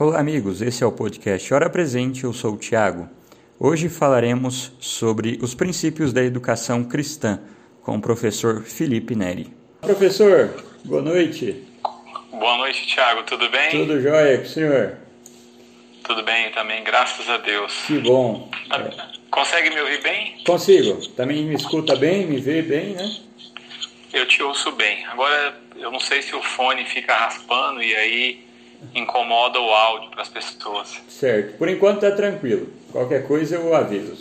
Olá, amigos. Esse é o podcast Hora Presente. Eu sou o Tiago. Hoje falaremos sobre os princípios da educação cristã com o professor Felipe Neri. Professor, boa noite. Boa noite, Tiago. Tudo bem? Tudo jóia com o senhor? Tudo bem também, graças a Deus. Que bom. É. Consegue me ouvir bem? Consigo. Também me escuta bem, me vê bem, né? Eu te ouço bem. Agora, eu não sei se o fone fica raspando e aí incomoda o áudio para as pessoas. Certo. Por enquanto está tranquilo. Qualquer coisa eu aviso.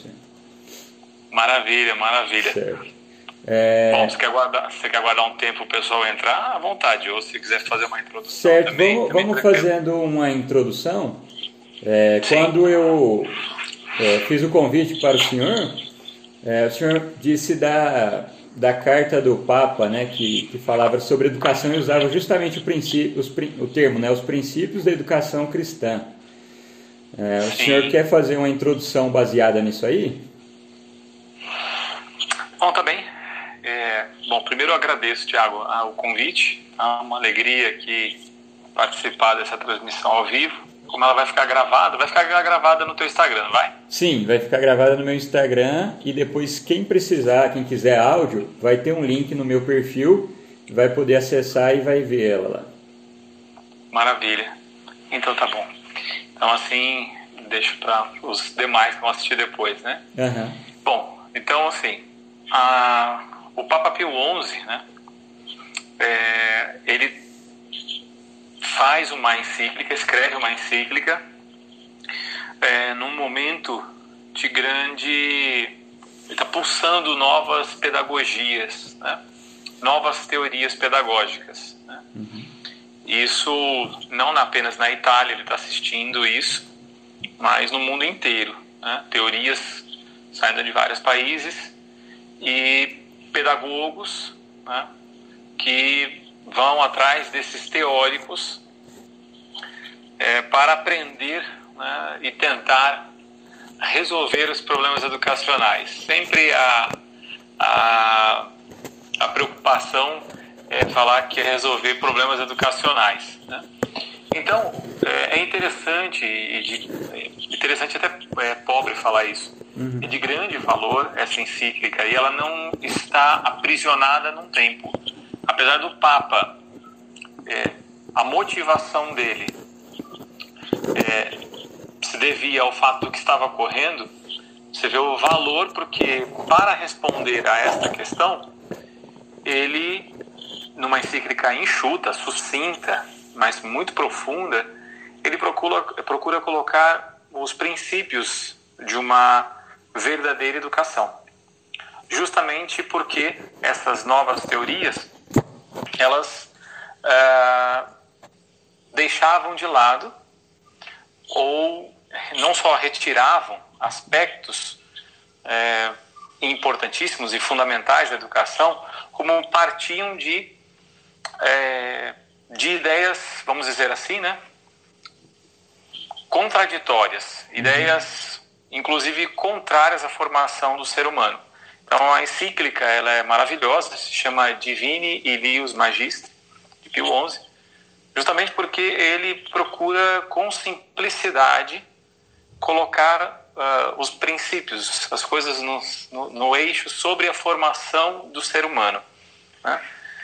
Maravilha, maravilha. Certo. É... Bom, você quer, guardar, você quer guardar um tempo o pessoal entrar? À vontade. Ou se quiser fazer uma introdução certo. também. Vamos, também vamos fazendo uma introdução. É, quando eu é, fiz o convite para o senhor, é, o senhor disse da, da carta do Papa, né, que, que falava sobre educação e usava justamente o, princípio, os, o termo, né, os princípios da educação cristã. É, o senhor quer fazer uma introdução baseada nisso aí? Bom, tá bem. É, bom, primeiro eu agradeço, Tiago, o convite. É uma alegria aqui participar dessa transmissão ao vivo como ela vai ficar gravada, vai ficar gravada no teu Instagram, vai? Sim, vai ficar gravada no meu Instagram e depois quem precisar, quem quiser áudio, vai ter um link no meu perfil, vai poder acessar e vai ver ela lá. Maravilha. Então tá bom. Então assim, deixo para os demais que vão assistir depois, né? Uhum. Bom, então assim, a, o Papa Pio XI, né? É, ele faz uma encíclica, escreve uma encíclica é, num momento de grande. Ele está pulsando novas pedagogias, né? novas teorias pedagógicas. Né? Uhum. Isso não apenas na Itália, ele está assistindo isso, mas no mundo inteiro. Né? Teorias saindo de vários países e pedagogos né? que vão atrás desses teóricos é, para aprender né, e tentar resolver os problemas educacionais. Sempre a, a, a preocupação é falar que é resolver problemas educacionais. Né? Então, é, é interessante, e de, interessante até é, pobre falar isso, uhum. é de grande valor essa encíclica e ela não está aprisionada num tempo. Apesar do Papa, é, a motivação dele é, se devia ao fato do que estava ocorrendo, você vê o valor, porque para responder a esta questão, ele, numa encíclica enxuta, sucinta, mas muito profunda, ele procura, procura colocar os princípios de uma verdadeira educação. Justamente porque essas novas teorias, elas ah, deixavam de lado ou não só retiravam aspectos é, importantíssimos e fundamentais da educação, como partiam de, é, de ideias, vamos dizer assim, né, contraditórias, ideias inclusive contrárias à formação do ser humano. Então a encíclica ela é maravilhosa, se chama Divini Ilius Magistri, de Pio XI, justamente porque ele procura com simplicidade colocar uh, os princípios, as coisas no, no, no, eixo sobre a formação do ser humano. Né?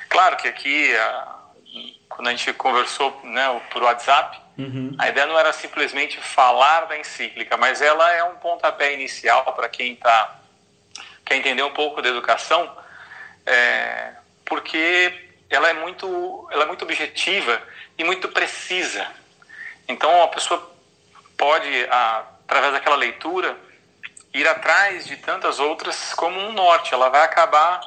Claro que aqui, uh, quando a gente conversou né, por WhatsApp, uhum. a ideia não era simplesmente falar da encíclica, mas ela é um pontapé inicial para quem tá, quer entender um pouco da educação, é, porque ela é muito, ela é muito objetiva e muito precisa. Então a pessoa pode, através daquela leitura, ir atrás de tantas outras como um norte. Ela vai acabar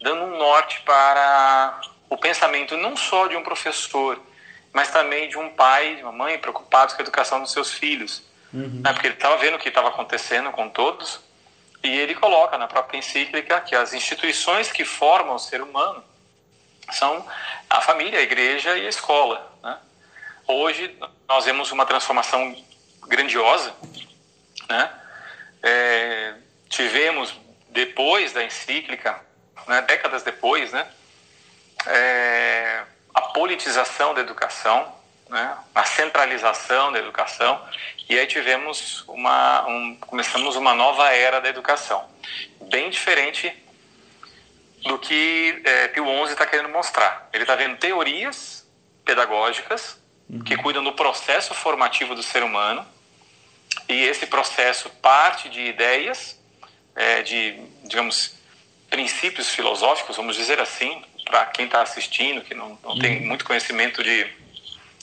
dando um norte para o pensamento não só de um professor, mas também de um pai, de uma mãe preocupados com a educação dos seus filhos. Uhum. Né? Porque ele estava vendo o que estava acontecendo com todos e ele coloca na própria encíclica que as instituições que formam o ser humano são a família, a igreja e a escola. Né? Hoje nós vemos uma transformação grandiosa. Né? É, tivemos, depois da encíclica, né, décadas depois, né, é, a politização da educação. Né, a centralização da educação, e aí tivemos uma, um, começamos uma nova era da educação, bem diferente do que é, Pio XI está querendo mostrar. Ele está vendo teorias pedagógicas uhum. que cuidam do processo formativo do ser humano, e esse processo parte de ideias, é, de, digamos, princípios filosóficos, vamos dizer assim, para quem está assistindo, que não, não tem uhum. muito conhecimento de,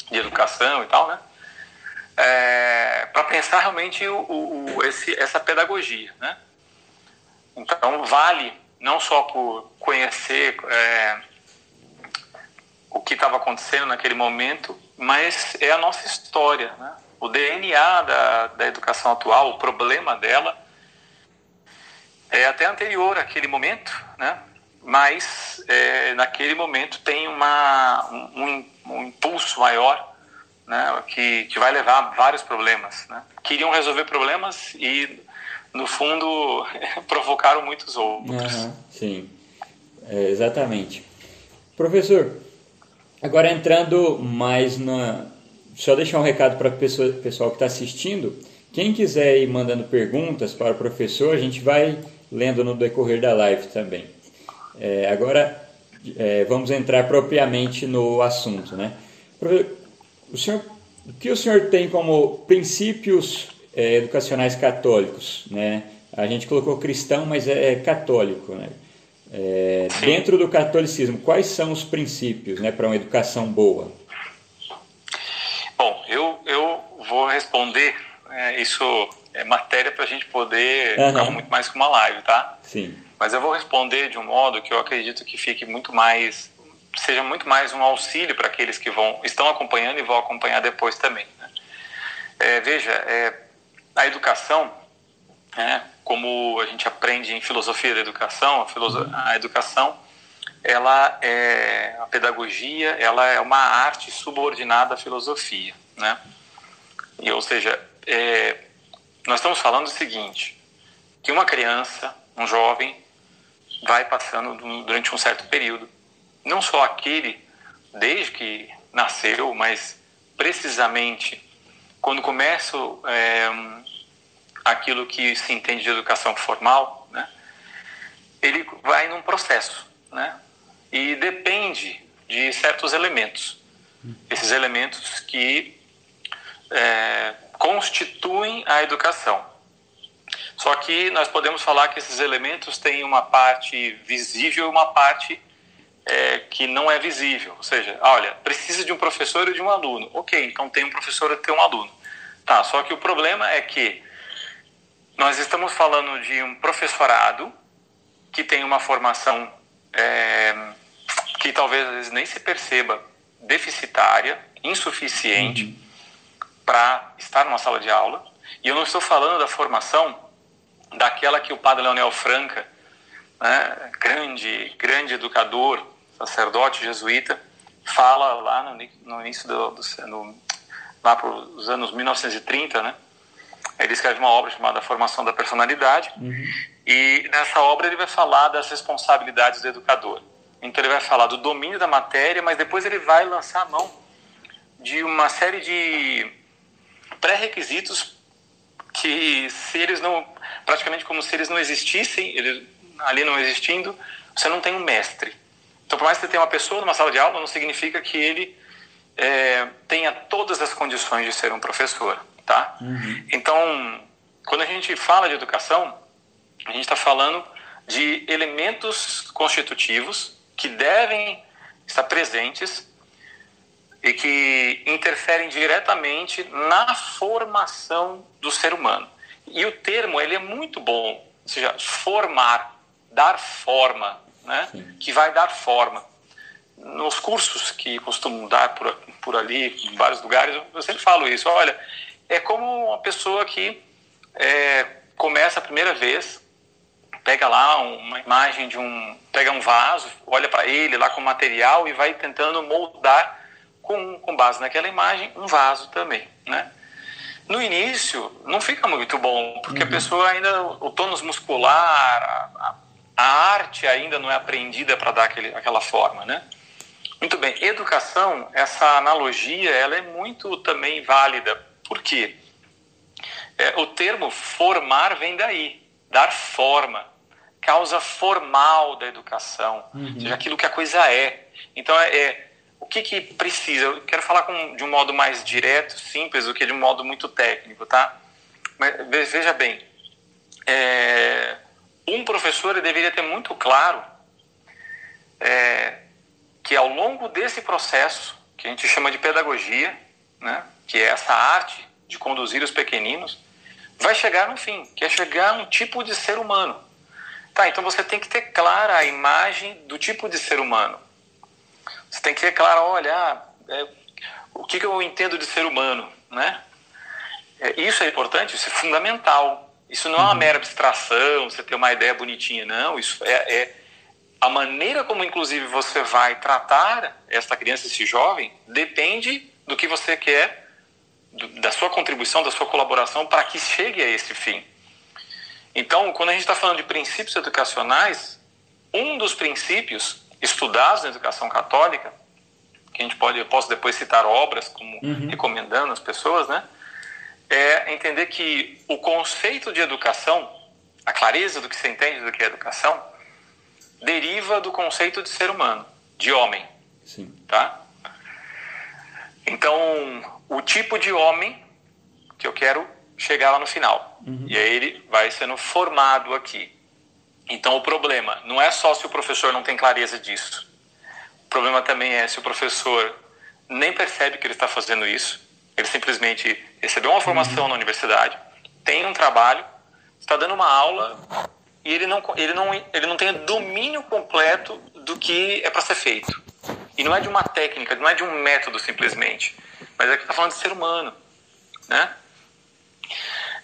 de educação e tal, né? É, para pensar realmente o, o, esse, essa pedagogia, né? Então vale não só por conhecer é, o que estava acontecendo naquele momento, mas é a nossa história, né? O DNA da, da educação atual, o problema dela é até anterior àquele momento, né? Mas é, naquele momento tem uma, um, um impulso maior né, que, que vai levar a vários problemas. Né? Queriam resolver problemas e, no fundo, provocaram muitos outros. Uhum, sim, é, exatamente. Professor, agora entrando mais na. Só deixar um recado para o pessoal que está assistindo. Quem quiser ir mandando perguntas para o professor, a gente vai lendo no decorrer da live também. É, agora, é, vamos entrar propriamente no assunto, né? O, senhor, o que o senhor tem como princípios é, educacionais católicos, né? A gente colocou cristão, mas é, é católico, né? É, dentro do catolicismo, quais são os princípios, né, para uma educação boa? Bom, eu, eu vou responder. É, isso é matéria para a gente poder uhum. ficar muito mais que uma live, tá? Sim. Mas eu vou responder de um modo que eu acredito que fique muito mais, seja muito mais um auxílio para aqueles que vão estão acompanhando e vão acompanhar depois também. Né? É, veja, é, a educação, né, como a gente aprende em filosofia da educação, a, filoso a educação, ela é a pedagogia, ela é uma arte subordinada à filosofia, né? E, ou seja, é, nós estamos falando o seguinte, que uma criança, um jovem, vai passando durante um certo período. Não só aquele, desde que nasceu, mas precisamente quando começa é, aquilo que se entende de educação formal, né, ele vai num processo, né, e depende de certos elementos. Esses elementos que é, constituem a educação. Só que nós podemos falar que esses elementos têm uma parte visível e uma parte é, que não é visível. Ou seja, olha, precisa de um professor e de um aluno. Ok, então tem um professor e tem um aluno. Tá, só que o problema é que nós estamos falando de um professorado que tem uma formação é, que talvez nem se perceba deficitária, insuficiente uhum. para estar numa sala de aula. E eu não estou falando da formação daquela que o padre Leonel Franca, né, grande, grande educador, sacerdote jesuíta, fala lá no, no início do, do no, lá para os anos 1930, né? Ele escreve uma obra chamada Formação da Personalidade uhum. e nessa obra ele vai falar das responsabilidades do educador. Então ele vai falar do domínio da matéria, mas depois ele vai lançar a mão de uma série de pré-requisitos que se eles não praticamente como se eles não existissem, eles ali não existindo, você não tem um mestre. Então, por mais que você tenha uma pessoa numa sala de aula, não significa que ele é, tenha todas as condições de ser um professor, tá? Uhum. Então, quando a gente fala de educação, a gente está falando de elementos constitutivos que devem estar presentes e que interferem diretamente na formação do ser humano. E o termo ele é muito bom, ou seja, formar, dar forma, né? que vai dar forma. Nos cursos que costumo dar por, por ali, em vários lugares, eu sempre falo isso. Olha, é como uma pessoa que é, começa a primeira vez, pega lá uma imagem de um, pega um vaso, olha para ele lá com material e vai tentando moldar com, com base naquela imagem um vaso também, né? no início não fica muito bom, porque uhum. a pessoa ainda, o tônus muscular, a, a arte ainda não é aprendida para dar aquele, aquela forma, né? Muito bem. Educação, essa analogia, ela é muito também válida. Por quê? É, o termo formar vem daí, dar forma, causa formal da educação, uhum. seja aquilo que a coisa é. Então, é, é que, que precisa? Eu quero falar com, de um modo mais direto, simples, do que de um modo muito técnico, tá? Mas veja bem, é, um professor deveria ter muito claro é, que ao longo desse processo, que a gente chama de pedagogia, né, que é essa arte de conduzir os pequeninos, vai chegar no fim, que é chegar um tipo de ser humano. Tá, então você tem que ter clara a imagem do tipo de ser humano. Você tem que ter claro, olha, ah, é, o que, que, eu entendo de ser humano, né? É, isso é importante, isso é fundamental. Isso não é uma uhum. mera abstração, você ter uma ideia bonitinha, não. Isso é, é a maneira como, inclusive, você vai tratar esta criança, esse jovem, depende do que você quer, do, da sua contribuição, da sua colaboração para que chegue a esse fim. Então, quando a gente está falando de princípios educacionais, um dos princípios estudados na educação católica, que a gente pode, eu posso depois citar obras como uhum. recomendando as pessoas, né? É entender que o conceito de educação, a clareza do que você entende do que é educação, deriva do conceito de ser humano, de homem. Sim. Tá? Então, o tipo de homem que eu quero chegar lá no final. Uhum. E aí ele vai sendo formado aqui. Então o problema não é só se o professor não tem clareza disso. O problema também é se o professor nem percebe que ele está fazendo isso. Ele simplesmente recebeu uma formação uhum. na universidade, tem um trabalho, está dando uma aula e ele não, ele não, ele não tem domínio completo do que é para ser feito. E não é de uma técnica, não é de um método simplesmente, mas é que está falando de ser humano, né?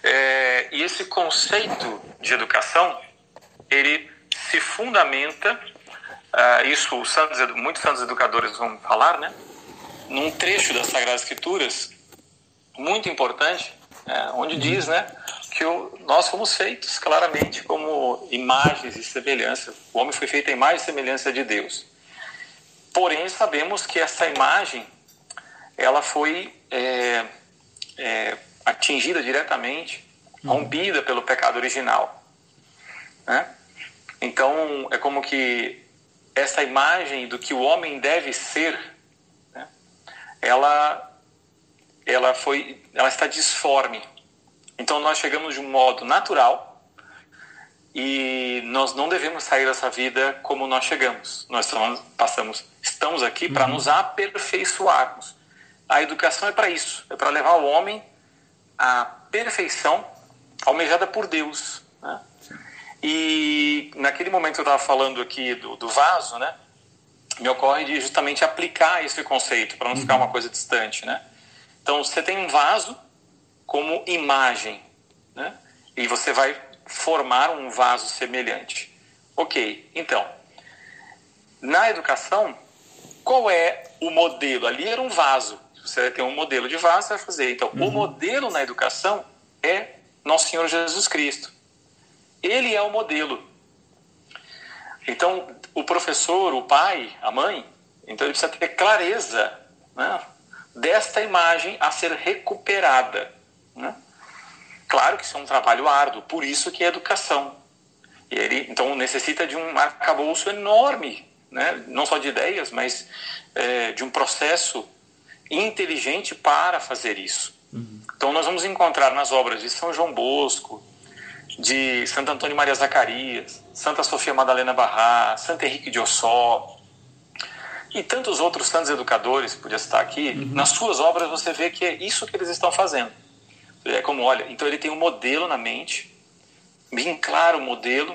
É, e esse conceito de educação ele se fundamenta, uh, isso os santos, muitos santos educadores vão falar, né? Num trecho das Sagradas Escrituras muito importante, é, onde diz, né, que o, nós fomos feitos claramente como imagens e semelhança. O homem foi feito a imagem e semelhança de Deus. Porém, sabemos que essa imagem ela foi é, é, atingida diretamente, rompida pelo pecado original. Né? Então, é como que essa imagem do que o homem deve ser, né, ela, ela, foi, ela está disforme. Então, nós chegamos de um modo natural e nós não devemos sair dessa vida como nós chegamos. Nós estamos, passamos, estamos aqui para uhum. nos aperfeiçoarmos. A educação é para isso, é para levar o homem à perfeição almejada por Deus. E naquele momento que eu estava falando aqui do, do vaso, né, me ocorre de justamente aplicar esse conceito para não ficar uma coisa distante, né? Então você tem um vaso como imagem, né? E você vai formar um vaso semelhante. Ok, então na educação qual é o modelo? Ali era um vaso. Você vai ter um modelo de vaso, você vai fazer. Então uhum. o modelo na educação é nosso Senhor Jesus Cristo. Ele é o modelo. Então, o professor, o pai, a mãe, então ele precisa ter clareza né, desta imagem a ser recuperada. Né? Claro que isso é um trabalho árduo, por isso que é educação. E ele, então, necessita de um arcabouço enorme, né? não só de ideias, mas é, de um processo inteligente para fazer isso. Uhum. Então, nós vamos encontrar nas obras de São João Bosco, de Santo Antônio Maria Zacarias, Santa Sofia Madalena Barra, Santo Henrique de Ossó e tantos outros santos educadores, podia estar aqui, uhum. nas suas obras você vê que é isso que eles estão fazendo. É como, olha, então ele tem um modelo na mente, bem claro o modelo,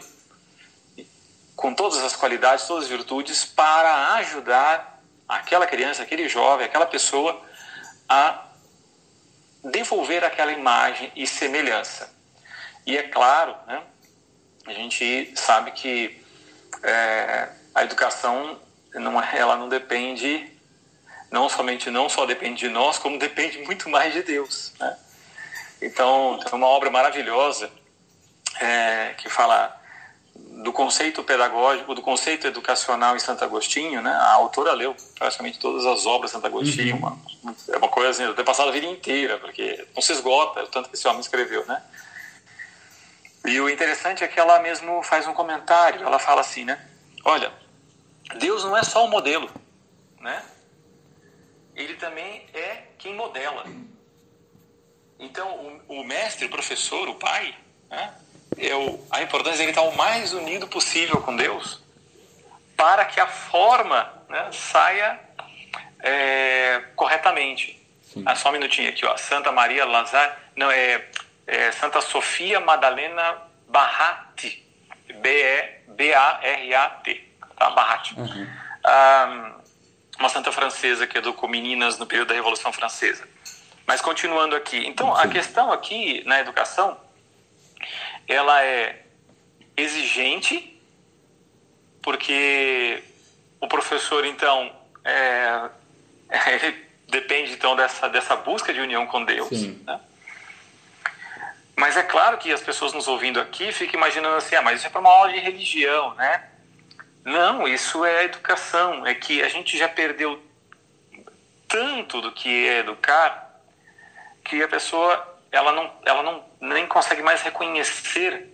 com todas as qualidades, todas as virtudes, para ajudar aquela criança, aquele jovem, aquela pessoa a devolver aquela imagem e semelhança. E é claro, né, a gente sabe que é, a educação não, é, ela não depende, não somente não só depende de nós, como depende muito mais de Deus. Né? Então, tem uma obra maravilhosa é, que fala do conceito pedagógico, do conceito educacional em Santo Agostinho, né? A autora leu praticamente todas as obras de Santo Agostinho, uhum. uma, é uma coisa assim, eu tenho passado a vida inteira, porque não se esgota o tanto que esse homem escreveu, né? E o interessante é que ela mesmo faz um comentário, ela fala assim, né? Olha, Deus não é só o modelo, né? Ele também é quem modela. Então, o, o mestre, o professor, o pai, né? é o, a importância de ele estar o mais unido possível com Deus para que a forma né, saia é, corretamente. Ah, só um minutinho aqui, ó. Santa Maria Lazar, não é, é Santa Sofia Madalena Barratti, B-E-B-A-R-A-T, tá? Barratti. Uhum. Ah, uma santa francesa que educou meninas no período da Revolução Francesa. Mas continuando aqui, então a questão aqui na educação ela é exigente, porque o professor, então, é, ele depende, então, dessa, dessa busca de união com Deus. Né? Mas é claro que as pessoas nos ouvindo aqui ficam imaginando assim, ah, mas isso é para uma aula de religião, né? Não, isso é educação. É que a gente já perdeu tanto do que é educar que a pessoa ela não, ela não nem consegue mais reconhecer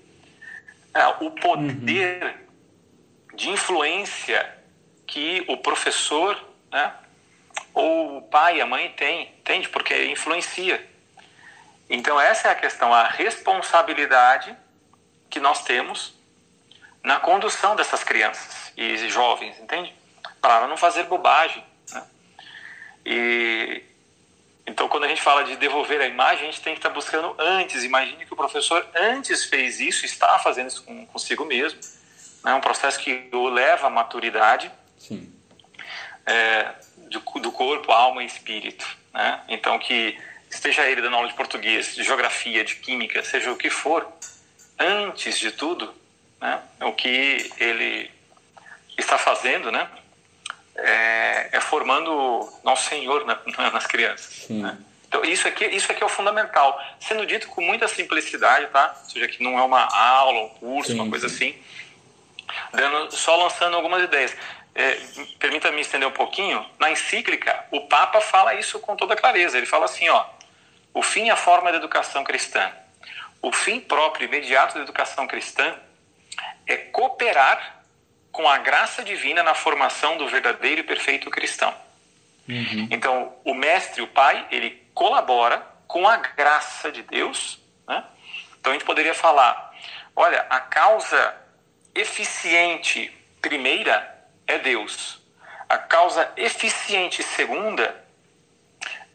é, o poder uhum. de influência que o professor, né, ou o pai, a mãe tem, entende? Porque influencia. Então essa é a questão, a responsabilidade que nós temos na condução dessas crianças e jovens, entende? Para não fazer bobagem. Né? E então, quando a gente fala de devolver a imagem, a gente tem que estar buscando antes. Imagine que o professor antes fez isso, está fazendo isso com, consigo mesmo. É né? um processo que o leva à maturidade é, do, do, corpo, alma e espírito. Né? Então, que esteja ele dando aula de português, de geografia, de química, seja o que for, antes de tudo, né? o que ele está fazendo, né? é, é formando nosso Senhor na, nas crianças. Né? Então, isso aqui, isso aqui é o fundamental. Sendo dito com muita simplicidade, tá? Ou seja, que não é uma aula, um curso, sim, uma coisa sim. assim. Dando, só lançando algumas ideias. É, Permita-me estender um pouquinho. Na encíclica, o Papa fala isso com toda clareza. Ele fala assim, ó. O fim e a forma da educação cristã. O fim próprio e imediato da educação cristã é cooperar com a graça divina na formação do verdadeiro e perfeito cristão. Uhum. Então, o mestre, o pai, ele colabora com a graça de Deus. Né? Então, a gente poderia falar: olha, a causa eficiente primeira é Deus, a causa eficiente segunda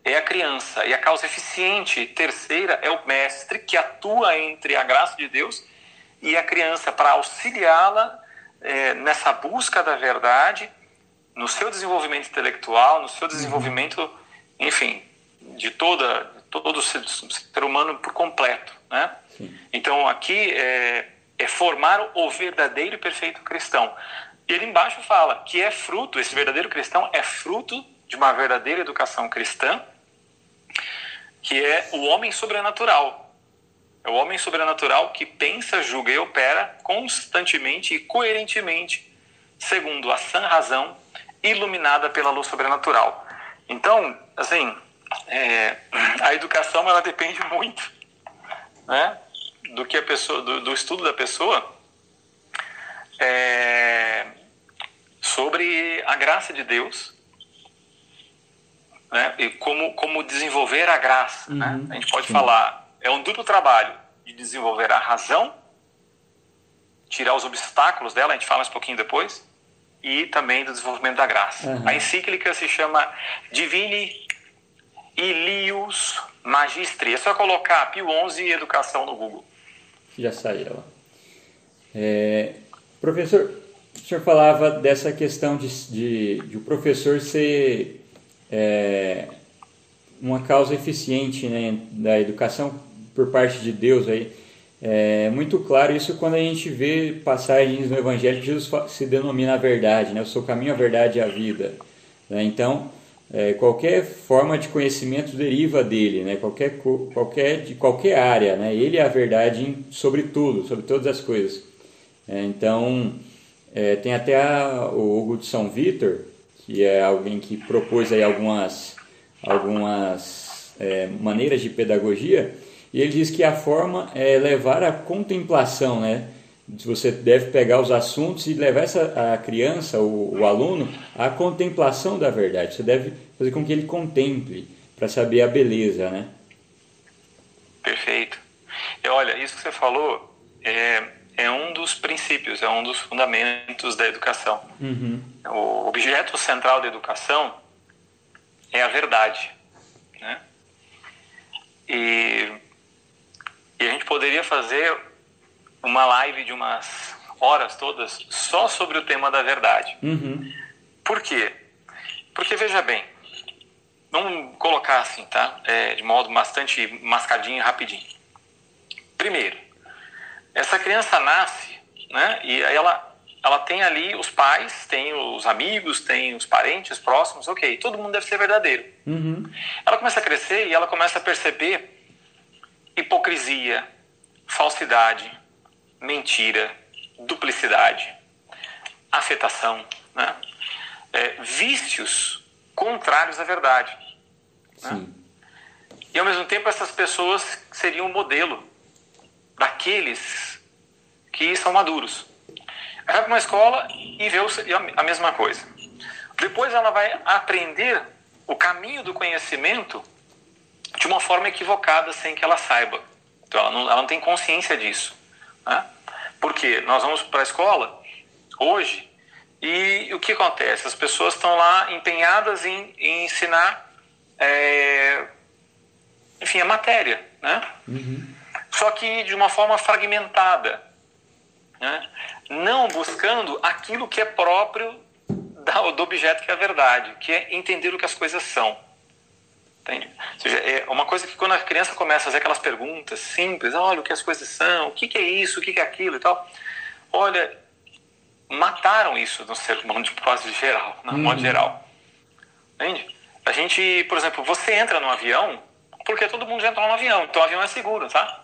é a criança, e a causa eficiente terceira é o mestre que atua entre a graça de Deus e a criança para auxiliá-la é, nessa busca da verdade, no seu desenvolvimento intelectual, no seu desenvolvimento, enfim, de toda todo ser, ser humano por completo, né? Então aqui é, é formar o verdadeiro e perfeito cristão. E ele embaixo fala que é fruto, esse verdadeiro cristão é fruto de uma verdadeira educação cristã, que é o homem sobrenatural, é o homem sobrenatural que pensa, julga e opera constantemente e coerentemente, segundo a sã razão, iluminada pela luz sobrenatural. Então, assim, é, a educação ela depende muito, né, do que a pessoa, do, do estudo da pessoa é, sobre a graça de Deus, né, e como como desenvolver a graça, né? uhum. né? A gente pode Sim. falar é um duplo trabalho de desenvolver a razão, tirar os obstáculos dela, a gente fala mais um pouquinho depois, e também do desenvolvimento da graça. Uhum. A encíclica se chama Divini Ilius Magistri. É só colocar Pio XI e Educação no Google. Já saiu ela. É, professor, o senhor falava dessa questão de, de, de o professor ser é, uma causa eficiente né, da educação por parte de Deus aí. É muito claro isso quando a gente vê passagens no Evangelho que Jesus se denomina a verdade, né? Eu sou o caminho, a verdade e a vida. Né? Então, é, qualquer forma de conhecimento deriva dele, né? Qualquer, qualquer, de qualquer área, né? Ele é a verdade sobre tudo, sobre todas as coisas. É, então, é, tem até a, o Hugo de São Vitor, que é alguém que propôs aí algumas, algumas é, maneiras de pedagogia, e ele diz que a forma é levar a contemplação, né? Você deve pegar os assuntos e levar essa, a criança, o, o aluno, à contemplação da verdade. Você deve fazer com que ele contemple, para saber a beleza, né? Perfeito. E olha, isso que você falou é, é um dos princípios, é um dos fundamentos da educação. Uhum. O objeto central da educação é a verdade, né? E, e a gente poderia fazer uma live de umas horas todas só sobre o tema da verdade. Uhum. Por quê? Porque veja bem, vamos colocar assim, tá? É, de modo bastante mascadinho e rapidinho. Primeiro, essa criança nasce, né? E ela ela tem ali os pais, tem os amigos, tem os parentes próximos, ok, todo mundo deve ser verdadeiro. Uhum. Ela começa a crescer e ela começa a perceber hipocrisia, falsidade, mentira, duplicidade, afetação, né? É, vícios contrários à verdade. Né? E ao mesmo tempo essas pessoas seriam o modelo daqueles que são maduros. Ela vai para uma escola e vê a mesma coisa. Depois ela vai aprender o caminho do conhecimento de uma forma equivocada sem que ela saiba. Então ela não, ela não tem consciência disso. Né? Porque nós vamos para a escola hoje e o que acontece? As pessoas estão lá empenhadas em, em ensinar, é, enfim, a matéria, né? Uhum. Só que de uma forma fragmentada, né? não buscando aquilo que é próprio do objeto que é a verdade, que é entender o que as coisas são. Entende? Ou seja, é uma coisa que quando a criança começa a fazer aquelas perguntas simples, olha o que as coisas são, o que, que é isso, o que, que é aquilo e tal, olha, mataram isso no ser humano de propósito geral, no uhum. modo geral. Entende? A gente, por exemplo, você entra no avião porque todo mundo já entrou no avião, então o avião é seguro, tá?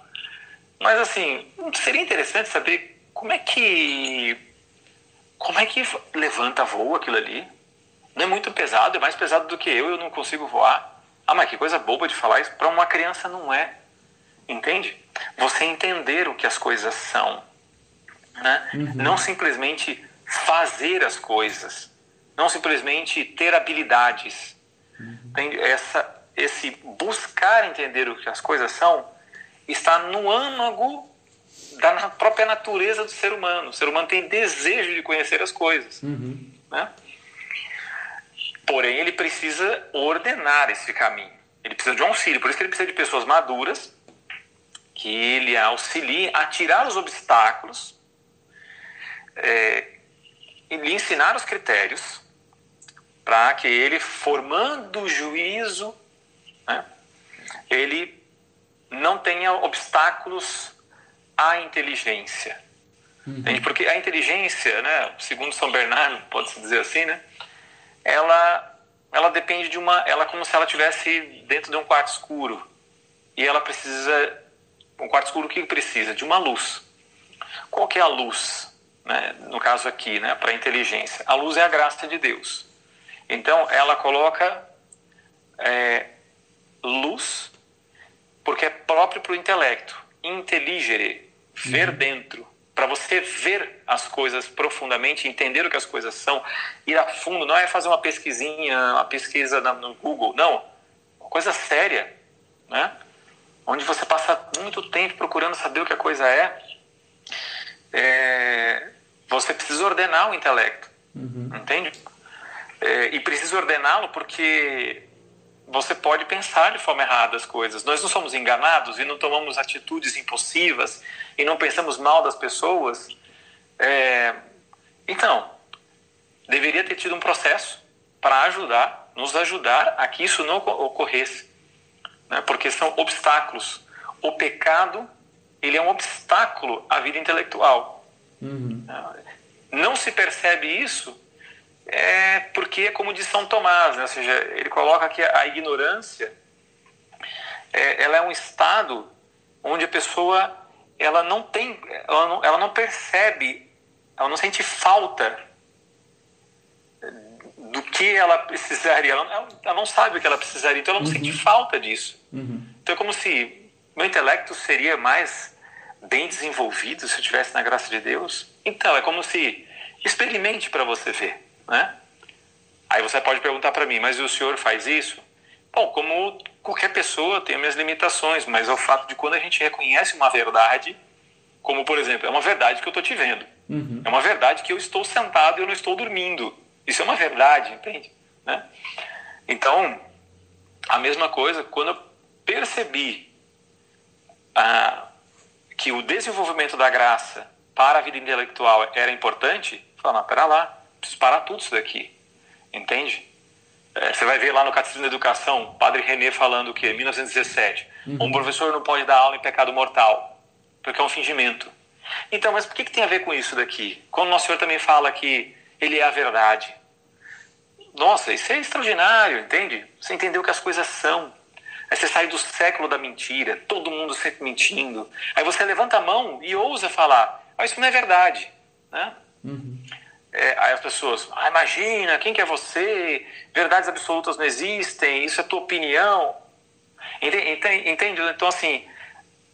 Mas assim, seria interessante saber como é que como é que levanta voo aquilo ali? Não é muito pesado, é mais pesado do que eu, eu não consigo voar. Ah, mas que coisa boba de falar isso. Para uma criança não é. Entende? Você entender o que as coisas são. Né? Uhum. Não simplesmente fazer as coisas. Não simplesmente ter habilidades. Uhum. Essa, esse buscar entender o que as coisas são está no âmago da própria natureza do ser humano. O ser humano tem desejo de conhecer as coisas. Uhum. Né? Porém, ele precisa ordenar esse caminho. Ele precisa de um auxílio. Por isso que ele precisa de pessoas maduras que ele auxilie a tirar os obstáculos é, e lhe ensinar os critérios para que ele, formando o juízo, né, ele não tenha obstáculos à inteligência. Uhum. Porque a inteligência, né, segundo São Bernardo, pode-se dizer assim, né, ela, ela depende de uma. Ela é como se ela estivesse dentro de um quarto escuro. E ela precisa. Um quarto escuro, o que precisa? De uma luz. Qual que é a luz? Né, no caso aqui, né, para a inteligência. A luz é a graça de Deus. Então, ela coloca é, luz porque é próprio para o intelecto. Inteligere, ver uhum. dentro. Para você ver as coisas profundamente, entender o que as coisas são, ir a fundo, não é fazer uma pesquisinha, uma pesquisa no Google, não. Uma coisa séria, né? Onde você passa muito tempo procurando saber o que a coisa é. é você precisa ordenar o intelecto, uhum. entende? É, e precisa ordená-lo porque você pode pensar de forma errada as coisas. Nós não somos enganados e não tomamos atitudes impulsivas e não pensamos mal das pessoas. É... Então, deveria ter tido um processo para ajudar, nos ajudar a que isso não ocorresse, né? porque são obstáculos. O pecado ele é um obstáculo à vida intelectual. Uhum. Não se percebe isso é porque é como diz São Tomás, né? ou seja, ele coloca que a ignorância é, ela é um estado onde a pessoa ela não tem, ela não, ela não percebe ela não sente falta do que ela precisaria. Ela, ela, não sabe o que ela precisaria, então ela não uhum. sente falta disso. Uhum. Então é como se meu intelecto seria mais bem desenvolvido se eu estivesse na graça de Deus. Então é como se experimente para você ver, né? Aí você pode perguntar para mim, mas o senhor faz isso? Bom, como qualquer pessoa tem minhas limitações, mas é o fato de quando a gente reconhece uma verdade, como por exemplo, é uma verdade que eu estou te vendo. Uhum. É uma verdade que eu estou sentado e eu não estou dormindo. Isso é uma verdade, entende? Né? Então, a mesma coisa, quando eu percebi ah, que o desenvolvimento da graça para a vida intelectual era importante, eu falei, não, pera lá, preciso parar tudo isso daqui, entende? É, você vai ver lá no Catecismo da Educação, Padre René falando o quê? 1917. Uhum. Um professor não pode dar aula em pecado mortal, porque é um fingimento. Então, mas por que, que tem a ver com isso daqui? Quando o Nosso Senhor também fala que Ele é a verdade. Nossa, isso é extraordinário, entende? Você entendeu que as coisas são. Aí você sai do século da mentira, todo mundo sempre mentindo. Aí você levanta a mão e ousa falar, mas isso não é verdade. Né? Uhum. É, aí as pessoas, ah, imagina, quem que é você? Verdades absolutas não existem, isso é tua opinião. Entende? Entende? Então, assim,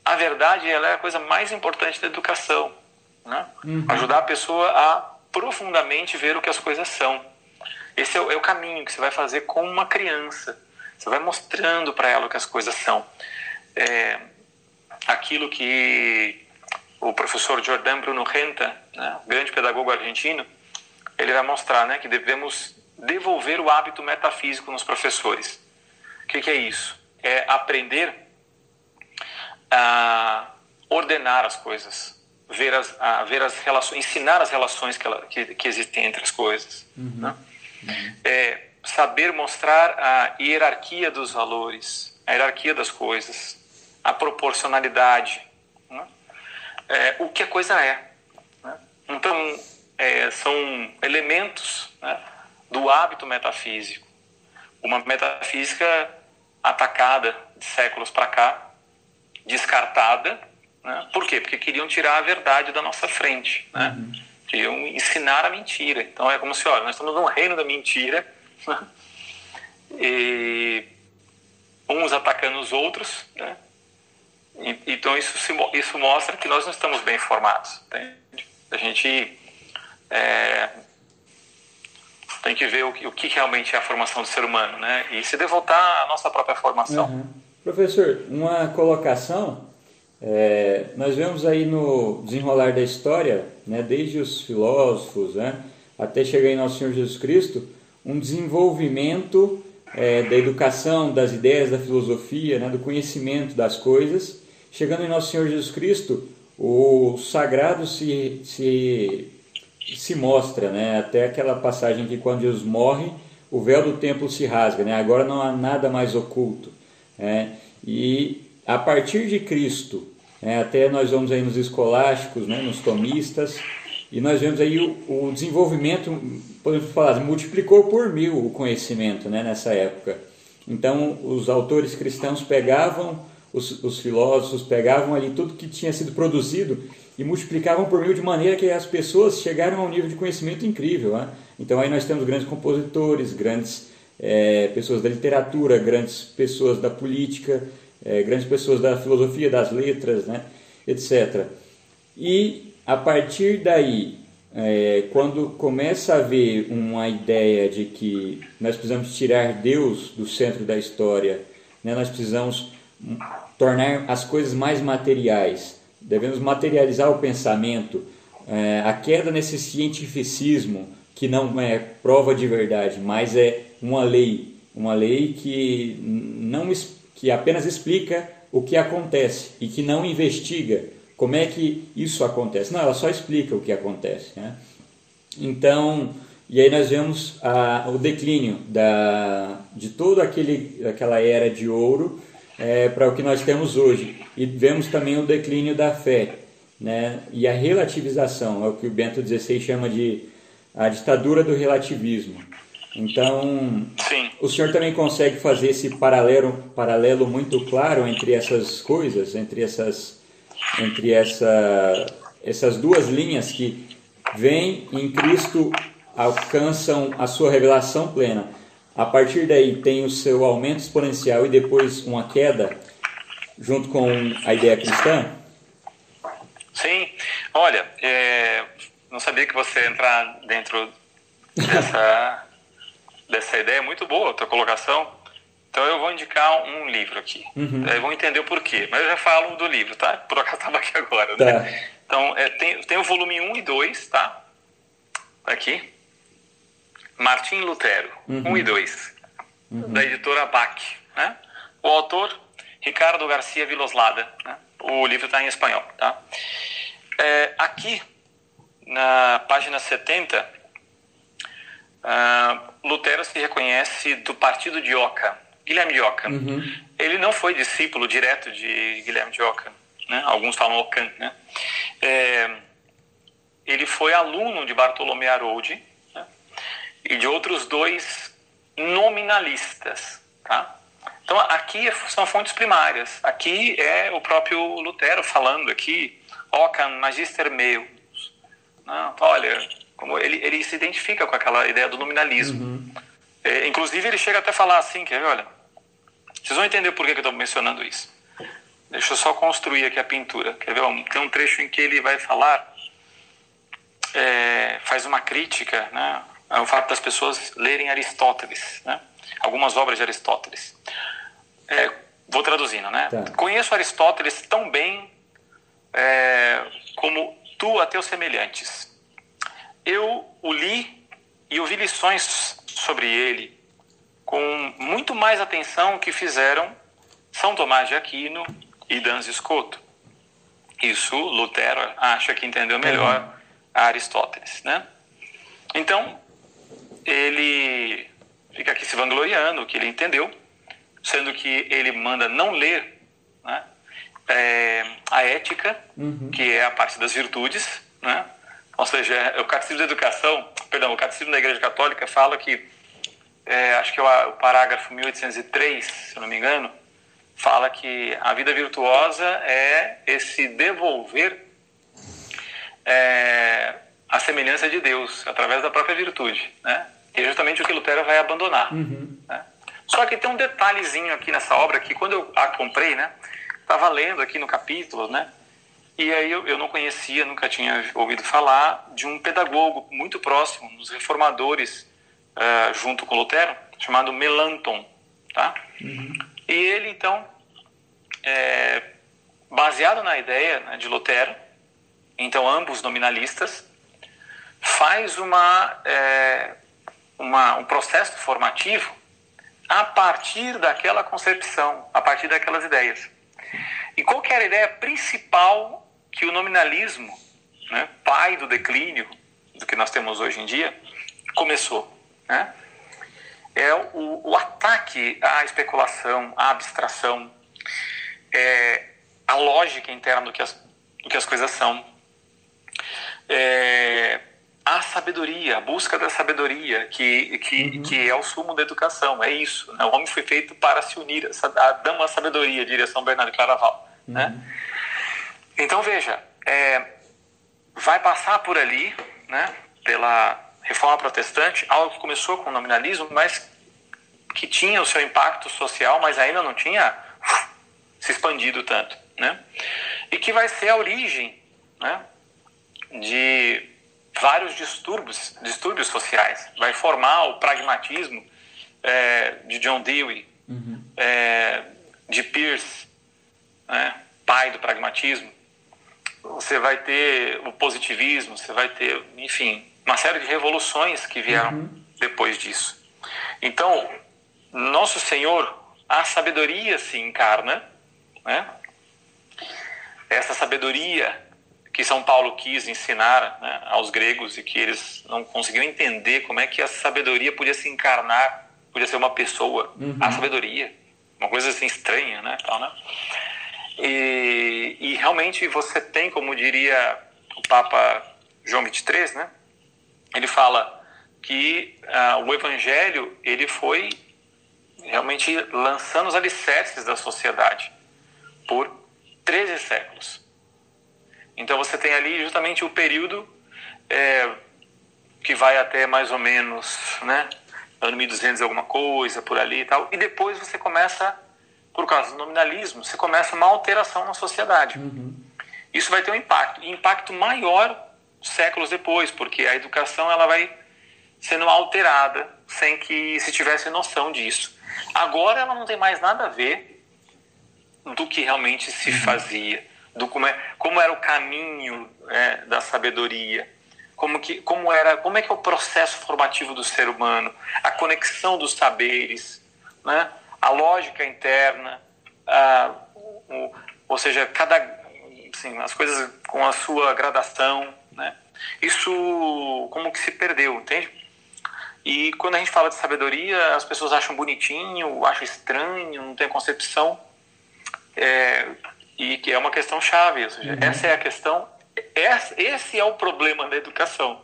a verdade ela é a coisa mais importante da educação. Né? Uhum. Ajudar a pessoa a profundamente ver o que as coisas são. Esse é o, é o caminho que você vai fazer com uma criança. Você vai mostrando para ela o que as coisas são. É, aquilo que o professor Jordan Bruno Renta, né, grande pedagogo argentino, ele vai mostrar né, que devemos devolver o hábito metafísico nos professores. O que, que é isso? É aprender a ordenar as coisas, ver as, a, ver as relações, ensinar as relações que, ela, que, que existem entre as coisas. Uhum. Né? Uhum. É, saber mostrar a hierarquia dos valores, a hierarquia das coisas, a proporcionalidade, né? é, o que a coisa é. Né? Então, é, são elementos né, do hábito metafísico. Uma metafísica atacada de séculos para cá, descartada. Né? Por quê? Porque queriam tirar a verdade da nossa frente. Né? Uhum. Queriam ensinar a mentira. Então é como se, olha, nós estamos num reino da mentira. Né? E uns atacando os outros. Né? Então isso, se, isso mostra que nós não estamos bem formados. Entende? A gente é, tem que ver o que, o que, realmente é a formação do ser humano, né? E se devoltar à nossa própria formação. Uhum. Professor, uma colocação. É, nós vemos aí no desenrolar da história, né, desde os filósofos né, até chegar em Nosso Senhor Jesus Cristo, um desenvolvimento é, da educação, das ideias, da filosofia, né, do conhecimento das coisas. Chegando em Nosso Senhor Jesus Cristo, o sagrado se, se se mostra, né? Até aquela passagem que quando Jesus morre, o véu do templo se rasga, né? Agora não há nada mais oculto, né? E a partir de Cristo, né? até nós vamos aí nos escolásticos, né? Nos tomistas, e nós vemos aí o, o desenvolvimento, podemos falar, multiplicou por mil o conhecimento, né? Nessa época. Então, os autores cristãos pegavam os, os filósofos pegavam ali tudo que tinha sido produzido e multiplicavam por mil de maneira que as pessoas chegaram a um nível de conhecimento incrível. Né? Então aí nós temos grandes compositores, grandes é, pessoas da literatura, grandes pessoas da política, é, grandes pessoas da filosofia, das letras, né? etc. E a partir daí, é, quando começa a haver uma ideia de que nós precisamos tirar Deus do centro da história, né? nós precisamos tornar as coisas mais materiais, devemos materializar o pensamento, é, a queda nesse cientificismo que não é prova de verdade, mas é uma lei, uma lei que não que apenas explica o que acontece e que não investiga como é que isso acontece. Não, ela só explica o que acontece. Né? Então, e aí nós vemos a, o declínio da, de toda aquele, aquela era de ouro é, para o que nós temos hoje. E vemos também o declínio da fé né? e a relativização, é o que o Bento XVI chama de a ditadura do relativismo. Então, Sim. o senhor também consegue fazer esse paralelo, paralelo muito claro entre essas coisas, entre essas, entre essa, essas duas linhas que vêm em Cristo, alcançam a sua revelação plena. A partir daí tem o seu aumento exponencial e depois uma queda, junto com a ideia cristã? Sim. Olha, é, não sabia que você ia entrar dentro dessa, dessa ideia. Muito boa a tua colocação. Então eu vou indicar um livro aqui. Uhum. Aí vão entender o porquê. Mas eu já falo do livro, tá? Por acaso estava aqui agora, né? Tá. Então é, tem, tem o volume 1 e 2, tá? Aqui. Martim Lutero, uhum. 1 e 2. Uhum. Da editora Bach. Né? O autor, Ricardo Garcia Viloslada. Né? O livro está em espanhol, tá? É, aqui, na página 70, uh, ah, Lutero se reconhece do partido de Oca. Guilherme de Ockham. Uhum. Ele não foi discípulo direto de Guilherme de Ockham, né? Alguns falam Ockham, né? É, ele foi aluno de Bartolomé Haroldi né? e de outros dois nominalistas, tá? Então aqui são fontes primárias. Aqui é o próprio Lutero falando aqui, Ockham Magister Meus. Não, olha, como ele, ele se identifica com aquela ideia do nominalismo. Uhum. É, inclusive ele chega até a falar assim, quer ver, olha, vocês vão entender por que eu estou mencionando isso. Deixa eu só construir aqui a pintura. Quer ver? Tem um trecho em que ele vai falar, é, faz uma crítica né, ao fato das pessoas lerem Aristóteles, né, algumas obras de Aristóteles. É, vou traduzindo, né? Tá. Conheço Aristóteles tão bem é, como tu a teus semelhantes. Eu o li e ouvi lições sobre ele com muito mais atenção que fizeram São Tomás de Aquino e Danz Escoto. Isso Lutero acha que entendeu melhor uhum. a Aristóteles, né? Então, ele fica aqui se vangloriando que ele entendeu, sendo que ele manda não ler né, é, a ética, uhum. que é a parte das virtudes, né? Ou seja, o Catecismo da Educação, perdão, o Catecismo da Igreja Católica fala que é, acho que o, o parágrafo 1803, se eu não me engano, fala que a vida virtuosa é esse devolver é, a semelhança de Deus através da própria virtude, né? E é justamente o que Lutero vai abandonar. Uhum. Né? Só que tem um detalhezinho aqui nessa obra que quando eu a comprei, né? Estava lendo aqui no capítulo, né? E aí eu, eu não conhecia, nunca tinha ouvido falar de um pedagogo muito próximo, dos reformadores uh, junto com Lutero, chamado Melanton. Tá? Uhum. E ele, então, é, baseado na ideia né, de Lutero, então ambos nominalistas, faz uma, é, uma, um processo formativo a partir daquela concepção, a partir daquelas ideias. E qual que era a ideia principal que o nominalismo, né, pai do declínio do que nós temos hoje em dia, começou? né? é o, o, ataque à especulação, à abstração, é, a lógica interna do que as, do que as coisas são, é, a sabedoria, a busca da sabedoria, que, que, uhum. que é o sumo da educação, é isso. Né? O homem foi feito para se unir, a dama sabedoria, diria São Bernardo Claraval. Né? Uhum. Né? Então, veja, é, vai passar por ali, né, pela reforma protestante, algo que começou com o nominalismo, mas que tinha o seu impacto social, mas ainda não tinha se expandido tanto, né? E que vai ser a origem, né, de vários distúrbios, distúrbios sociais. Vai formar o pragmatismo é, de John Dewey, uhum. é, de Peirce, né, pai do pragmatismo. Você vai ter o positivismo, você vai ter, enfim, uma série de revoluções que vieram uhum. depois disso. Então, nosso Senhor, a sabedoria se encarna, né? Essa sabedoria que São Paulo quis ensinar né, aos gregos e que eles não conseguiram entender como é que a sabedoria podia se encarnar, podia ser uma pessoa, uhum. a sabedoria, uma coisa assim estranha, né? Tal, né? E, e realmente você tem, como diria o Papa João XXIII, né? ele fala que uh, o evangelho ele foi realmente lançando os alicerces da sociedade por 13 séculos. Então você tem ali justamente o período é, que vai até mais ou menos, né, ano 1200 alguma coisa, por ali e tal, e depois você começa, por causa do nominalismo, você começa uma alteração na sociedade. Uhum. Isso vai ter um impacto, e impacto maior séculos depois, porque a educação ela vai sendo alterada sem que se tivesse noção disso. Agora ela não tem mais nada a ver do que realmente se uhum. fazia, do como, é, como era o caminho é, da sabedoria, como que como era, como é que é o processo formativo do ser humano, a conexão dos saberes, né? A lógica interna, a, o, ou seja, cada assim, as coisas com a sua gradação, né? Isso como que se perdeu, entende? E quando a gente fala de sabedoria, as pessoas acham bonitinho, acham estranho, não tem concepção. É, e que é uma questão chave. Seja, uhum. Essa é a questão, esse é o problema da educação.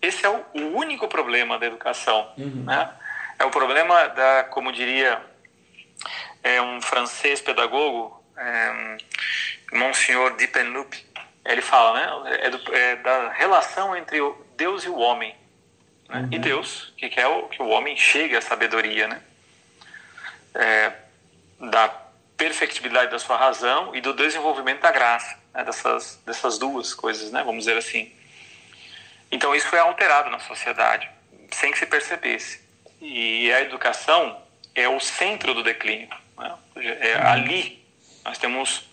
Esse é o, único problema da educação. Uhum. Né? É o problema da, como diria é um francês pedagogo, é, Monsignor Dipenup, ele fala, né, é, do, é, da relação entre o Deus e o homem. Né? Uhum. E Deus, que quer o, que o homem chegue à sabedoria, né? É, da perfectibilidade da sua razão e do desenvolvimento da graça, né? dessas, dessas duas coisas, né? vamos dizer assim. Então isso é alterado na sociedade, sem que se percebesse. E a educação é o centro do declínio. Né? É uhum. ali nós temos.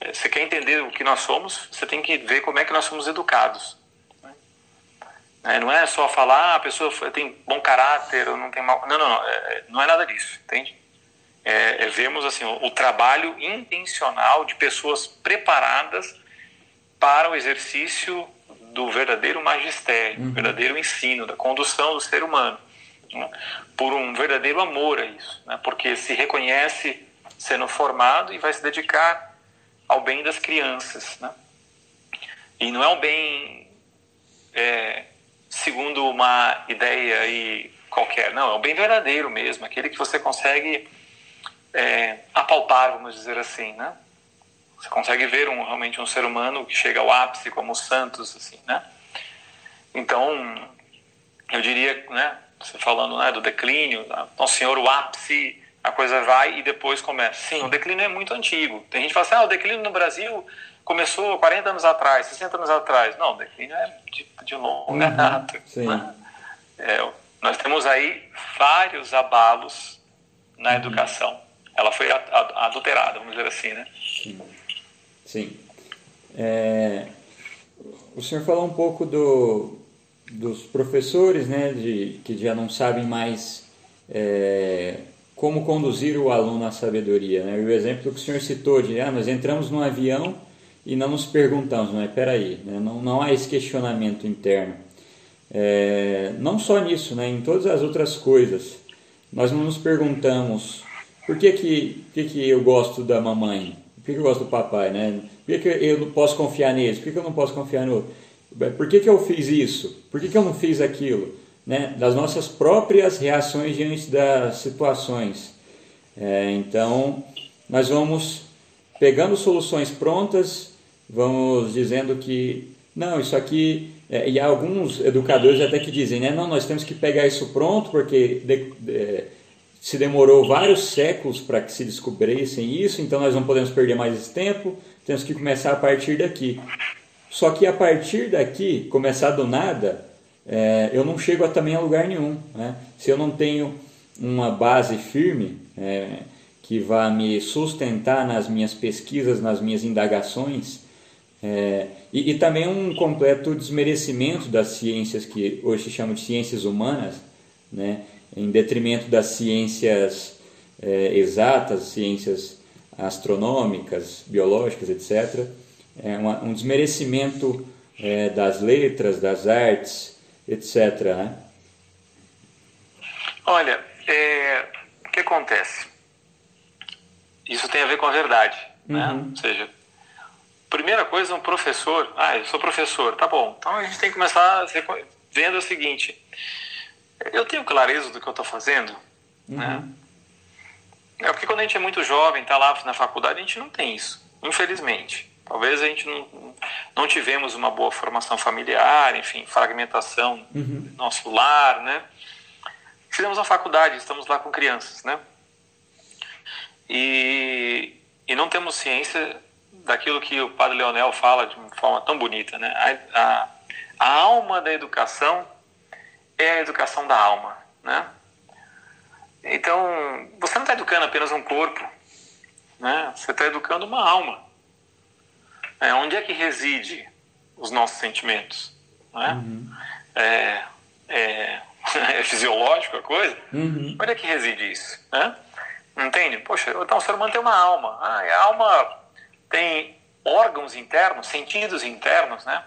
É, você quer entender o que nós somos, você tem que ver como é que nós somos educados. É, não é só falar, ah, a pessoa tem bom caráter ou não tem mal. Não, não, não. Não é nada disso, entende? É, é, vemos assim, o, o, trabalho intencional de pessoas preparadas para o exercício do verdadeiro magistério, uhum. verdadeiro ensino, da condução do ser humano, né? por um verdadeiro amor a isso, né? porque se reconhece sendo formado e vai se dedicar ao bem das crianças. Né? E não é um bem é, segundo uma ideia aí qualquer. Não, é o bem verdadeiro mesmo, aquele que você consegue é, apalpar, vamos dizer assim, né? Você consegue ver um, realmente um ser humano que chega ao ápice como os santos, assim, né? Então, eu diria, né? Você falando né, do declínio, então, Senhor, o ápice, a coisa vai e depois começa. Sim, o declínio é muito antigo. Tem gente que fala assim, ah, o declínio no Brasil começou 40 anos atrás, 60 anos atrás. Não, o declínio é de, de longa uhum, data. Né? É, nós temos aí vários abalos na uhum. educação. Ela foi adulterada, vamos dizer assim, né? Sim. Sim. É, o senhor falou um pouco do, dos professores, né, de, que já não sabem mais é, como conduzir o aluno à sabedoria. Né? E o exemplo que o senhor citou de, ah, nós entramos num avião e não nos perguntamos, mas peraí, né? não, não há esse questionamento interno. É, não só nisso, né? em todas as outras coisas. Nós não nos perguntamos por que, que, que, que eu gosto da mamãe, por que, que eu gosto do papai, né? por que, que eu não posso confiar neles, por que, que eu não posso confiar no outro, por que, que eu fiz isso, por que, que eu não fiz aquilo. Né? Das nossas próprias reações diante das situações. É, então, nós vamos pegando soluções prontas vamos dizendo que não, isso aqui é, e há alguns educadores até que dizem, né, não, nós temos que pegar isso pronto porque de, de, se demorou vários séculos para que se descobrissem isso, então nós não podemos perder mais esse tempo, temos que começar a partir daqui. Só que a partir daqui, começar do nada, é, eu não chego a, também a lugar nenhum. Né? Se eu não tenho uma base firme é, que vá me sustentar nas minhas pesquisas, nas minhas indagações, é, e, e, também um completo desmerecimento das ciências que hoje se chamam de ciências humanas, né, em detrimento das ciências é, exatas, ciências astronômicas, biológicas, etc. É uma, um desmerecimento é, das letras, das artes, etc. Né? Olha, é, o que acontece? Isso tem a ver com a verdade, né? uhum. né? Ou seja, primeira coisa, um professor. Ah, eu sou professor, tá bom. Então a gente tem que começar vendo o seguinte: eu tenho clareza do que eu estou fazendo, uhum. né? É porque quando a gente é muito jovem, está lá na faculdade, a gente não tem isso, infelizmente. Talvez a gente não, não tivemos uma boa formação familiar, enfim, fragmentação uhum. do nosso lar, né? Fizemos a faculdade, estamos lá com crianças, né? E, e não temos ciência daquilo que o padre Leonel fala de uma forma tão bonita, né? A, a, a alma da educação é a educação da alma, né? Então, você não está educando apenas um corpo, né? Você está educando uma alma. É, onde é que reside os nossos sentimentos? Né? Uhum. É, é, é, fisiológico a coisa? Uhum. Onde é que reside isso? Né? Entende? Poxa, então o ser humano tem uma alma. Ah, a alma tem órgãos internos, sentidos internos, né?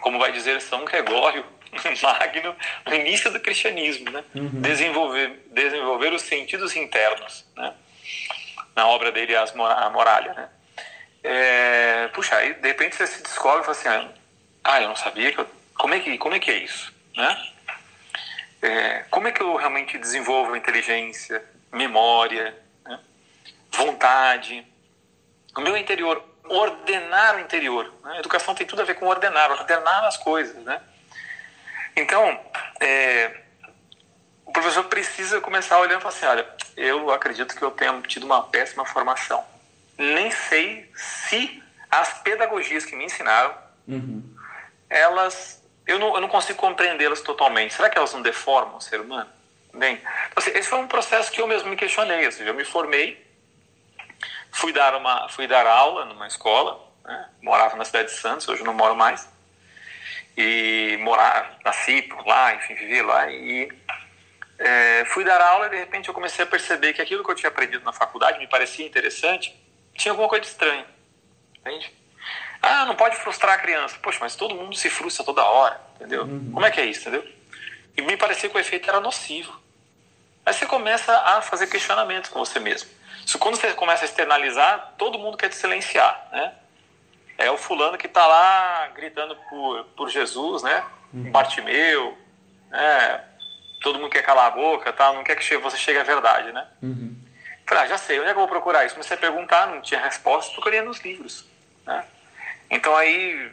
Como vai dizer São Gregório Magno no início do cristianismo, né? Uhum. Desenvolver, desenvolver os sentidos internos, né? Na obra dele, As a Moralha, né? É, puxa, aí de repente você se descobre e fala assim, ah, eu não sabia que eu, como é que como é que é isso, né? É, como é que eu realmente desenvolvo inteligência, memória, né? vontade, o meu interior, ordenar o interior. Né? Educação tem tudo a ver com ordenar, ordenar as coisas, né? Então, é, o professor precisa começar olhando e falar assim, olha, eu acredito que eu tenha tido uma péssima formação nem sei se as pedagogias que me ensinaram, uhum. elas, eu não, eu não consigo compreendê-las totalmente. Será que elas não deformam o ser humano? Bem, então, assim, esse foi um processo que eu mesmo me questionei. Ou seja, eu me formei, fui dar, uma, fui dar aula numa escola, né? morava na cidade de Santos, hoje não moro mais. E morar, nasci por lá, enfim, vivi lá. E é, fui dar aula e de repente eu comecei a perceber que aquilo que eu tinha aprendido na faculdade me parecia interessante tinha alguma coisa de estranho. Entende? Ah, não pode frustrar a criança. Poxa, mas todo mundo se frustra toda hora, entendeu? Uhum. Como é que é isso, entendeu? E me parecia que o efeito era nocivo. Aí você começa a fazer questionamentos com você mesmo. Isso, quando você começa a externalizar, todo mundo quer te silenciar, né? É o fulano que está lá gritando por, por Jesus, né? Uhum. Bartimeu, né? Todo mundo quer calar a boca, tá? não quer que você chegue à verdade, né? Uhum. Falei, ah, já sei, onde é que eu vou procurar isso? Comecei a perguntar, não tinha resposta, procurei nos livros. Né? Então aí,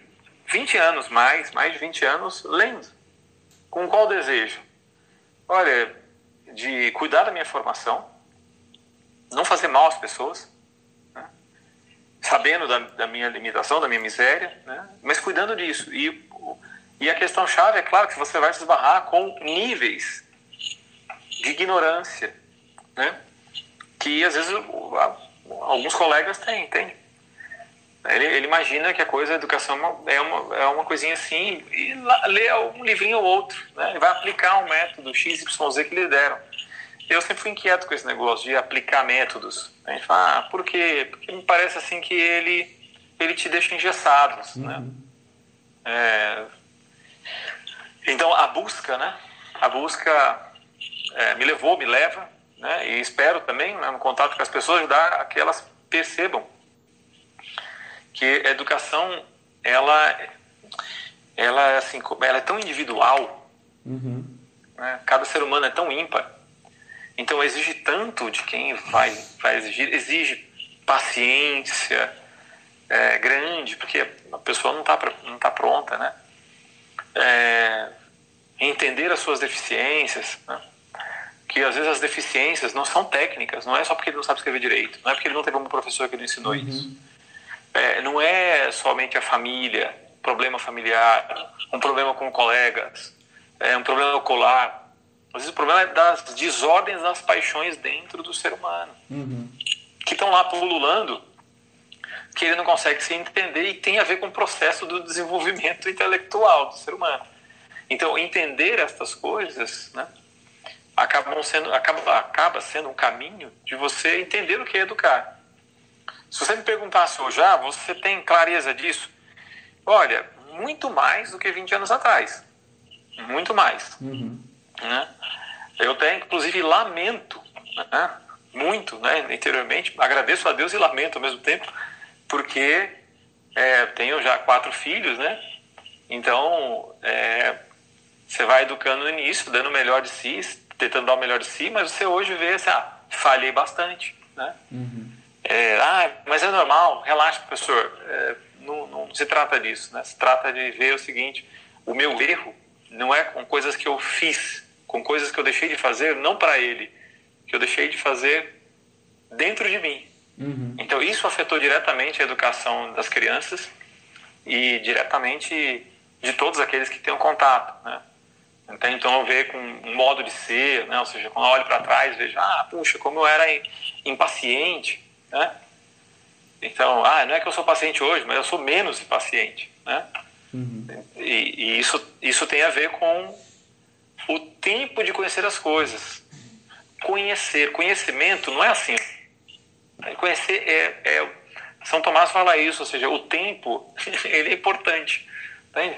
20 anos mais, mais de 20 anos, lendo. Com qual desejo? Olha, de cuidar da minha formação, não fazer mal às pessoas? Sabendo da, da, minha limitação, da minha miséria, né? mas cuidando disso. E, e a questão chave é claro que você vai se esbarrar com níveis de ignorância, né? que às vezes alguns colegas têm, tem. Ele, ele, imagina que a coisa, a educação é uma, é uma coisinha assim e lê um livrinho ou outro, né? Ele vai aplicar um método XYZ que lhe deram. Eu sempre fui inquieto com esse negócio de aplicar métodos. A gente fala, ah, por quê? Porque me parece assim que ele, ele te deixa engessado, uhum. né? É... Então, a busca, né? A busca é, me levou, me leva né? e espero também, né, no contato com as pessoas, ajudar a que elas percebam que a educação, ela, ela, é assim, ela é tão individual, uhum. né? cada ser humano é tão ímpar, então exige tanto de quem vai, vai exigir, exige paciência é, grande, porque a pessoa não está não tá pronta, né? É, entender as suas deficiências, né? que às vezes as deficiências não são técnicas, não é só porque ele não sabe escrever direito, não é porque ele não teve um professor que lhe ensinou uhum. isso. É, não é somente a família, problema familiar, um problema com colegas, é um problema ocular. Às vezes o problema é das desordens das paixões dentro do ser humano, uhum. que estão lá pululando, que ele não consegue se entender e tem a ver com o processo do desenvolvimento intelectual do ser humano. Então, entender estas coisas, né, acabam sendo, acaba, acaba sendo um caminho de você entender o que é educar. Se você me perguntasse hoje, ah, você tem clareza disso? Olha, muito mais do que 20 anos atrás. Muito mais. Uhum. Né? Eu até, inclusive, lamento né? muito, né, interiormente, agradeço a Deus e lamento ao mesmo tempo, porque é, tenho já quatro filhos, né? Então, é, você vai educando no início, dando o melhor de si, tentando dar o melhor de si, mas você hoje vê assim, ah, falhei bastante, né? Uhum. É, ah, mas é normal, relaxa, professor. É, não, não, se trata disso, né? Se trata de ver o seguinte: o meu erro não é com coisas que eu fiz, com coisas que eu deixei de fazer, não para ele, que eu deixei de fazer dentro de mim. Uhum. Então isso afetou diretamente a educação das crianças e diretamente de todos aqueles que têm um contato, né? Então, eu vejo com um modo de ser, né? Ou seja, quando eu olho para trás, vejo, ah, puxa, como eu era impaciente, né? Então, ah, não é que eu sou paciente hoje, mas eu sou menos impaciente, né? Uhum. E, e, isso, isso tem a ver com o tempo de conhecer as coisas. Conhecer, conhecimento não é assim. Conhecer é, é São Tomás fala isso, ou seja, o tempo ele é importante, entende?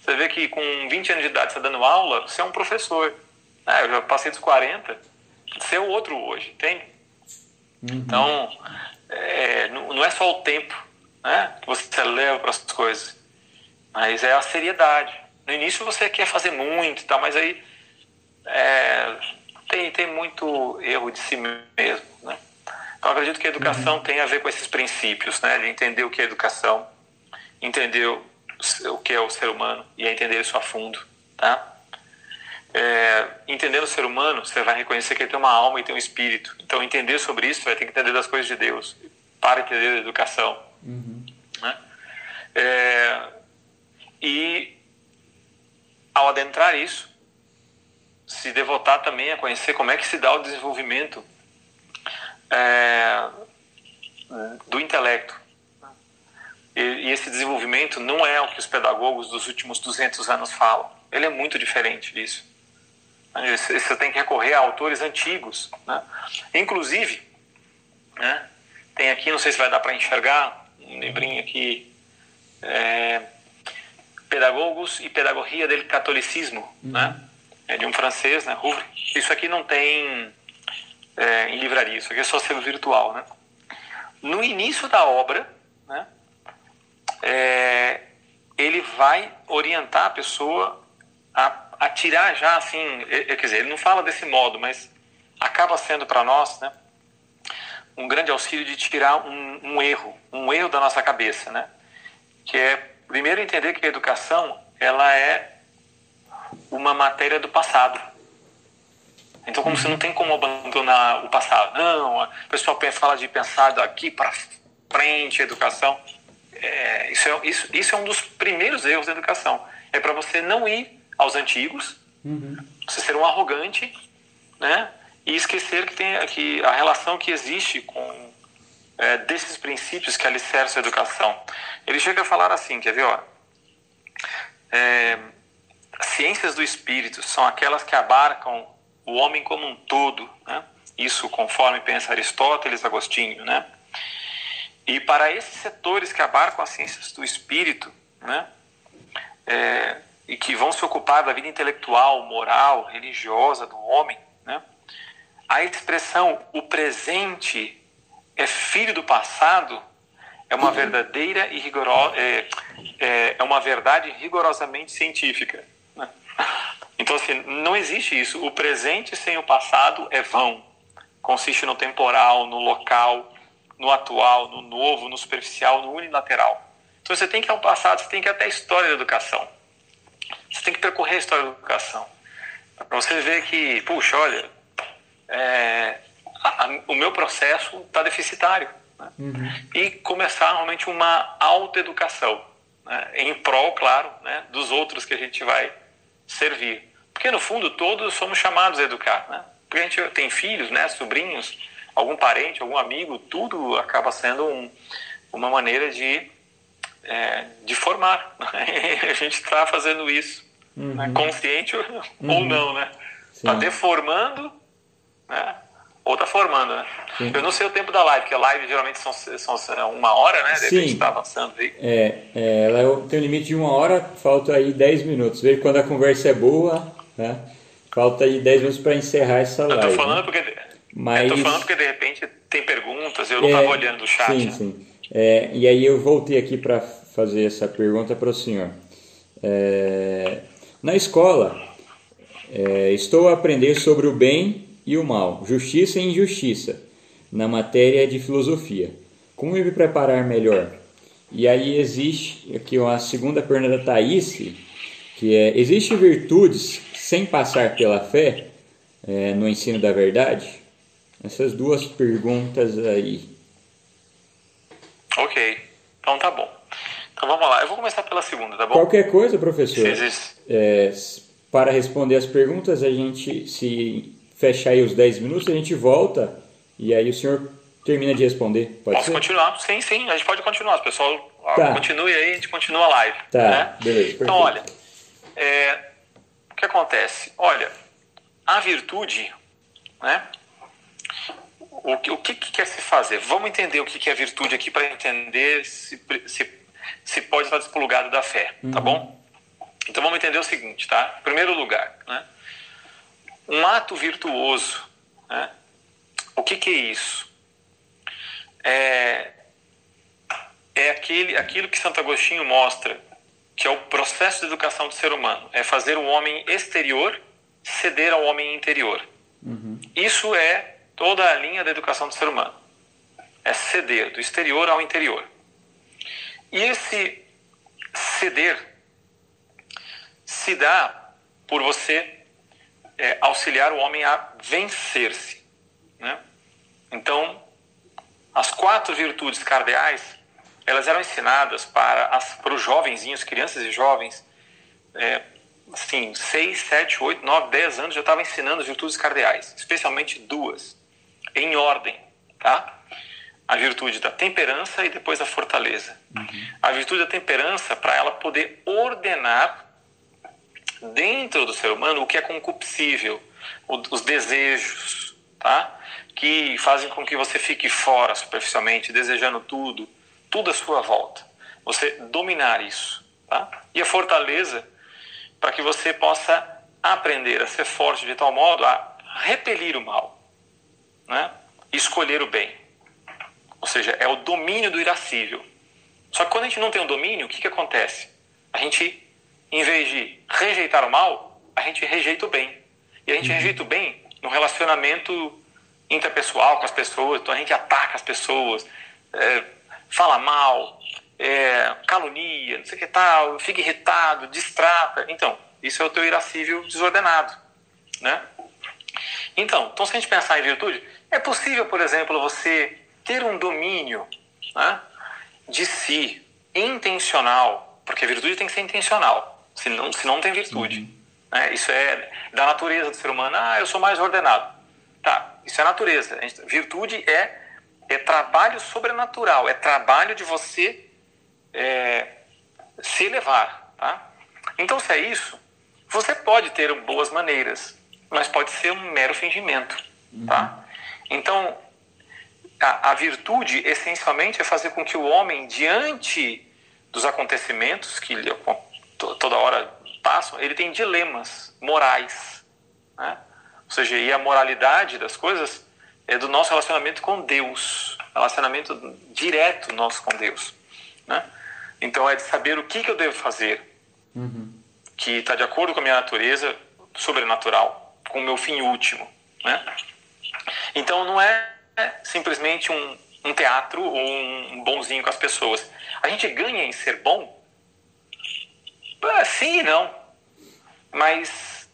Você vê que com 20 anos de idade você tá dando aula, você é um professor. Ah, eu já passei dos 40, você é o outro hoje, entende? Uhum. Então, é, não é só o tempo né, que você leva para as coisas, mas é a seriedade. No início você quer fazer muito e tal, mas aí é, tem, tem muito erro de si mesmo. Né? Então acredito que a educação uhum. tem a ver com esses princípios, né, de entender o que é educação, entender o que é o ser humano e entender isso a fundo. Tá? É, entendendo o ser humano, você vai reconhecer que ele tem uma alma e tem um espírito. Então, entender sobre isso, você vai ter que entender das coisas de Deus para entender a educação. Uhum. Né? É, e, ao adentrar isso, se devotar também a conhecer como é que se dá o desenvolvimento é, do intelecto. E, e esse desenvolvimento não é o que os pedagogos dos últimos 200 anos falam. Ele é muito diferente disso. Você tem que recorrer a autores antigos. Né? Inclusive, né, tem aqui, não sei se vai dar para enxergar, um livrinho aqui, é, Pedagogos e Pedagogia do Catolicismo, uhum. né? é de um francês, né, Rouvre. Isso aqui não tem é, em livraria, isso aqui é só selo virtual. Né? No início da obra, né, é, ele vai orientar a pessoa a a tirar já assim, quer dizer, ele não fala desse modo, mas acaba sendo para nós, né, um grande auxílio de tirar um, um, erro, um erro da nossa cabeça, né, que é primeiro entender que a educação ela é uma matéria do passado. Então, como você não tem como abandonar o passado, não, o pessoal fala de pensar daqui para frente, educação, é, isso, é, isso, isso é um dos primeiros erros da educação. É para você não ir aos antigos, uhum. você ser um arrogante, né? E esquecer que tem que a relação que existe com é, desses princípios que alicerçam a educação. Ele chega a falar assim, quer ver, ó? É, ciências do espírito são aquelas que abarcam o homem como um todo, né? Isso conforme pensa Aristóteles, Agostinho, né? E para esses setores que abarcam as ciências do espírito, né? É, e que vão se ocupar da vida intelectual, moral, religiosa do homem, né? a expressão o presente é filho do passado é uma verdadeira e rigorosa é, é, é, uma verdade rigorosamente científica. Né? Então assim não existe isso. O presente sem o passado é vão. Consiste no temporal, no local, no atual, no novo, no superficial, no unilateral. Então você tem que ir ao passado, você tem que ir até a história da educação. Você tem que percorrer a história da educação. Para você ver que, puxa, olha, é, a, o meu processo está deficitário. Né? Uhum. E começar realmente uma autoeducação, né? em prol, claro, né? dos outros que a gente vai servir. Porque, no fundo, todos somos chamados a educar. Né? Porque a gente tem filhos, né? sobrinhos, algum parente, algum amigo, tudo acaba sendo um, uma maneira de é, de formar. a gente está fazendo isso, uhum. né? consciente uhum. ou não, né? Está deformando, né? Ou está formando, né? Sim. Eu não sei o tempo da live, porque a live geralmente são, são uma hora, né? De repente está avançando aí. É, é, ela tem um limite de uma hora, falta aí 10 minutos. Veja quando a conversa é boa, né? Falta aí 10 minutos para encerrar essa live. Eu tô falando né? porque. Mas... Eu tô falando porque de repente tem perguntas, eu não estava é, olhando o chat. Sim, né? sim. É, e aí eu voltei aqui para fazer essa pergunta para o senhor. É, na escola, é, estou a aprender sobre o bem e o mal, justiça e injustiça. na matéria de filosofia. Como me preparar melhor? E aí existe aqui uma segunda pergunta da Thaís, que é, existe virtudes sem passar pela fé é, no ensino da verdade? Essas duas perguntas aí. Ok, então tá bom. Então vamos lá, eu vou começar pela segunda, tá bom? Qualquer coisa, professor, é, para responder as perguntas, a gente, se fechar aí os 10 minutos, a gente volta e aí o senhor termina de responder. Pode Posso ser? continuar? Sim, sim, a gente pode continuar. Pessoal, tá. continue aí, a gente continua a live. Tá, né? beleza. Perfeito. Então, olha, é, o que acontece? Olha, a virtude, né? O que, o que, que quer se fazer? Vamos entender o que, que é virtude aqui para entender se, se, se pode estar desplugado da fé, tá uhum. tá bom? Então vamos entender o seguinte, tá? Em primeiro lugar, né? Um ato virtuoso, né? O que, que é isso? É, é aquele, aquilo que Santo Agostinho mostra, que é o processo de educação do ser humano. É fazer o homem exterior ceder ao homem interior. Uhum. Isso é toda a linha da educação do ser humano. É ceder do exterior ao interior. E esse ceder se dá por você é, auxiliar o homem a vencer-se. Né? Então, as quatro virtudes cardeais, elas eram ensinadas para, as, para os jovenzinhos, crianças e jovens, é, assim, 6, 7, 8, 9, 10 anos já estava ensinando as virtudes cardeais, especialmente duas, em ordem, tá? A virtude da temperança e depois a fortaleza. Uhum. A virtude da temperança, para ela poder ordenar dentro do ser humano o que é concupiscível, os desejos, tá? Que fazem com que você fique fora superficialmente, desejando tudo, tudo à sua volta. Você dominar isso, tá? E a fortaleza para que você possa aprender a ser forte de tal modo a repelir o mal, né? E escolher o bem. Ou seja, é o domínio do irascível. Só que quando a gente não tem o domínio, o que, que acontece? A gente, em vez de rejeitar o mal, a gente rejeita o bem. E a gente uhum. rejeita o bem no relacionamento interpessoal com as pessoas, então a gente ataca as pessoas, é, fala mal, é, calunia, não sei o que tal, fica irritado, distrata. Então, isso é o teu irascível desordenado, né? Então, então, se a gente pensar em virtude, é possível, por exemplo, você ter um domínio né, de si, intencional, porque a virtude tem que ser intencional, senão, senão não tem virtude. Uhum. Né? Isso é da natureza do ser humano. Ah, eu sou mais ordenado. Tá, isso é natureza. Virtude é, é trabalho sobrenatural, é trabalho de você é, se elevar. Tá? Então, se é isso, você pode ter boas maneiras, mas pode ser um mero fingimento. Uhum. Tá? Então, a, a virtude, essencialmente, é fazer com que o homem, diante dos acontecimentos que toda hora passam, ele tem dilemas morais. Né? Ou seja, e a moralidade das coisas é do nosso relacionamento com Deus, relacionamento direto nosso com Deus. Né? Então é de saber o que, que eu devo fazer, uhum. que está de acordo com a minha natureza sobrenatural, com o meu fim último. Né? Então não é simplesmente um, um teatro ou um bonzinho com as pessoas. A gente ganha em ser bom? Ah, sim e não. Mas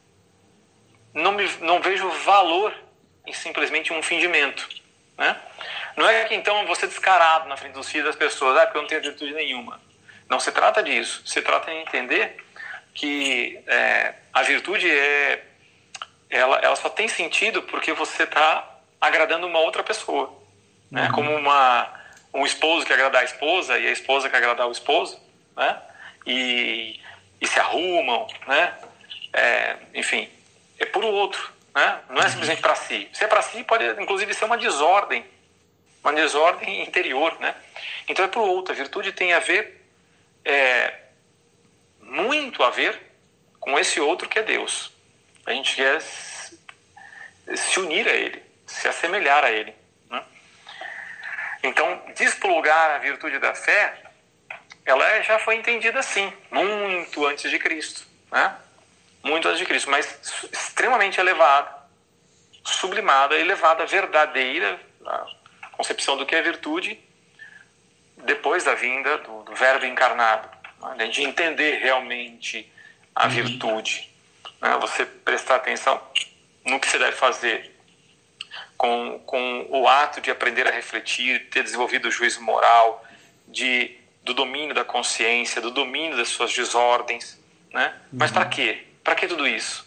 não, me, não vejo valor em simplesmente um fingimento. Né? Não é que então você descarado na frente dos filhos das pessoas, ah, porque eu não tenho virtude nenhuma. Não se trata disso. Se trata de entender que é, a virtude é ela, ela só tem sentido porque você está agradando uma outra pessoa. Né? Uhum. Como uma, um esposo que agradar a esposa e a esposa que agradar o esposo. Né? E, e se arrumam. Né? É, enfim, é por o outro. Né? Não é uhum. simplesmente para si. Se é para si, pode inclusive ser uma desordem. Uma desordem interior. Né? Então é para o outro. A virtude tem a ver é, muito a ver com esse outro que é Deus. A gente quer se unir a Ele, se assemelhar a Ele. Né? Então, desplugar a virtude da fé, ela já foi entendida assim, muito antes de Cristo. Né? Muito antes de Cristo, mas extremamente elevada, sublimada, elevada, verdadeira, concepção do que é virtude depois da vinda do, do Verbo encarnado, né? de entender realmente a uhum. virtude, né? você prestar atenção no que você deve fazer com, com o ato de aprender a refletir, ter desenvolvido o juízo moral, de, do domínio da consciência, do domínio das suas desordens, né? Mas para uhum. quê? Para que tudo isso?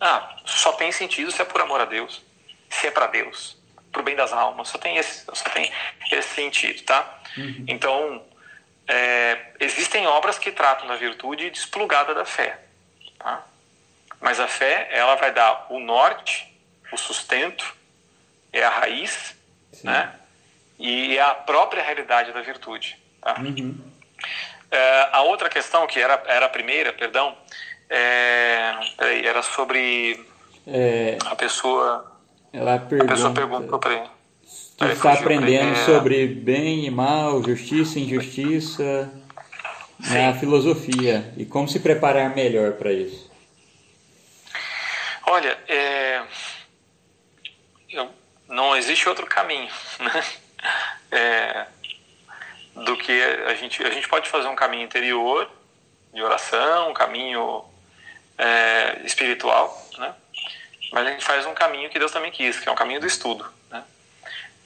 Ah, só tem sentido se é por amor a Deus, se é para Deus, para o bem das almas, só tem esse, só tem esse sentido, tá? Uhum. Então, é, existem obras que tratam da virtude desplugada da fé, tá? Mas a fé, ela vai dar o norte, o sustento, é a raiz, Sim. né? E é a própria realidade da virtude, tá? Uhum. É, a outra questão, que era, era a primeira, perdão, é, peraí, era sobre é, a pessoa. Ela pergunta, a pessoa perguntou, peraí. Tu está aprendendo é. sobre bem e mal, justiça e injustiça Sim. na filosofia. E como se preparar melhor para isso? Olha, é, eu, não existe outro caminho, né? É, do que a gente a gente pode fazer um caminho interior de oração, um caminho é, espiritual, né? Mas a gente faz um caminho que Deus também quis, que é um caminho do estudo, né?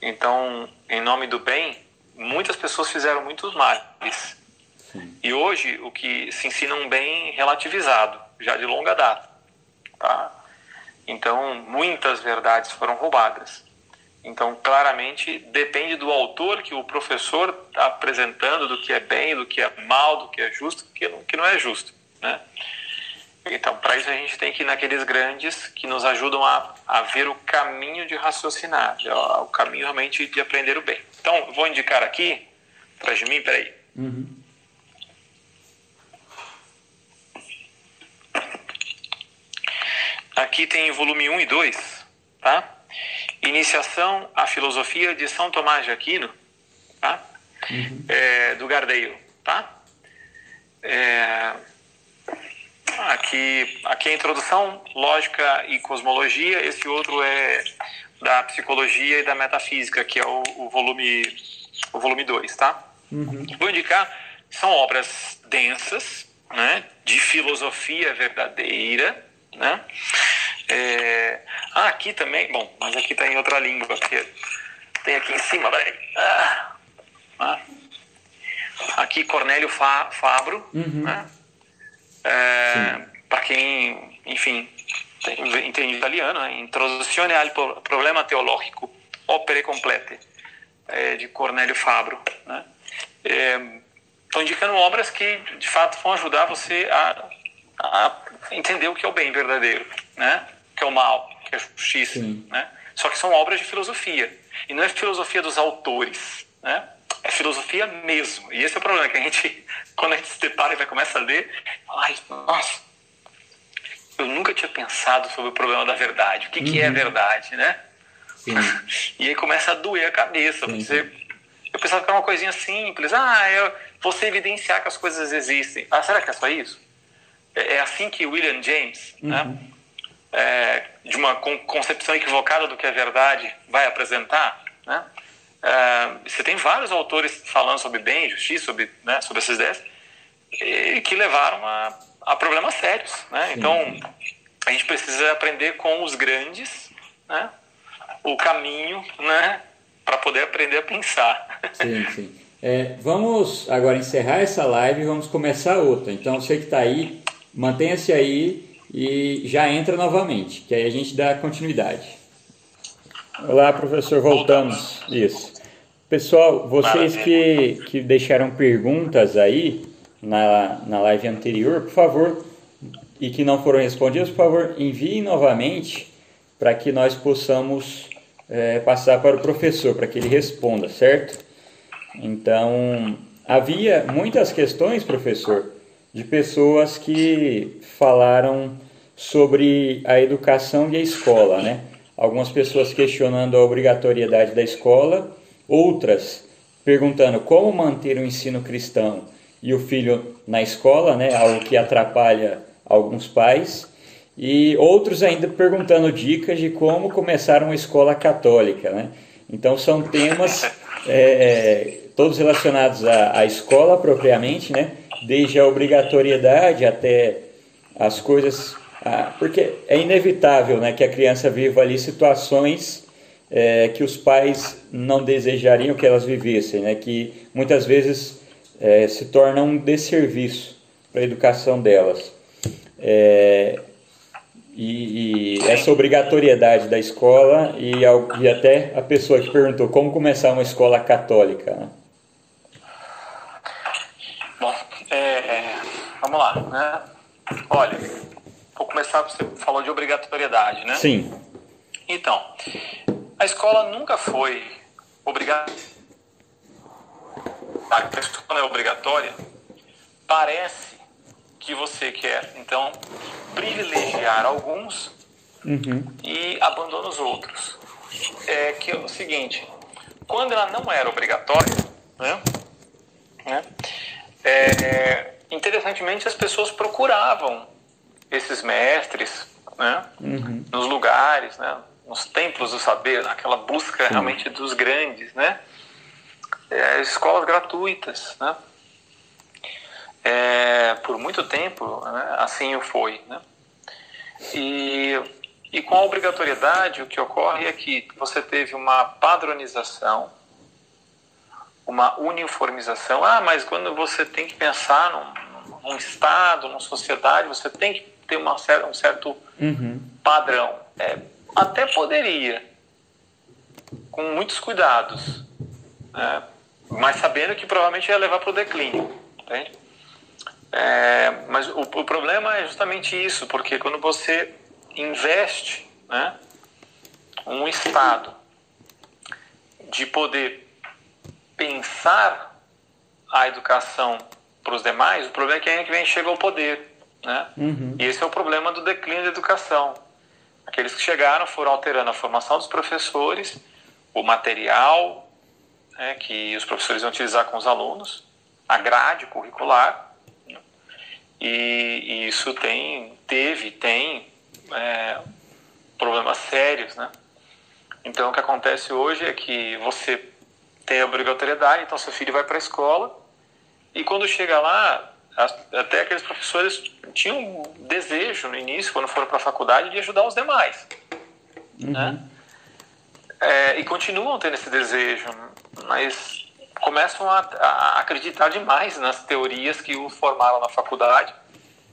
Então, em nome do bem, muitas pessoas fizeram muitos males. Sim. E hoje o que se ensina um bem relativizado, já de longa data, tá? Então, muitas verdades foram roubadas. Então, claramente, depende do autor que o professor está apresentando do que é bem, do que é mal, do que é justo, do que não, que não é justo. Né? Então, para isso a gente tem que ir naqueles grandes que nos ajudam a, a ver o caminho de raciocinar, o caminho realmente de aprender o bem. Então, vou indicar aqui, atrás de mim, peraí. Uhum. Aqui tem volume 1 e 2, tá? Iniciação à Filosofia de São Tomás de Aquino, tá? Uhum. É, do Gardeio, tá? É, aqui, aqui é a introdução, lógica e cosmologia, esse outro é da psicologia e da metafísica, que é o, o volume o volume 2, tá? Uhum. Vou indicar, são obras densas, né, de filosofia verdadeira, né? É... Ah, aqui também, bom, mas aqui está em outra língua. Aqui, tem aqui em cima, peraí. Ah, ah. Aqui Cornélio Fa, Fabro, uhum. né? É, Para quem, enfim, entende italiano, né? Introduzione al problema teológico, opere complete, é, de Cornélio Fabro. Né? Estão é, indicando obras que, de fato, vão ajudar você a, a entender o que é o bem verdadeiro, né? Que é o mal, que é a justiça, né? Só que são obras de filosofia. E não é filosofia dos autores, né? É filosofia mesmo. E esse é o problema, que a gente, quando a gente se depara e vai começar a ler, ai, nossa, eu nunca tinha pensado sobre o problema da verdade. O que, uhum. que é uhum. verdade, né? Sim. E aí começa a doer a cabeça. Sim. Você, eu pensava que era uma coisinha simples. Ah, é você evidenciar que as coisas existem. Ah, será que é só isso? É, é assim que William James, né? uhum. né? É, de uma concepção equivocada do que é verdade vai apresentar, né? É, você tem vários autores falando sobre bem justiça, sobre, né, sobre essas ideias, e que levaram a, a problemas sérios. Né? Então, a gente precisa aprender com os grandes né, o caminho né, para poder aprender a pensar. Sim, sim. É, vamos agora encerrar essa live e vamos começar outra. Então, você que está aí, mantenha-se aí e já entra novamente, que aí a gente dá continuidade. Olá, professor, voltamos. Isso. Pessoal, vocês que, que deixaram perguntas aí na, na live anterior, por favor, e que não foram respondidas, por favor, enviem novamente para que nós possamos é, passar para o professor, para que ele responda, certo? Então, havia muitas questões, professor, de pessoas que falaram sobre a educação e a escola, né? Algumas pessoas questionando a obrigatoriedade da escola, outras perguntando como manter o ensino cristão e o filho na escola, né? Algo que atrapalha alguns pais. E outros ainda perguntando dicas de como começar uma escola católica, né? Então são temas é, todos relacionados à, à, escola propriamente, né? Desde a obrigatoriedade até as coisas, ah, porque é inevitável, né, que a criança viva ali situações é, que os pais não desejariam que elas vivessem, né? Que muitas vezes é, se torna um desserviço para a educação delas. É, e, e, essa obrigatoriedade da escola e, e, até a pessoa que perguntou como começar uma escola católica. Né? Bom, é, é, vamos lá, né? Olha, vou começar, você falou de obrigatoriedade, né? Sim. Então, a escola nunca foi obrigada. A escola é obrigatória. Parece que você quer, então, privilegiar alguns uhum. e abandona os outros. É que é o seguinte, quando ela não era obrigatória, né, né é, interessantemente as pessoas procuravam esses mestres né, uhum. nos lugares, né, nos templos do saber, naquela busca Sim. realmente dos grandes, né, é, escolas gratuitas, né, é, por muito tempo, né, assim o foi. Né? E, e com a obrigatoriedade, o que ocorre é que você teve uma padronização, uma uniformização. Ah, mas quando você tem que pensar num, num Estado, numa sociedade, você tem que ter uma, um certo uhum. padrão. É, até poderia, com muitos cuidados, né? mas sabendo que provavelmente ia levar para o declínio. Entende? É, mas o, o, problema é justamente isso, porque quando você investe né, um Estado de poder pensar a educação para os demais, o problema é quem é que vem chega ao poder. Né? Uhum. E esse é o problema do declínio da educação. Aqueles que chegaram foram alterando a formação dos professores, o material né, que os professores vão utilizar com os alunos, a grade curricular, e, e isso tem, teve, tem é, problemas sérios, né? Então o que acontece hoje é que você tem a obrigatoriedade, então seu filho vai para a escola e quando chega lá, até aqueles professores tinham um desejo no início, quando foram para a faculdade, de ajudar os demais, uhum. né? É, e continuam tendo esse desejo, mas começam a, a, acreditar demais nas teorias que o formaram na faculdade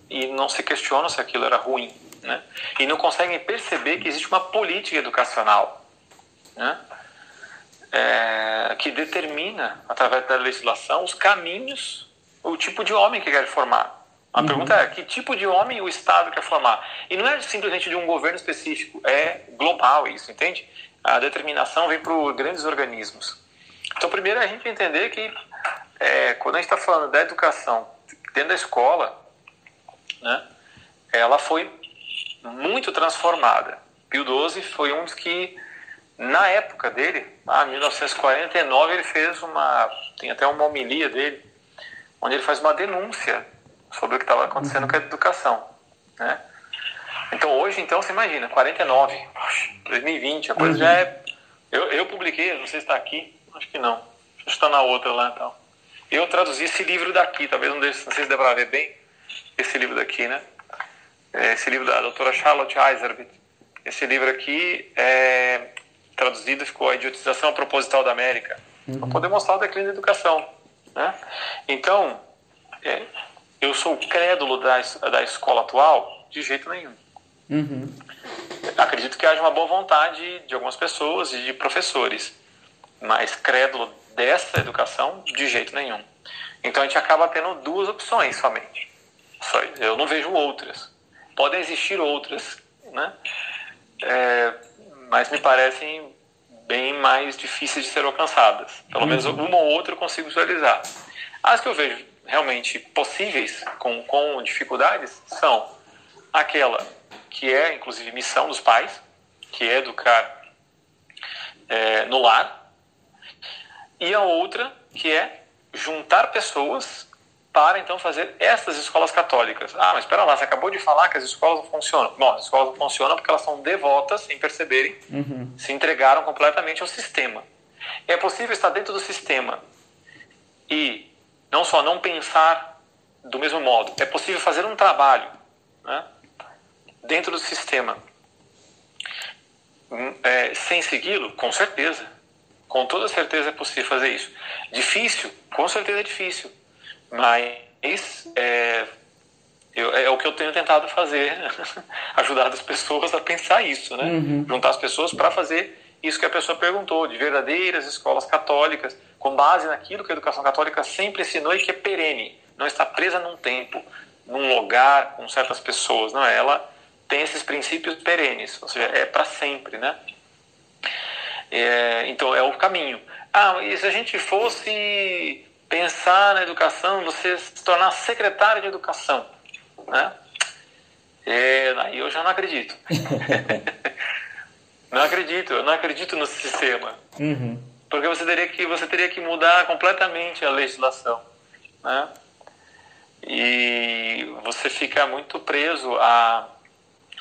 e não se questionam se aquilo era ruim, né? E não conseguem perceber que existe uma política educacional, né? É, que determina, através da legislação, os caminhos, o tipo de homem que quer formar. A uhum. pergunta é: que tipo de homem o Estado quer formar? E não é simplesmente de um governo específico, é global isso, entende? A determinação vem para grandes organismos. Então, primeiro a gente entender que é, quando a gente está falando da educação dentro da escola, né, ela foi muito transformada. Pio XII foi um dos que, na época dele, ah, 1949, ele fez uma. tem até uma homilia dele, onde ele faz uma denúncia sobre o que estava acontecendo uhum. com a educação. Né? Então hoje, então, você imagina, 49, 2020, a coisa uhum. já é. Eu, eu publiquei, não sei se está aqui, Acho que não. Acho que está na outra lá então. Eu traduzi esse livro daqui, talvez não, deixe, não sei se dá para ver bem, esse livro daqui, né? É esse livro da doutora Charlotte Eiserbit. Esse livro aqui é traduzido ficou a idiotização proposital da América, uhum. para poder mostrar o declínio da educação. Né? Então, é, eu sou crédulo da, da escola atual? De jeito nenhum. Uhum. Acredito que haja uma boa vontade de algumas pessoas e de professores mais crédulo dessa educação, de jeito nenhum. Então a gente acaba tendo duas opções somente. Só, eu não vejo outras. Podem existir outras, né? É, mas me parecem bem mais difíceis de ser alcançadas. Pelo uhum. menos uma ou outra eu consigo visualizar. As que eu vejo realmente possíveis, com, com dificuldades, são aquela que é, inclusive, missão dos pais, que é educar é, no lar, e a outra que é juntar pessoas para então fazer essas escolas católicas. Ah, mas espera lá, você acabou de falar que as escolas não funcionam. Bom, as escolas não funcionam porque elas são devotas, sem perceberem, uhum. se entregaram completamente ao sistema. É possível estar dentro do sistema e não só não pensar do mesmo modo, é possível fazer um trabalho né, dentro do sistema hum, é, sem segui-lo? Com certeza. Com toda certeza é possível fazer isso. Difícil? Com certeza é difícil. Mas é, eu, é o que eu tenho tentado fazer, ajudar as pessoas a pensar isso, né? Uhum. Juntar as pessoas para fazer isso que a pessoa perguntou, de verdadeiras escolas católicas, com base naquilo que a educação católica sempre ensinou e que é perene, não está presa num tempo, num lugar, com certas pessoas, não é? Ela tem esses princípios perenes, ou seja, é para sempre, né? É, então é o caminho. Ah, e se a gente fosse pensar na educação, você se tornar secretário de educação, né? É, aí eu já não acredito. não acredito, eu não acredito no sistema. Uhum. Porque você teria que você teria que mudar completamente a legislação, né? E você fica muito preso a,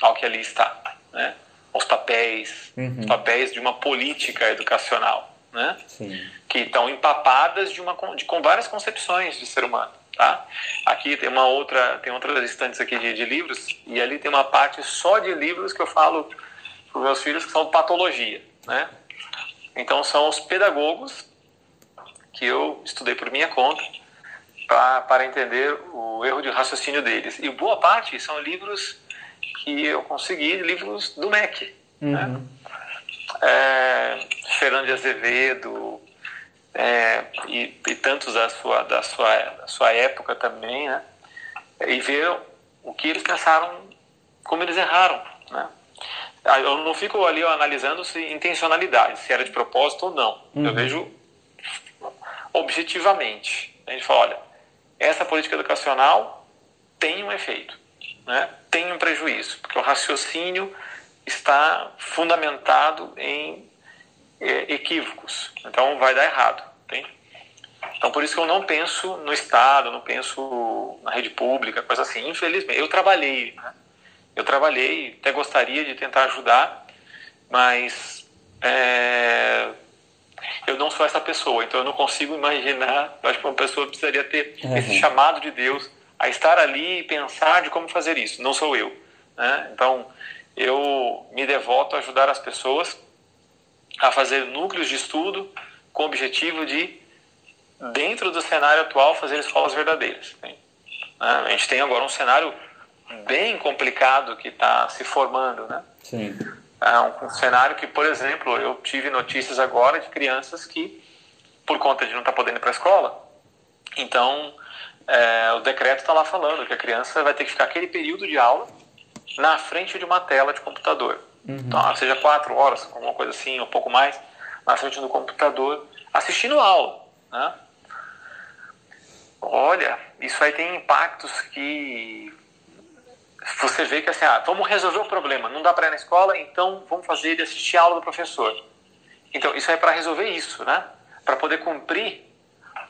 ao que ali está, né? Aos papéis, uhum. os papéis de uma política educacional né? Sim. Que estão empapadas de, uma, de, com várias concepções de ser humano, tá? Aqui tem uma outra, tem outras estantes aqui de, de livros e ali tem uma parte só de livros que eu falo para os meus filhos que são patologia, né? Então são os pedagogos que eu estudei por minha conta pra, para entender o erro de raciocínio deles. E boa parte são livros que eu consegui, livros do MEC, né? uhum. né? É, Fernando de Azevedo é, e, e, tantos da sua, da, sua, da sua época também, né? E ver o que eles pensaram, como eles erraram, né? Ah, eu não fico ali analisando se intencionalidade, se era de propósito ou não. Uhum. Eu vejo objetivamente. A gente fala, olha, essa política educacional tem um efeito, né? tem um prejuízo, porque o raciocínio está fundamentado em é, equívocos. Então vai dar errado. Entende? Então por isso que eu não penso no Estado, não penso na rede pública, coisa assim. Infelizmente, eu trabalhei, né? eu trabalhei, até gostaria de tentar ajudar, mas é, eu não sou essa pessoa, então eu não consigo imaginar. Eu acho que uma pessoa precisaria ter uhum. esse chamado de Deus a estar ali e pensar de como fazer isso. Não sou eu. Né? Então eu me devoto a ajudar as pessoas a fazer núcleos de estudo com o objetivo de, dentro do cenário atual, fazer escolas verdadeiras. Né? A gente tem agora um cenário bem complicado que está se formando, né? Sim. É um cenário que, por exemplo, eu tive notícias agora de crianças que, por conta de não estar tá podendo ir para a escola, então é, o decreto está lá falando que a criança vai ter que ficar aquele período de aula na frente de uma tela de computador. Uhum. Então, seja quatro horas, alguma coisa assim, um pouco mais, na frente do computador, assistindo aula. Né? Olha, isso aí tem impactos que você vê que assim, ah, vamos resolver o problema, não dá para ir na escola, então vamos fazer ele assistir a aula do professor. Então, isso é para resolver isso, né? Para poder cumprir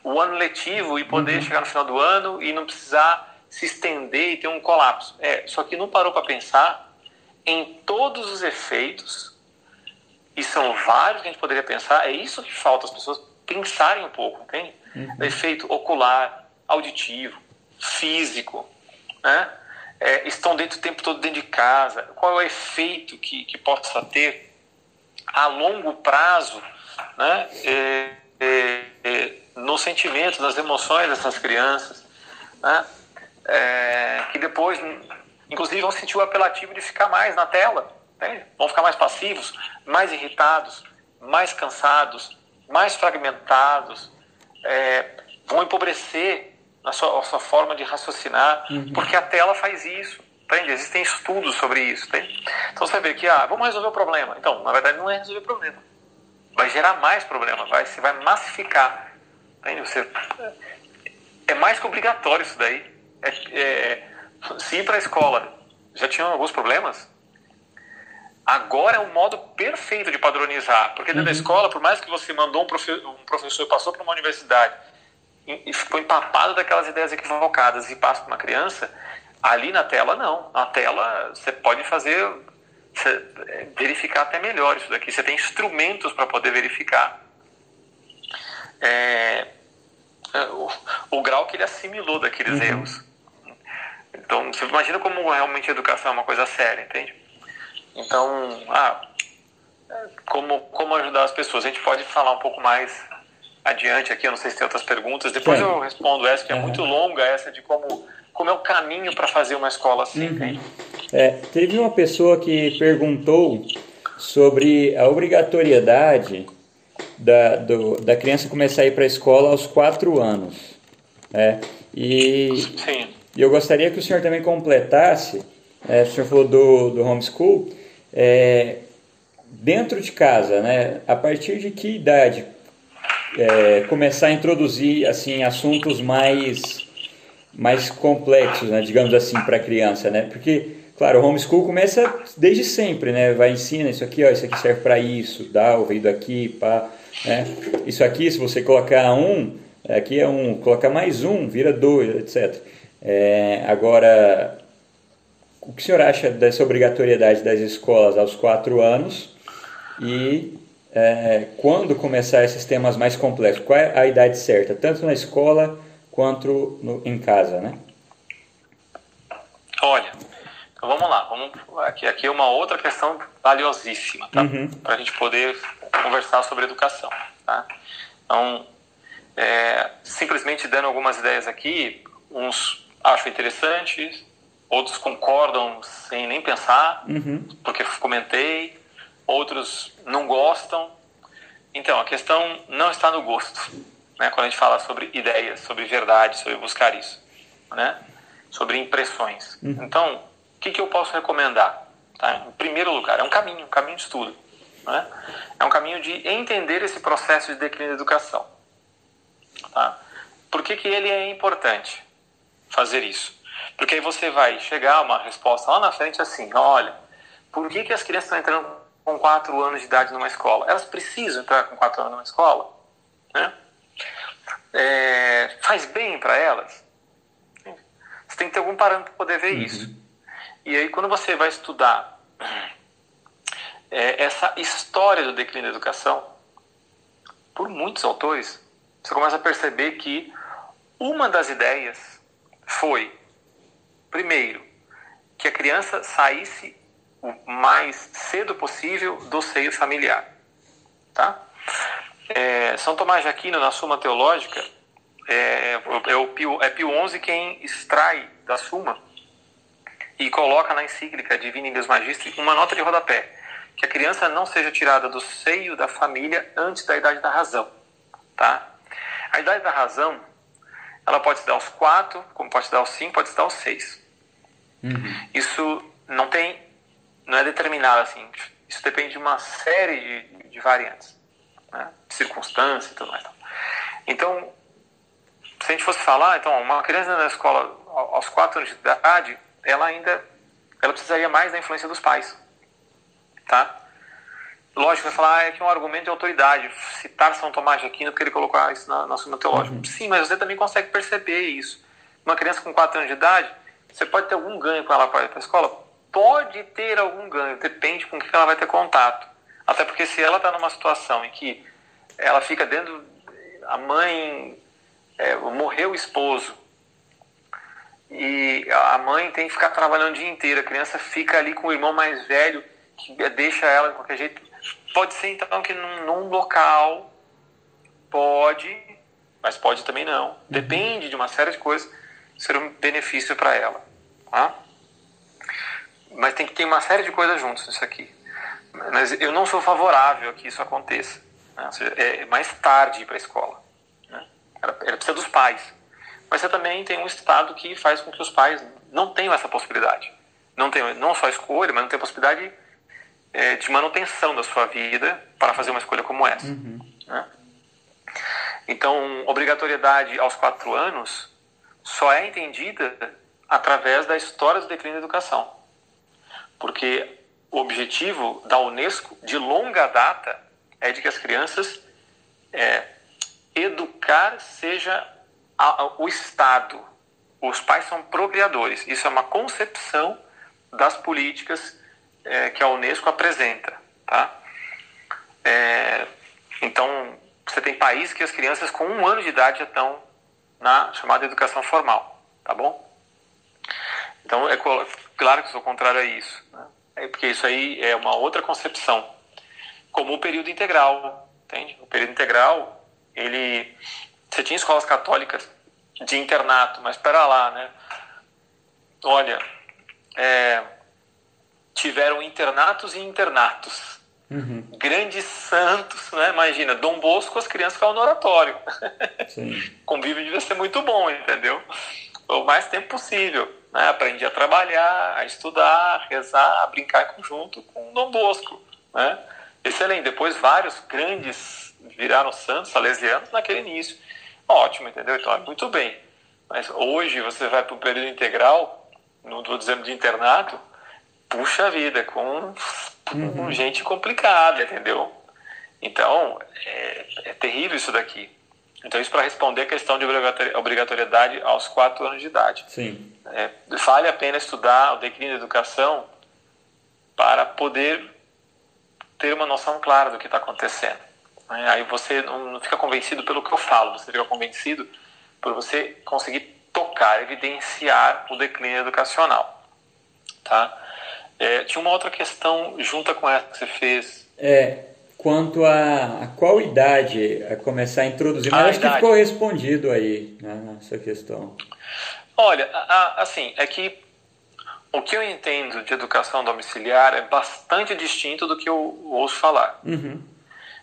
o ano letivo e poder uhum. chegar no final do ano e não precisar se estender e ter um colapso. É, só que não parou para pensar em todos os efeitos, e são vários que a gente poderia pensar, é isso que falta as pessoas pensarem um pouco, entende? Uhum. Efeito ocular, auditivo, físico, né? É, estão dentro o tempo todo dentro de casa, qual é o efeito que, que possa ter a longo prazo né? É, é, é no sentimento, nas emoções dessas crianças, né? É, que depois, inclusive, vão sentir o apelativo de ficar mais na tela, né? vão ficar mais passivos, mais irritados, mais cansados, mais fragmentados, é, vão empobrecer na sua, sua, forma de raciocinar, uhum. porque a tela faz isso. Entende? Existem estudos sobre isso. Entende? Então você vê que, ah, vamos resolver o problema. Então, na verdade, não é resolver o problema. Vai gerar mais problema, vai, você vai massificar. Entende? Você, é mais que obrigatório isso daí é, é, se ir para a escola já tinham alguns problemas, agora é o modo perfeito de padronizar. Porque dentro uhum. da escola, por mais que você mandou um, profe um professor, passou para uma universidade, e ficou empapado daquelas ideias equivocadas e passa para uma criança, ali na tela não. Na tela você pode fazer, é, verificar até melhor isso daqui. Você tem instrumentos para poder verificar é, é, o, o, grau que ele assimilou daqueles uhum. erros. Então, você imagina como realmente a educação é uma coisa séria, entende? Então, ah, como, como ajudar as pessoas? A gente pode falar um pouco mais adiante aqui, eu não sei se tem outras perguntas. Depois Sim. eu respondo essa, que é uhum. muito longa, essa de como, como é o caminho para fazer uma escola assim, uhum. É, teve uma pessoa que perguntou sobre a obrigatoriedade da, do, da criança começar a ir para a escola aos quatro anos. É, e, Sim. E eu gostaria que o senhor também completasse, é, o senhor falou do, do homeschool, é, dentro de casa, né, a partir de que idade é, começar a introduzir assim assuntos mais mais complexos, né, digamos assim, para a criança, né? Porque, claro, o homeschool começa desde sempre, né? Vai ensina isso aqui, ó, isso aqui serve para isso, dá o veio daqui, pá, né? Isso aqui, se você colocar um, aqui é um, colocar mais um, vira dois, etc. É, agora, o que o senhor acha dessa obrigatoriedade das escolas aos quatro anos e é, quando começar esses temas mais complexos? Qual é a idade certa, tanto na escola quanto no, em casa, né? Olha, então vamos lá, vamos, aqui, aqui é uma outra questão valiosíssima, tá? Uhum. Para a gente poder conversar sobre educação, tá? Então, é, simplesmente dando algumas ideias aqui, uns acham interessantes, outros concordam sem nem pensar, uhum. porque comentei, outros não gostam. Então, a questão não está no gosto, né? quando a gente fala sobre ideias, sobre verdade, sobre buscar isso, né? sobre impressões. Uhum. Então, o que, que eu posso recomendar? Tá? Em primeiro lugar, é um caminho, um caminho de estudo. Né? É um caminho de entender esse processo de declínio da educação. Tá? Por que, que ele é importante fazer isso? Porque aí você vai chegar a uma resposta lá na frente assim, olha, por que, que as crianças estão entrando com 4 anos de idade numa escola. Elas precisam entrar com 4 anos numa escola? Né? É, faz bem para elas? Você tem que ter algum parâmetro para poder ver uhum. isso. E aí, quando você vai estudar é, essa história do declínio da educação, por muitos autores, você começa a perceber que uma das ideias foi, primeiro, que a criança saísse o mais cedo possível do seio familiar. Tá? É, São Tomás de Aquino, na Suma Teológica, é, é, o Pio, é Pio XI quem extrai da Suma e coloca na encíclica Divina Deus Magistri uma nota de rodapé, que a criança não seja tirada do seio da família antes da idade da razão. Tá? A idade da razão, ela pode se dar aos quatro, como pode se dar aos cinco, pode se dar aos seis. Uhum. Isso não tem não é determinado assim. Isso depende de uma série de, de variantes, né? circunstâncias e tudo mais. Então, se a gente fosse falar, então, uma criança na escola aos 4 anos de idade, ela ainda ela precisaria mais da influência dos pais, tá? Lógico, vai falar, ah, é que é um argumento de autoridade, citar São Tomás de Aquino porque ele colocou isso na, na Suma Teológica. Uhum. Sim, mas você também consegue perceber isso. Uma criança com 4 anos de idade, você pode ter algum ganho com ela para ir para a escola? pode ter algum ganho, depende com o que ela vai ter contato. Até porque se ela está numa situação em que ela fica dentro. A mãe. É, morreu o esposo. E a mãe tem que ficar trabalhando o dia inteiro. A criança fica ali com o irmão mais velho, que deixa ela de qualquer jeito. Pode ser então que num, num local. Pode, mas pode também não. Depende de uma série de coisas ser um benefício para ela. Tá? mas tem que ter uma série de coisas juntos nisso aqui. Mas eu não sou favorável a que isso aconteça. Né? Ou seja, é mais tarde ir para a escola. Né? Ela, ela precisa dos pais. Mas você também tem um Estado que faz com que os pais não tenham essa possibilidade. Não, tem, não só escolha, mas não tem possibilidade é, de manutenção da sua vida para fazer uma escolha como essa. Uhum. Né? Então, obrigatoriedade aos quatro anos só é entendida através da história do declínio da educação porque o objetivo da Unesco de longa data é de que as crianças é, educar seja a, a, o Estado, os pais são procriadores. Isso é uma concepção das políticas é, que a Unesco apresenta, tá? É, então, você tem países que as crianças com um ano de idade já estão na chamada educação formal, tá bom? Então, é claro que sou contrário a isso, né? é porque isso aí é uma outra concepção, como o período integral, entende? O período integral, ele, você tinha escolas católicas de internato, mas espera lá, né? Olha, é, tiveram internatos e internatos. Uhum. Grandes santos, né? Imagina, Dom Bosco, as crianças ficavam no oratório. Convívio devia ser muito bom, entendeu? O mais tempo possível. Né? Aprendi a trabalhar, a estudar, a rezar, a brincar em conjunto com Dom Bosco. Né? Excelente. Depois, vários grandes viraram santos salesianos naquele início. Ótimo, entendeu? Então, é muito bem. Mas hoje você vai para o período integral, não estou dizendo de internato, puxa vida, com, uhum. gente complicada, entendeu? Então, é, é, terrível isso daqui. Então, isso para responder a questão de obrigatoriedade aos quatro anos de idade. Sim. É, vale a pena estudar o declínio da educação para poder ter uma noção clara do que está acontecendo. É, aí você não fica convencido pelo que eu falo, você fica convencido por você conseguir tocar, evidenciar o declínio educacional. Tá? É, tinha uma outra questão junta com essa que você fez. É, quanto a, a qual idade a começar a introduzir, mas a acho idade. que ficou respondido aí né, nessa questão. Olha, a, a, assim, é que o que eu entendo de educação domiciliar é bastante distinto do que eu ouço falar. Uhum.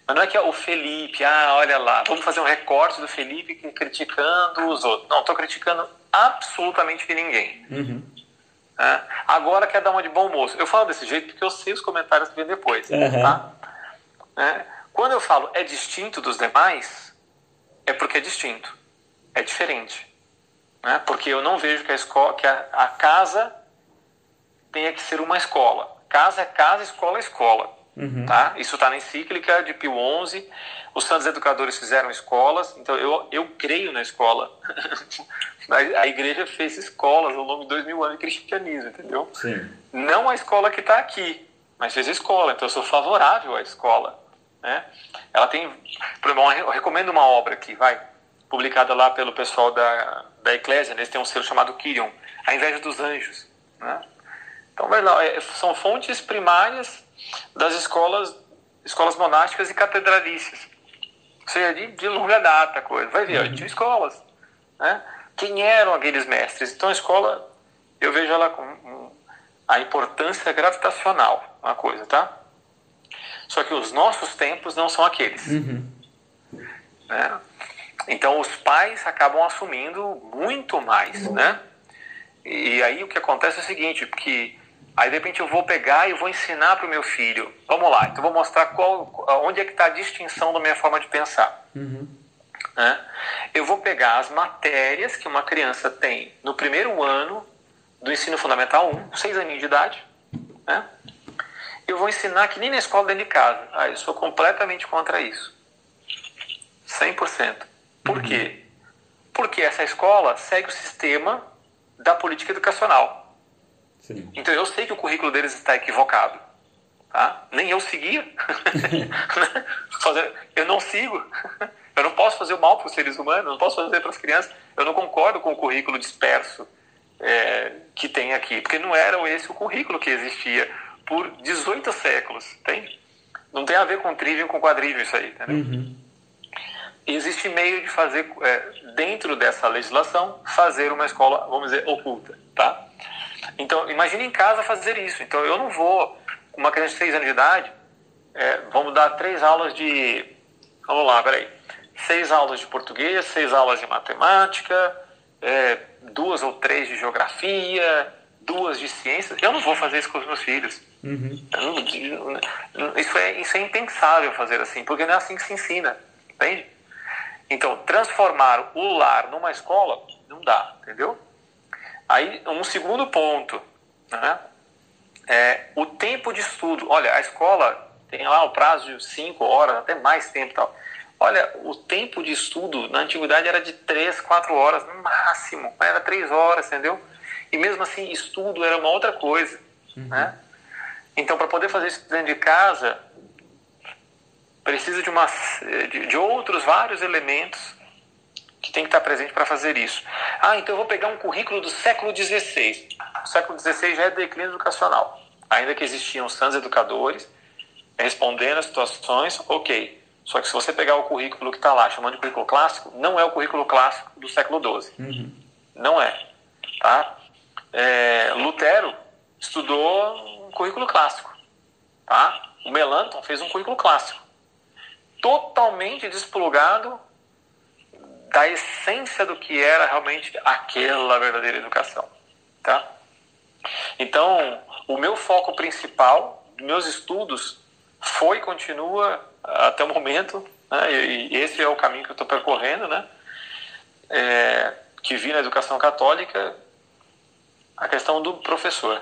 Mas não é que é o Felipe, ah, olha lá, vamos fazer um recorte do Felipe criticando os outros. Não, estou criticando absolutamente ninguém. Uhum. É? Agora quer dar uma de bom moço. Eu falo desse jeito porque eu sei os comentários que vem depois. Uhum. Tá? É? Quando eu falo é distinto dos demais, é porque é distinto. É diferente. Né? Porque eu não vejo que a, escola, que a, a casa tenha que ser uma escola. Casa é casa, escola é escola. Uhum. Tá? Isso está na encíclica de Pio XI. Os santos educadores fizeram escolas, então eu, eu creio na escola. a igreja fez escolas ao longo de dois mil anos de cristianismo, entendeu? Sim. Não a escola que está aqui, mas fez escola, então eu sou favorável à escola. Né? Ela tem, eu recomendo uma obra aqui, vai, publicada lá pelo pessoal da, da Eclésia, eles têm um selo chamado Kyrion, A Inveja dos Anjos. Né? Então, vai lá, é, são fontes primárias das escolas, escolas monásticas e catedralícias. Ou seja, de, de longa data a coisa. Vai ver, uhum. tinha escolas. Né? Quem eram aqueles mestres? Então a escola, eu vejo ela com a importância gravitacional, uma coisa, tá? Só que os nossos tempos não são aqueles. Uhum. Né? Então os pais acabam assumindo muito mais, né? E aí o que acontece é o seguinte, que Aí de repente eu vou pegar e vou ensinar para o meu filho. Vamos lá, então vou mostrar qual, onde é que está a distinção da minha forma de pensar. Uhum. Né? Eu vou pegar as matérias que uma criança tem no primeiro ano do ensino fundamental 1, 6 aninhos de idade. Né? Eu vou ensinar que nem na escola dentro de casa. Ah, eu sou completamente contra isso. 100%. Por uhum. quê? Porque essa escola segue o sistema da política educacional. Sim. Então eu sei que o currículo deles está equivocado. Tá? Nem eu seguia. eu não sigo. Eu não posso fazer o mal para os seres humanos, não posso fazer para as crianças. Eu não concordo com o currículo disperso é, que tem aqui, porque não era esse o currículo que existia por 18 séculos, entende? Não tem a ver com trivium, com quadrivium isso aí, entendeu? Uhum. Existe meio de fazer, é, dentro dessa legislação, fazer uma escola, vamos dizer, oculta, tá? Então, imagine em casa fazer isso. Então, eu não vou, uma criança de 6 anos de idade, é, vamos dar três aulas de. Vamos lá, peraí. Seis aulas de português, seis aulas de matemática, é, duas ou três de geografia, duas de ciências. Eu não vou fazer isso com os meus filhos. Uhum. Isso, é, isso é impensável fazer assim, porque não é assim que se ensina, entende? Então, transformar o lar numa escola não dá, entendeu? Aí, um segundo ponto, né? É o tempo de estudo. Olha, a escola tem lá o prazo de 5 horas, até mais tempo tal. Olha, o tempo de estudo na antiguidade era de 3, 4 horas no máximo, era 3 horas, entendeu? E mesmo assim, estudo era uma outra coisa, uhum. né? Então, para poder fazer isso dentro de casa, precisa de, uma, de, de outros vários elementos que tem que estar presente para fazer isso. Ah, então eu vou pegar um currículo do século XVI. O século XVI já é declínio educacional. Ainda que existiam sãs educadores respondendo as situações, ok. Só que se você pegar o currículo que está lá, chamando de currículo clássico, não é o currículo clássico do século XII. Uhum. Não é. Tá? É, Lutero estudou um currículo clássico. Tá? O Melanchthon fez um currículo clássico. Totalmente desplugado da essência do que era realmente aquela verdadeira educação. Tá? Então, o meu foco principal, meus estudos, foi continua até o momento, né, e esse é o caminho que eu estou percorrendo, né, é, que vi na educação católica, a questão do professor,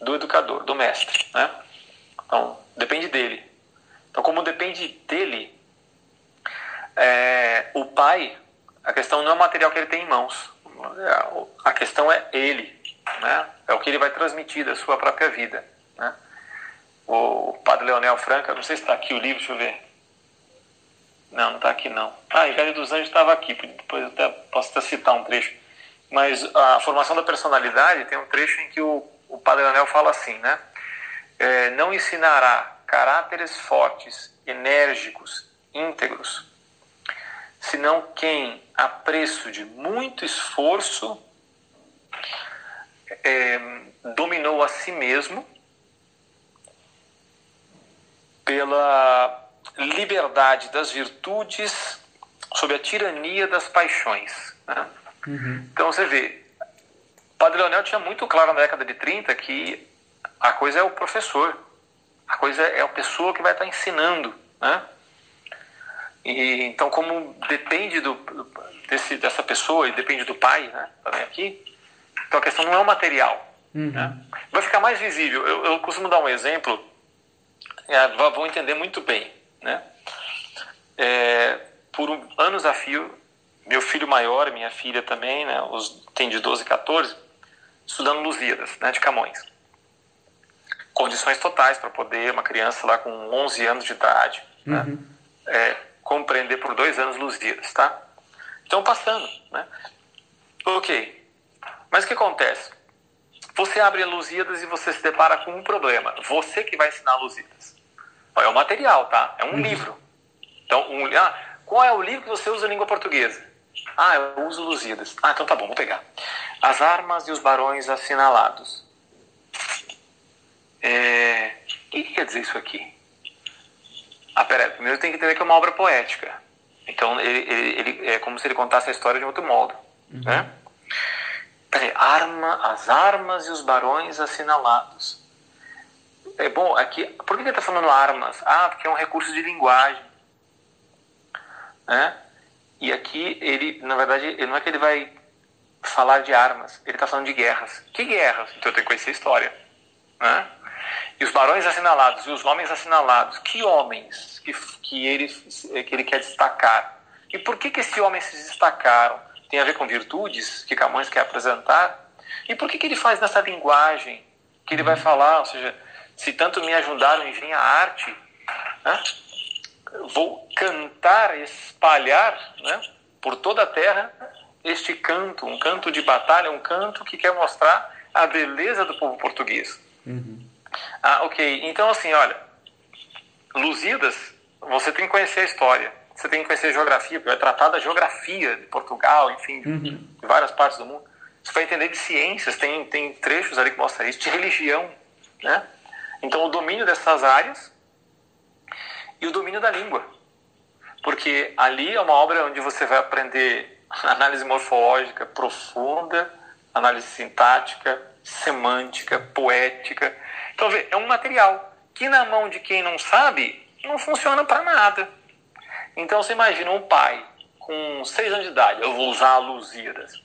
do educador, do mestre. Né? Então, depende dele. Então, como depende dele, é, o pai, a questão não é o material que ele tem em mãos, a questão é ele, né? é o que ele vai transmitir da sua própria vida. Né? o padre Leonel Franca, não sei se está aqui o livro, deixa eu ver. Não, não está aqui não. Ah, Velho dos Anjos estava aqui, depois até, posso até citar um trecho. Mas a formação da personalidade tem um trecho em que o, o padre Leonel fala assim, né? É, não ensinará caráteres fortes, enérgicos, íntegros, senão quem, a preço de muito esforço, é, dominou a si mesmo pela liberdade das virtudes sob a tirania das paixões. Né? Uhum. Então você vê, o Padre Leonel tinha muito claro na década de 30 que a coisa é o professor, a coisa é a pessoa que vai estar ensinando. Né? E, então, como depende do, desse, dessa pessoa e depende do pai, né, também aqui, então a questão não é o material. Uhum. Né? Vai ficar mais visível. Eu, eu costumo dar um exemplo é, vão entender muito bem. Né? É, por um, anos a fio, meu filho maior, minha filha também, né, os, tem de 12 e 14, estudando Lusíadas, né, de Camões. Condições totais para poder uma criança lá com 11 anos de idade né, uhum. né, é, compreender por dois anos Lusíadas, tá? Então, passando, né? Ok. Mas o que acontece? Você abre a Lusíadas e você se depara com um problema. Você que vai ensinar Lusíadas. É o material, tá? É um uhum. livro. Então, um, ah, qual é o livro que você usa em língua portuguesa? Ah, eu uso Lusíadas. Ah, então tá bom, vou pegar. As armas e os barões assinalados. É... O que quer dizer isso aqui? Ah, peraí, primeiro tem que entender que é uma obra poética. Então, ele, ele, ele é como se ele contasse a história de outro modo. Uhum. Né? Peraí, arma, as armas e os barões assinalados. É bom, aqui, por que ele está falando armas? Ah, porque é um recurso de linguagem. Né? E aqui ele, na verdade, ele não é que ele vai falar de armas, ele está falando de guerras. Que guerras? Então eu tenho que conhecer a história. Né? E os barões assinalados e os homens assinalados, que homens que, que, ele, que ele quer destacar? E por que, que esses homens se destacaram? Tem a ver com virtudes que Camões quer apresentar? E por que, que ele faz nessa linguagem que ele vai falar? Ou seja, se tanto me ajudaram em vir a arte, né? vou cantar, espalhar né? por toda a terra este canto, um canto de batalha, um canto que quer mostrar a beleza do povo português. Uhum. Ah, ok. Então, assim, olha, Lusíadas, você tem que conhecer a história, você tem que conhecer a geografia, porque vai tratar da geografia de Portugal, enfim, de, uhum. várias partes do mundo. Você vai entender de ciências, tem, tem trechos ali que mostram isso, de religião, né? Então, o domínio dessas áreas e o domínio da língua. Porque ali é uma obra onde você vai aprender análise morfológica profunda, análise sintática, semântica, poética. Então, vê, é um material que na mão de quem não sabe não funciona para nada. Então, você imagina um pai com seis anos de idade, eu vou usar a Lusíadas.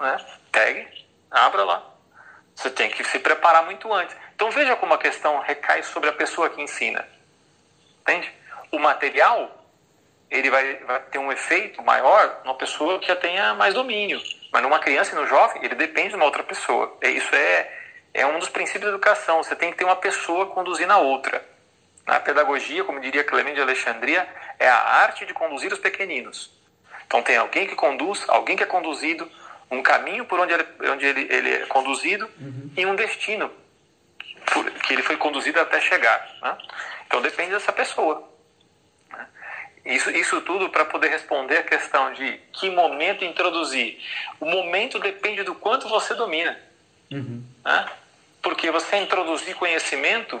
Né? Pegue, abra lá. Você tem que se preparar muito antes. Então veja como a questão recai sobre a pessoa que ensina. Entende? O material, ele vai, vai ter um efeito maior numa pessoa que já tenha mais domínio. Mas numa criança e no jovem, ele depende de uma outra pessoa. É, isso é, é um dos princípios da educação. Você tem que ter uma pessoa conduzindo a outra. Na pedagogia, como diria Clemente de Alexandria, é a arte de conduzir os pequeninos. Então tem alguém que conduz, alguém que é conduzido, um caminho por onde ele, onde ele, ele é conduzido uhum. e um destino que ele foi conduzido até chegar. Né? Então depende dessa pessoa. Isso, isso tudo para poder responder a questão de que momento introduzir. O momento depende do quanto você domina. Uhum. Né? Porque você introduzir conhecimento,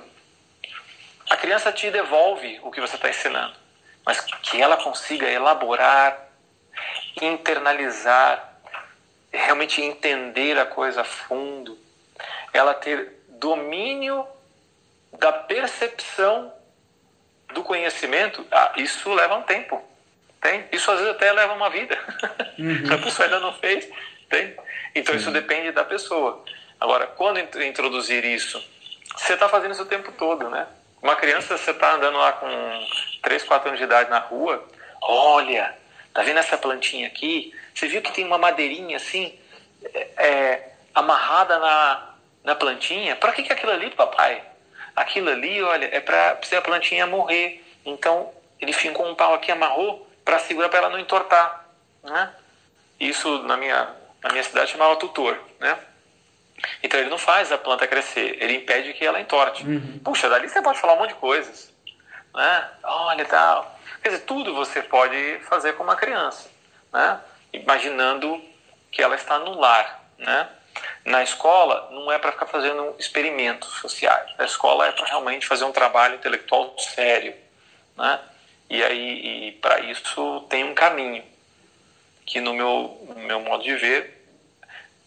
a criança te devolve o que você está ensinando. Mas que ela consiga elaborar, internalizar, realmente entender a coisa a fundo, ela ter domínio da percepção do conhecimento, ah, isso leva um tempo. Tem? Isso às vezes até leva uma vida. Uhum. A pessoa ainda não fez. Tem? Então isso depende da pessoa. Agora, quando introduzir isso, você está fazendo isso o tempo todo, né? Uma criança, você está andando lá com 3, 4 anos de idade na rua, olha, tá vendo essa plantinha aqui? Você viu que tem uma madeirinha assim, é, é amarrada na, na plantinha? Para que, que é aquilo ali, papai? Aquilo ali, olha, é para a plantinha morrer. Então, ele fincou um pau aqui, amarrou para segurar para ela não entortar. Né? Isso na minha, na minha cidade chamava tutor. Né? Então ele não faz a planta crescer, ele impede que ela entorte. Uhum. Puxa, dali você pode falar um monte de coisas. Né? Olha tal. Quer dizer, tudo você pode fazer com uma criança. Né? Imaginando que ela está no lar. Né? Na escola, não é para ficar fazendo experimentos sociais. A escola é para realmente fazer um trabalho intelectual sério. Né? E aí, para isso, tem um caminho que, no meu, no meu modo de ver,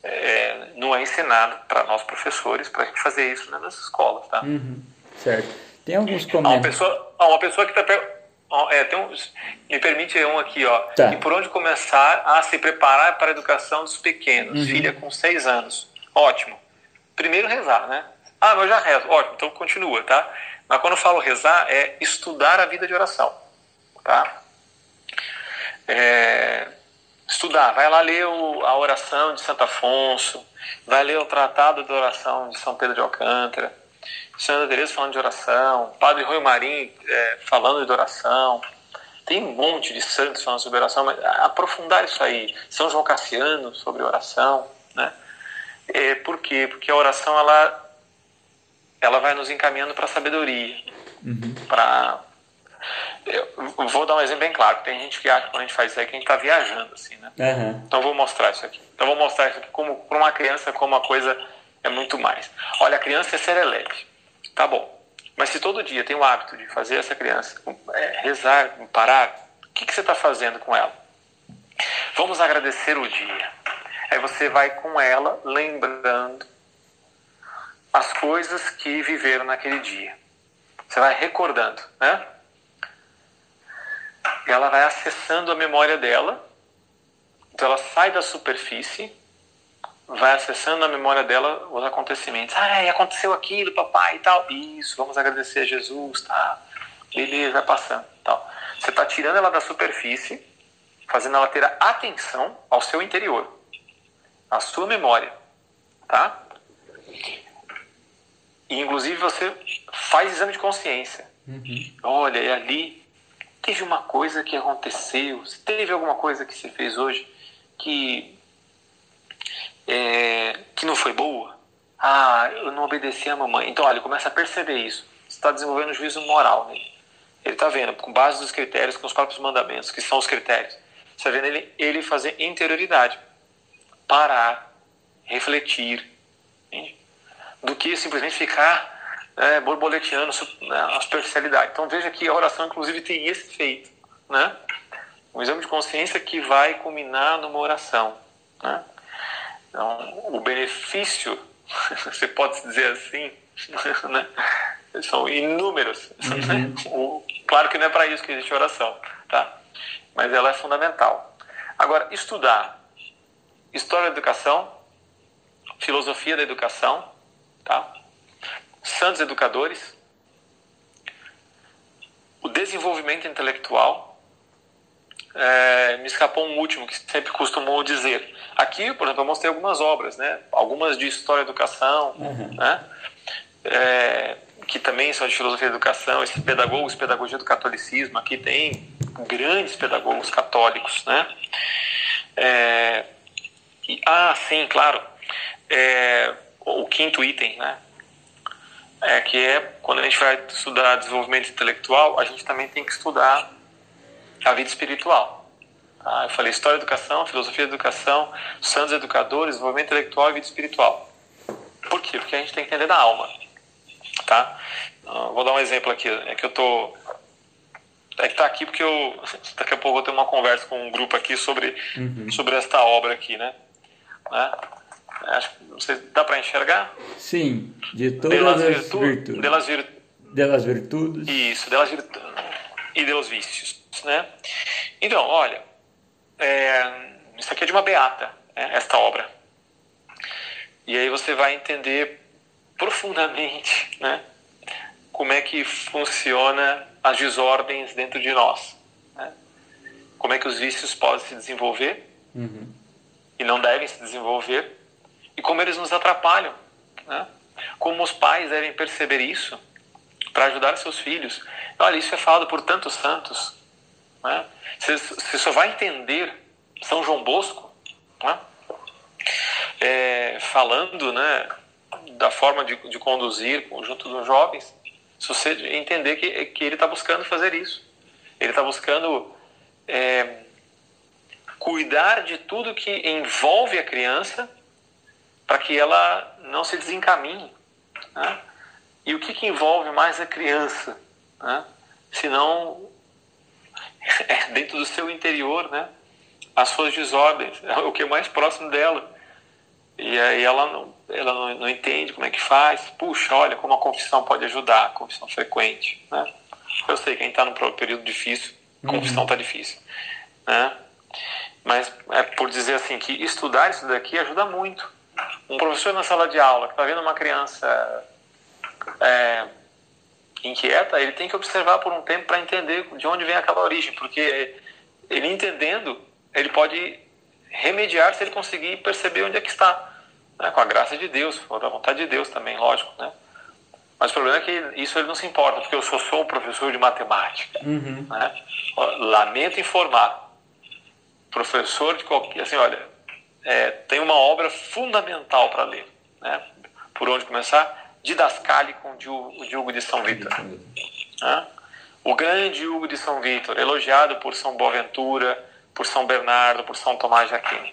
é, não é ensinado para nós professores para a gente fazer isso nas escolas, tá? Uhum, certo. Tem alguns comentários. Uma pessoa, uma pessoa que está é, tem um, me permite um aqui, ó. Tá. E por onde começar a se preparar para a educação dos pequenos? Uhum. Filha com seis anos. Ótimo. Primeiro rezar, né? Ah, mas eu já rezo. Ótimo, então continua, tá? Mas quando eu falo rezar, é estudar a vida de oração, tá? É, estudar, vai lá ler o, a oração de Santo Afonso, vai ler o Tratado de Oração de São Pedro de Alcântara, Santa Teresa falando de oração, Padre Rui Marim é, falando de oração, tem um monte de santos falando sobre oração, mas aprofundar isso aí, São João Cassiano sobre oração, né? É, por quê? Porque a oração ela, ela vai nos encaminhando para a sabedoria, uhum. para eu vou dar um exemplo bem claro. Tem gente que acha que quando a gente faz isso aí que a gente está viajando, assim, né? Uhum. Então vou mostrar isso aqui. Então vou mostrar isso aqui como para uma criança como a coisa é muito mais. Olha, a criança é serelepe. Tá bom. Mas se todo dia tem o hábito de fazer essa criança é, rezar, parar, o que, que você está fazendo com ela? Vamos agradecer o dia. Aí você vai com ela lembrando as coisas que viveram naquele dia. Você vai recordando, né? E ela vai acessando a memória dela. Então ela sai da superfície vai acessando na memória dela os acontecimentos. Ah, aconteceu aquilo, papai e tal. Isso, vamos agradecer a Jesus, tá? Beleza, vai passando, tal. Você está tirando ela da superfície, fazendo ela ter atenção ao seu interior, à sua memória, tá? E inclusive você faz exame de consciência. Uhum. Olha, e ali teve uma coisa que aconteceu, teve alguma coisa que se fez hoje que é, que não foi boa. Ah, eu não obedeci a mamãe. Então, olha, começa a perceber isso. Você está desenvolvendo um juízo moral nele. Ele está vendo, com base nos critérios, com os próprios mandamentos, que são os critérios. Você está vendo ele, ele fazer interioridade. Parar, refletir. Entende? Do que simplesmente ficar é, borboleteando né, a superficialidade. Então veja que a oração, inclusive, tem esse efeito. Né? Um exame de consciência que vai culminar numa oração. Né? Então, o benefício, você pode dizer assim, né? são inúmeros. Uhum. O, claro que não é para isso que existe oração, tá? mas ela é fundamental. Agora, estudar história da educação, filosofia da educação, tá? santos educadores, o desenvolvimento intelectual, é, me escapou um último que sempre costumo dizer. Aqui, por exemplo, eu mostrei algumas obras, né? Algumas de história e educação, uhum. né? É, que também são de filosofia e educação, esses pedagogos, pedagogia do catolicismo, aqui tem grandes pedagogos católicos, né? É, e, ah, sim, claro. É, o quinto item, né? É que é quando a gente vai estudar desenvolvimento intelectual, a gente também tem que estudar a vida espiritual. Tá? Eu falei história, educação, filosofia da educação, santos educadores, desenvolvimento intelectual e vida espiritual. Por quê? Porque a gente tem que entender da alma, tá? Uh, vou dar um exemplo aqui. É que eu tô é que tá aqui porque eu daqui a pouco eu vou ter uma conversa com um grupo aqui sobre uhum. sobre esta obra aqui, né? né? Acho, não sei, dá para enxergar? Sim, de todas de as virtu virtudes. Delas, vir... delas virtudes. Isso, delas virtudes e deus vícios, né? Então, olha, é, isso aqui é de uma beata, né, esta obra. E aí você vai entender profundamente, né, como é que funciona as desordens dentro de nós, né? como é que os vícios podem se desenvolver uhum. e não devem se desenvolver e como eles nos atrapalham, né? como os pais devem perceber isso para ajudar seus filhos. Olha, isso é falado por tantos santos. Né? Você, só vai entender São João Bosco né? é, falando né, da forma de, de conduzir junto dos jovens, se você entender que, que ele está buscando fazer isso. Ele está buscando é, cuidar de tudo que envolve a criança para que ela não se desencaminhe. Né? E o que, que envolve mais a criança? Né? Senão, dentro do seu interior, né? as suas desordens, é o que é mais próximo dela. E aí ela não, ela não, não, entende como é que faz. Puxa, olha como a confissão pode ajudar, a confissão frequente. Né? Eu sei, quem está no período difícil, a confissão está uhum. difícil. Né? Mas é por dizer assim que estudar isso daqui ajuda muito. Um professor na sala de aula que está vendo uma criança é, inquieta, ele tem que observar por um tempo para entender de onde vem aquela origem, porque ele entendendo, ele pode remediar se ele conseguir perceber onde é que está, né? com a graça de Deus, com a vontade de Deus também, lógico, né? Mas o problema é que isso ele não se importa, porque eu só sou um professor de matemática. Uhum. Né? Lamento informar. Professor de qualquer. Assim, olha, é, tem uma obra fundamental para ler. Né? Por onde começar? Didascálico de, de Hugo de São Vítor. Né? O grande Hugo de São Vítor, elogiado por São Boaventura, por São Bernardo, por São Tomás de Aquino.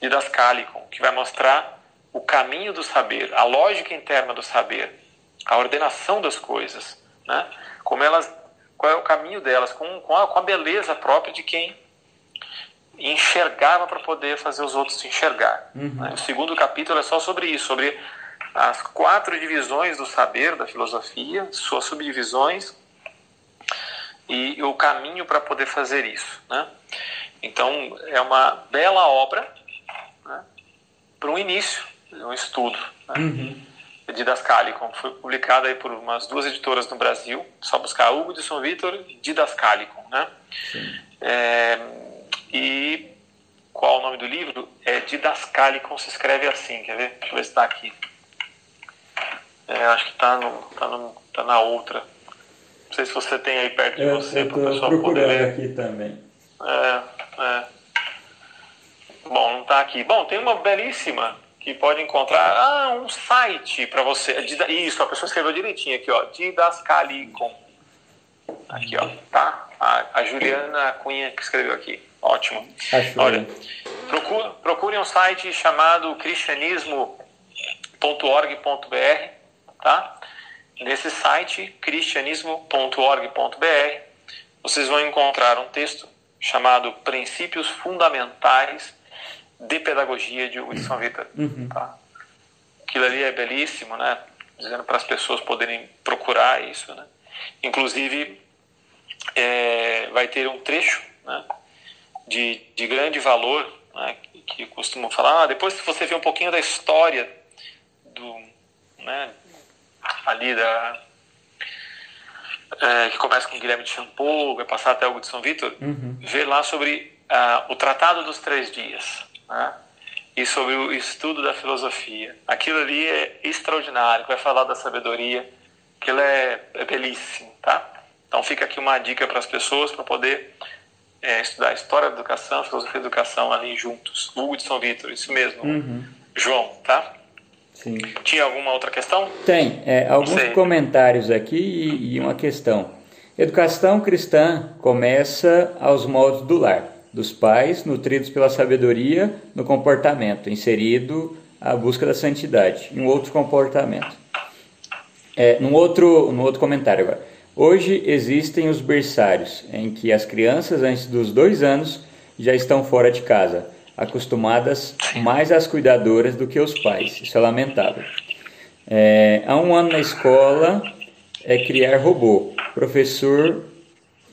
Didascalicon, que vai mostrar o caminho do saber, a lógica interna do saber, a ordenação das coisas, né? Como elas, qual é o caminho delas, com, com, a, com a beleza própria de quem enxergava para poder fazer os outros se enxergar. Uhum. Né? O segundo capítulo é só sobre isso, sobre as quatro divisões do saber da filosofia, suas subdivisões e o caminho para poder fazer isso. Né? Então, é uma bela obra né, para um início, um estudo. Né, uhum. Foi publicada aí por umas duas editoras no Brasil, só buscar Hugo de São Vitor Didascalicon. Né? É, e qual o nome do livro? É Didascalicon, se escreve assim, quer ver? Deixa eu ver se está aqui. É, acho que está tá tá na outra. Não sei se você tem aí perto de você para o pessoal poder ver. aqui também. É, é. Bom, não está aqui. Bom, tem uma belíssima que pode encontrar. Ah, um site para você. Isso, a pessoa escreveu direitinho aqui, ó. Didascalicon. Aqui, ó. Tá? A, a Juliana Cunha que escreveu aqui. Ótimo. Olha, procure, procure um site chamado cristianismo.org.br, tá? Nesse site, cristianismo.org.br, vocês vão encontrar um texto chamado Princípios Fundamentais de Pedagogia de Hugo de São Vitor. Uhum. Tá? Aquilo ali é belíssimo, né? Dizendo para as pessoas poderem procurar isso, né? Inclusive, é, vai ter um trecho né, de, de grande valor, né, que, que costumam falar, ah, depois se você vê um pouquinho da história do, né, ali da, é, que começa com Guilherme de Champou, vai passar até Hugo de São Vitor, uhum. vê lá sobre uh, o Tratado dos Três Dias. Né? E sobre o estudo da filosofia. Aquilo ali é extraordinário, vai falar da sabedoria, aquilo é, é belíssimo, tá? Então fica aqui uma dica para as pessoas para poder é, estudar história da educação, filosofia da educação ali juntos. Hugo de São Vitor, isso mesmo. Uhum. João, tá? Sim. Tinha alguma outra questão? Tem. É, alguns comentários aqui e, e uma questão. Educação cristã começa aos moldes do lar, dos pais, nutridos pela sabedoria no comportamento, inserido a busca da santidade, em um outro comportamento. É, num, outro, num outro comentário agora. Hoje existem os berçários, em que as crianças antes dos dois anos já estão fora de casa acostumadas mais às cuidadoras do que os pais. Isso é lamentável. É, há um ano na escola é criar robô, professor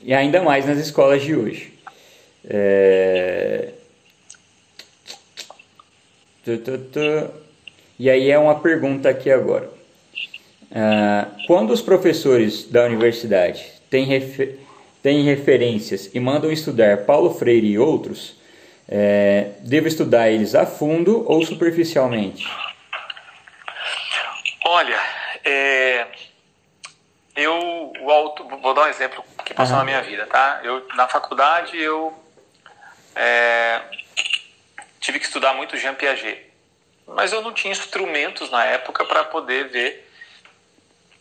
e ainda mais nas escolas de hoje. É... E aí é uma pergunta aqui agora. Ah, quando os professores da universidade têm, refer... têm referências e mandam estudar Paulo Freire e outros, é, devo estudar eles a fundo ou superficialmente? Olha, é, eu vou dar um exemplo que passou uhum. na minha vida, tá? Eu na faculdade eu é, tive que estudar muito Jean Piaget, mas eu não tinha instrumentos na época para poder ver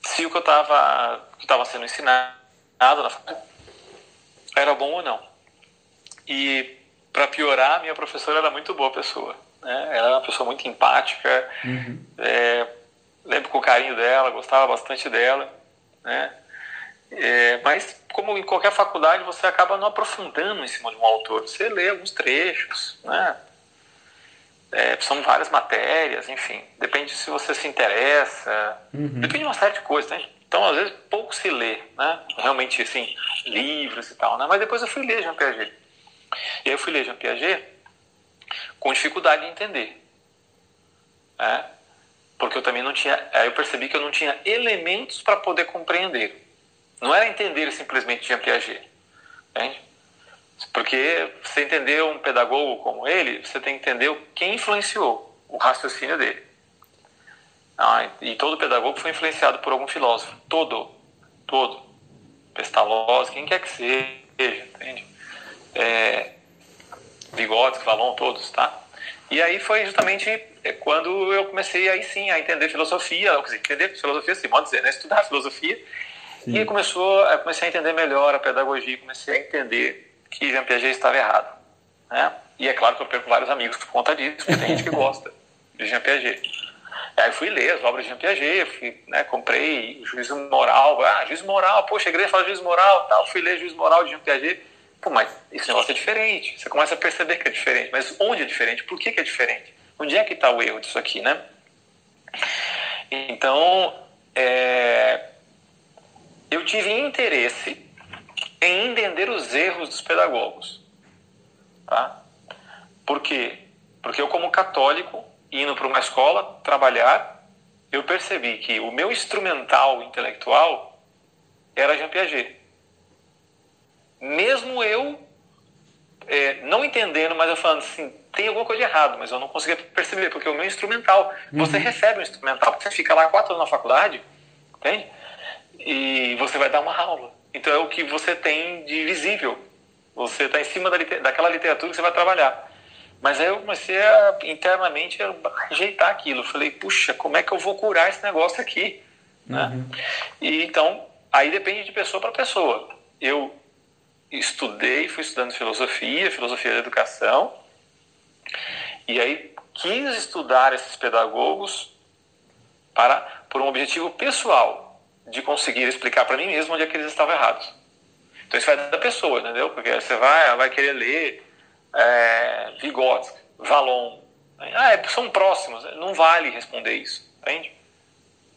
se o que eu estava sendo ensinado na faculdade era bom ou não. E para piorar, minha professora era muito boa pessoa. Né? Ela era uma pessoa muito empática, uhum. é, lembro com o carinho dela, gostava bastante dela. Né? É, mas, como em qualquer faculdade, você acaba não aprofundando em cima de um autor. Você lê alguns trechos, né? É, são várias matérias, enfim. Depende se você se interessa. Uhum. Depende de uma série de coisas, né? Então, às vezes, pouco se lê, né? Realmente, assim, livros e tal, né? Mas depois eu fui ler Jean Piaget. E aí eu fui ler Jean Piaget com dificuldade de entender. Né? Porque eu também não tinha. Aí eu percebi que eu não tinha elementos para poder compreender. Não era entender simplesmente Jean Piaget. Entende? Porque você entender um pedagogo como ele, você tem que entender quem influenciou o raciocínio dele. Ah, e todo pedagogo foi influenciado por algum filósofo. Todo. Todo. Pestalozzi, quem quer que seja, entende? É, Vygotsky, Valon, todos, tá? E aí foi justamente é, quando eu comecei aí sim a entender filosofia, quer dizer, entender filosofia, assim, modo dizer, né? estudar filosofia. Sim. E começou, comecei a entender melhor a pedagogia, comecei a entender que Jean Piaget estava errado. Né? E é claro que eu perco vários amigos por conta disso, porque tem gente que gosta de Jean Piaget. Aí fui ler as obras de Jean Piaget, fui, né, comprei Juízo Moral, ah, Juízo Moral, poxa, a igreja fala Juízo Moral, tal, fui ler Juízo Moral de Jean Piaget, Pô, mas esse negócio é diferente. Você começa a perceber que é diferente. Mas onde é diferente? Por que, que é diferente? Onde é que está o erro disso aqui, né? Então, é, eu tive interesse em entender os erros dos pedagogos. Tá? Por quê? Porque eu, como católico, indo para uma escola trabalhar, eu percebi que o meu instrumental intelectual era Jean Piaget mesmo eu é, não entendendo, mas eu falando assim, tem alguma coisa de errado, mas eu não conseguia perceber, porque o meu instrumental, uhum. você recebe um instrumental, você fica lá quatro anos na faculdade, entende? E você vai dar uma aula. Então é o que você tem de visível. Você está em cima da, daquela literatura que você vai trabalhar. Mas aí eu comecei a, internamente a rejeitar aquilo. falei, puxa, como é que eu vou curar esse negócio aqui? Né? Uhum. Né? E então, aí depende de pessoa para pessoa. Eu estudei, fui estudando filosofia, filosofia da educação, e aí quis estudar esses pedagogos para por um objetivo pessoal de conseguir explicar para mim mesmo onde é que eles estavam errados. Então isso vai da pessoa, entendeu? Porque você vai, vai querer ler é, Vygotsky, Valon, ah, é, são próximos, não vale responder isso, entende?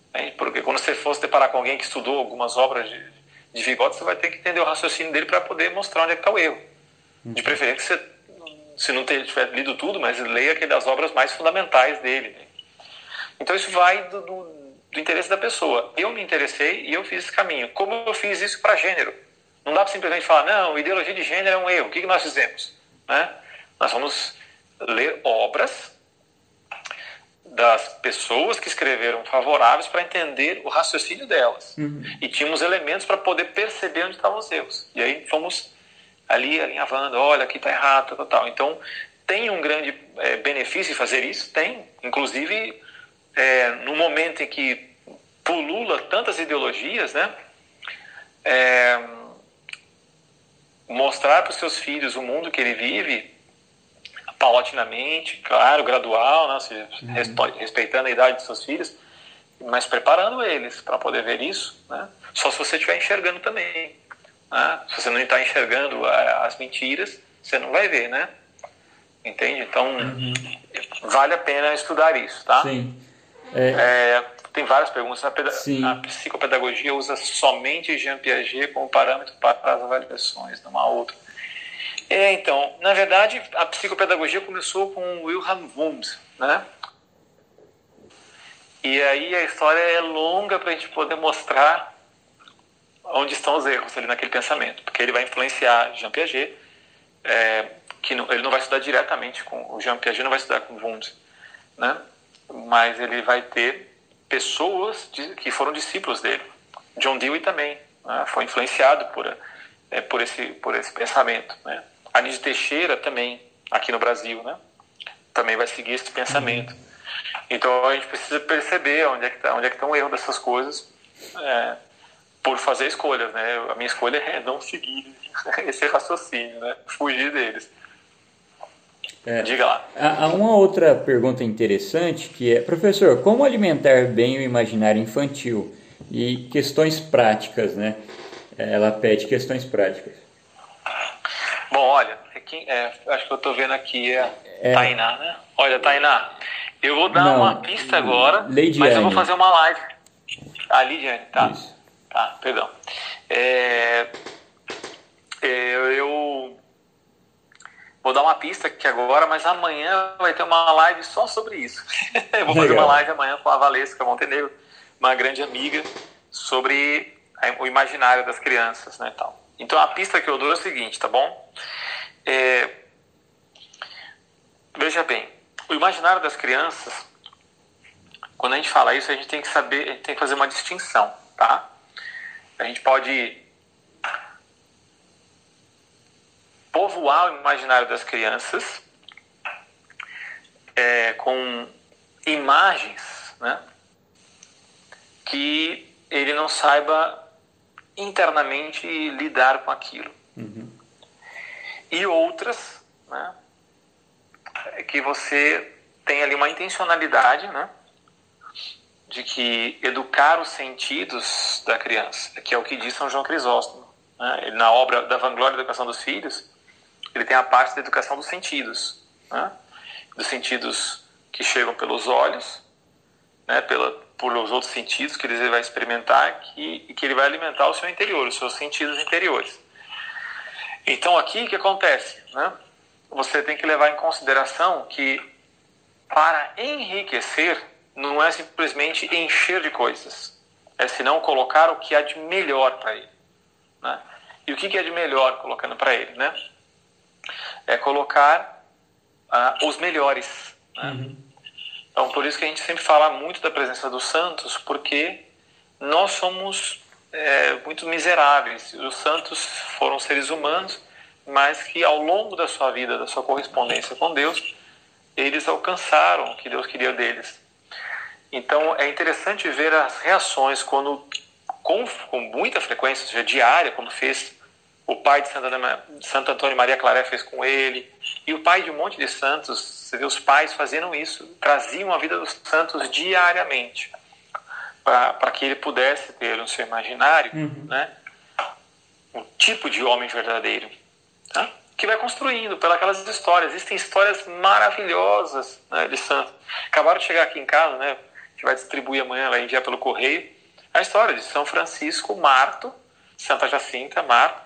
entende? Porque quando você fosse deparar com alguém que estudou algumas obras de de Vygotsky, você vai ter que entender o raciocínio dele para poder mostrar onde é que está o erro. De uhum. preferência que você, se não tiver lido tudo, mas leia aquelas obras mais fundamentais dele. Né? Então isso vai do, do, do interesse da pessoa. Eu me interessei e eu fiz esse caminho. Como eu fiz isso para gênero? Não dá para simplesmente falar, não, ideologia de gênero é um erro. O que, que nós fizemos? Né? Nós vamos ler obras das pessoas que escreveram favoráveis para entender o raciocínio delas. Uhum. E tínhamos elementos para poder perceber onde estavam os erros. E aí fomos ali alinhavando, olha, aqui está errado, tal, tal. Então, tem um grande é, benefício em fazer isso? Tem. Inclusive, é, no momento em que pulula tantas ideologias, né? É, mostrar para os seus filhos o mundo que ele vive paulatinamente, claro, gradual, né? Seja, uhum. respeitando a idade dos seus filhos, mas preparando eles para poder ver isso, né? Só se você estiver enxergando também. Né? Se você não está enxergando as mentiras, você não vai ver, né? Entende? Então, uhum. vale a pena estudar isso, tá? Sim. É... É, tem várias perguntas. A, a, psicopedagogia usa somente Jean Piaget como parâmetro para as avaliações, não há outro. É, então, na verdade, a psicopedagogia começou com Wilhelm Wundt, né? E aí a história é longa para a gente poder mostrar onde estão os erros ali naquele pensamento, porque ele vai influenciar Jean Piaget, é, que não, ele não vai estudar diretamente com o Jean Piaget, não vai estudar com Wundt, né? Mas ele vai ter pessoas de, que foram discípulos dele. John Dewey também né? foi influenciado por, é, por, esse, por esse pensamento, né? Anísio Teixeira também, aqui no Brasil, né? Também vai seguir esse pensamento. Então a gente precisa perceber onde é que está, onde é que está o erro dessas coisas, é, por fazer escolhas, né? A minha escolha é não seguir esse raciocínio, né? Fugir deles. É, Diga lá. Há uma outra pergunta interessante que é, professor, como alimentar bem o imaginário infantil e questões práticas, né? Ela pede questões práticas. Bom, olha, é, é, acho que eu estou vendo aqui é, é, Tainá, né? Olha, Tainá, eu vou dar Não, uma pista agora, Leidiane. mas eu vou fazer uma live. Ah, Lidiane, tá. Isso. Tá, perdão. É, é, eu vou dar uma pista aqui agora, mas amanhã vai ter uma live só sobre isso. eu vou fazer Legal. uma live amanhã com a Valesca Montenegro, uma grande amiga, sobre o imaginário das crianças, né, tal. Então a pista que eu dou é o seguinte, tá bom? É, veja bem, o imaginário das crianças, quando a gente fala isso, a gente tem que saber, a gente tem que fazer uma distinção, tá? A gente pode povoar o imaginário das crianças é, com imagens, né? Que ele não saiba internamente lidar com aquilo. Uhum. E outras, né, é que você tem ali uma intencionalidade, né, de que educar os sentidos da criança, que é o que diz São João Crisóstomo. Né, na obra da Vanglória da Educação dos Filhos, ele tem a parte da educação dos sentidos, né, dos sentidos que chegam pelos olhos, né, pela, por os outros sentidos que ele vai experimentar que, e que ele vai alimentar o seu interior, os seus sentidos interiores. Então aqui o que acontece? Né? Você tem que levar em consideração que para enriquecer não é simplesmente encher de coisas, é senão colocar o que há de melhor para ele. Né? E o que é de melhor colocando para ele? Né? É colocar uh, os melhores. Né? Uhum. Então, por isso que a gente sempre fala muito da presença dos santos, porque nós somos é, muito miseráveis. Os santos foram seres humanos, mas que ao longo da sua vida, da sua correspondência com Deus, eles alcançaram o que Deus queria deles. Então, é interessante ver as reações quando, com, com muita frequência, seja diária, como fez o pai de Santo Antônio Maria Claré fez com ele, e o pai de um monte de santos, você vê os pais fazendo isso, traziam a vida dos santos diariamente, para que ele pudesse ter no seu imaginário uhum. né, um tipo de homem verdadeiro, tá? que vai construindo pelas histórias. Existem histórias maravilhosas né, de santos. Acabaram de chegar aqui em casa, né, a gente vai distribuir amanhã, vai enviar pelo correio, a história de São Francisco Marto, Santa Jacinta Marto,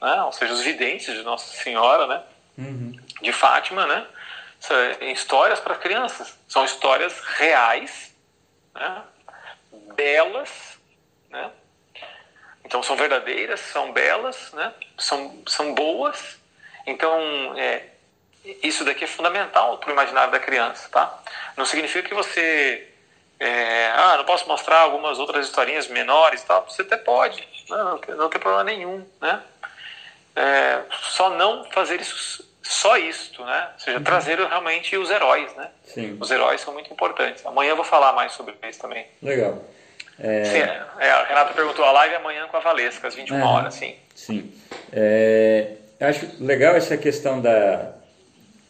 né, ou seja, os videntes de Nossa Senhora, né, uhum. de Fátima, né, são histórias para crianças, são histórias reais, né, belas, né? Então são verdadeiras, são belas, né? São, são boas. Então é, isso daqui é fundamental para o imaginário da criança, tá? Não significa que você é, ah, não posso mostrar algumas outras historinhas menores tal. Você até pode, não, não tem problema nenhum, né? É, só não fazer isso, só isto, né? Ou seja, uhum. trazer realmente os heróis, né? Sim. Os heróis são muito importantes. Amanhã eu vou falar mais sobre isso também. Legal. É... Sim, é, a Renata perguntou a live amanhã com a Valesca, às 21 ah, horas, sim. Sim. É, acho legal essa questão da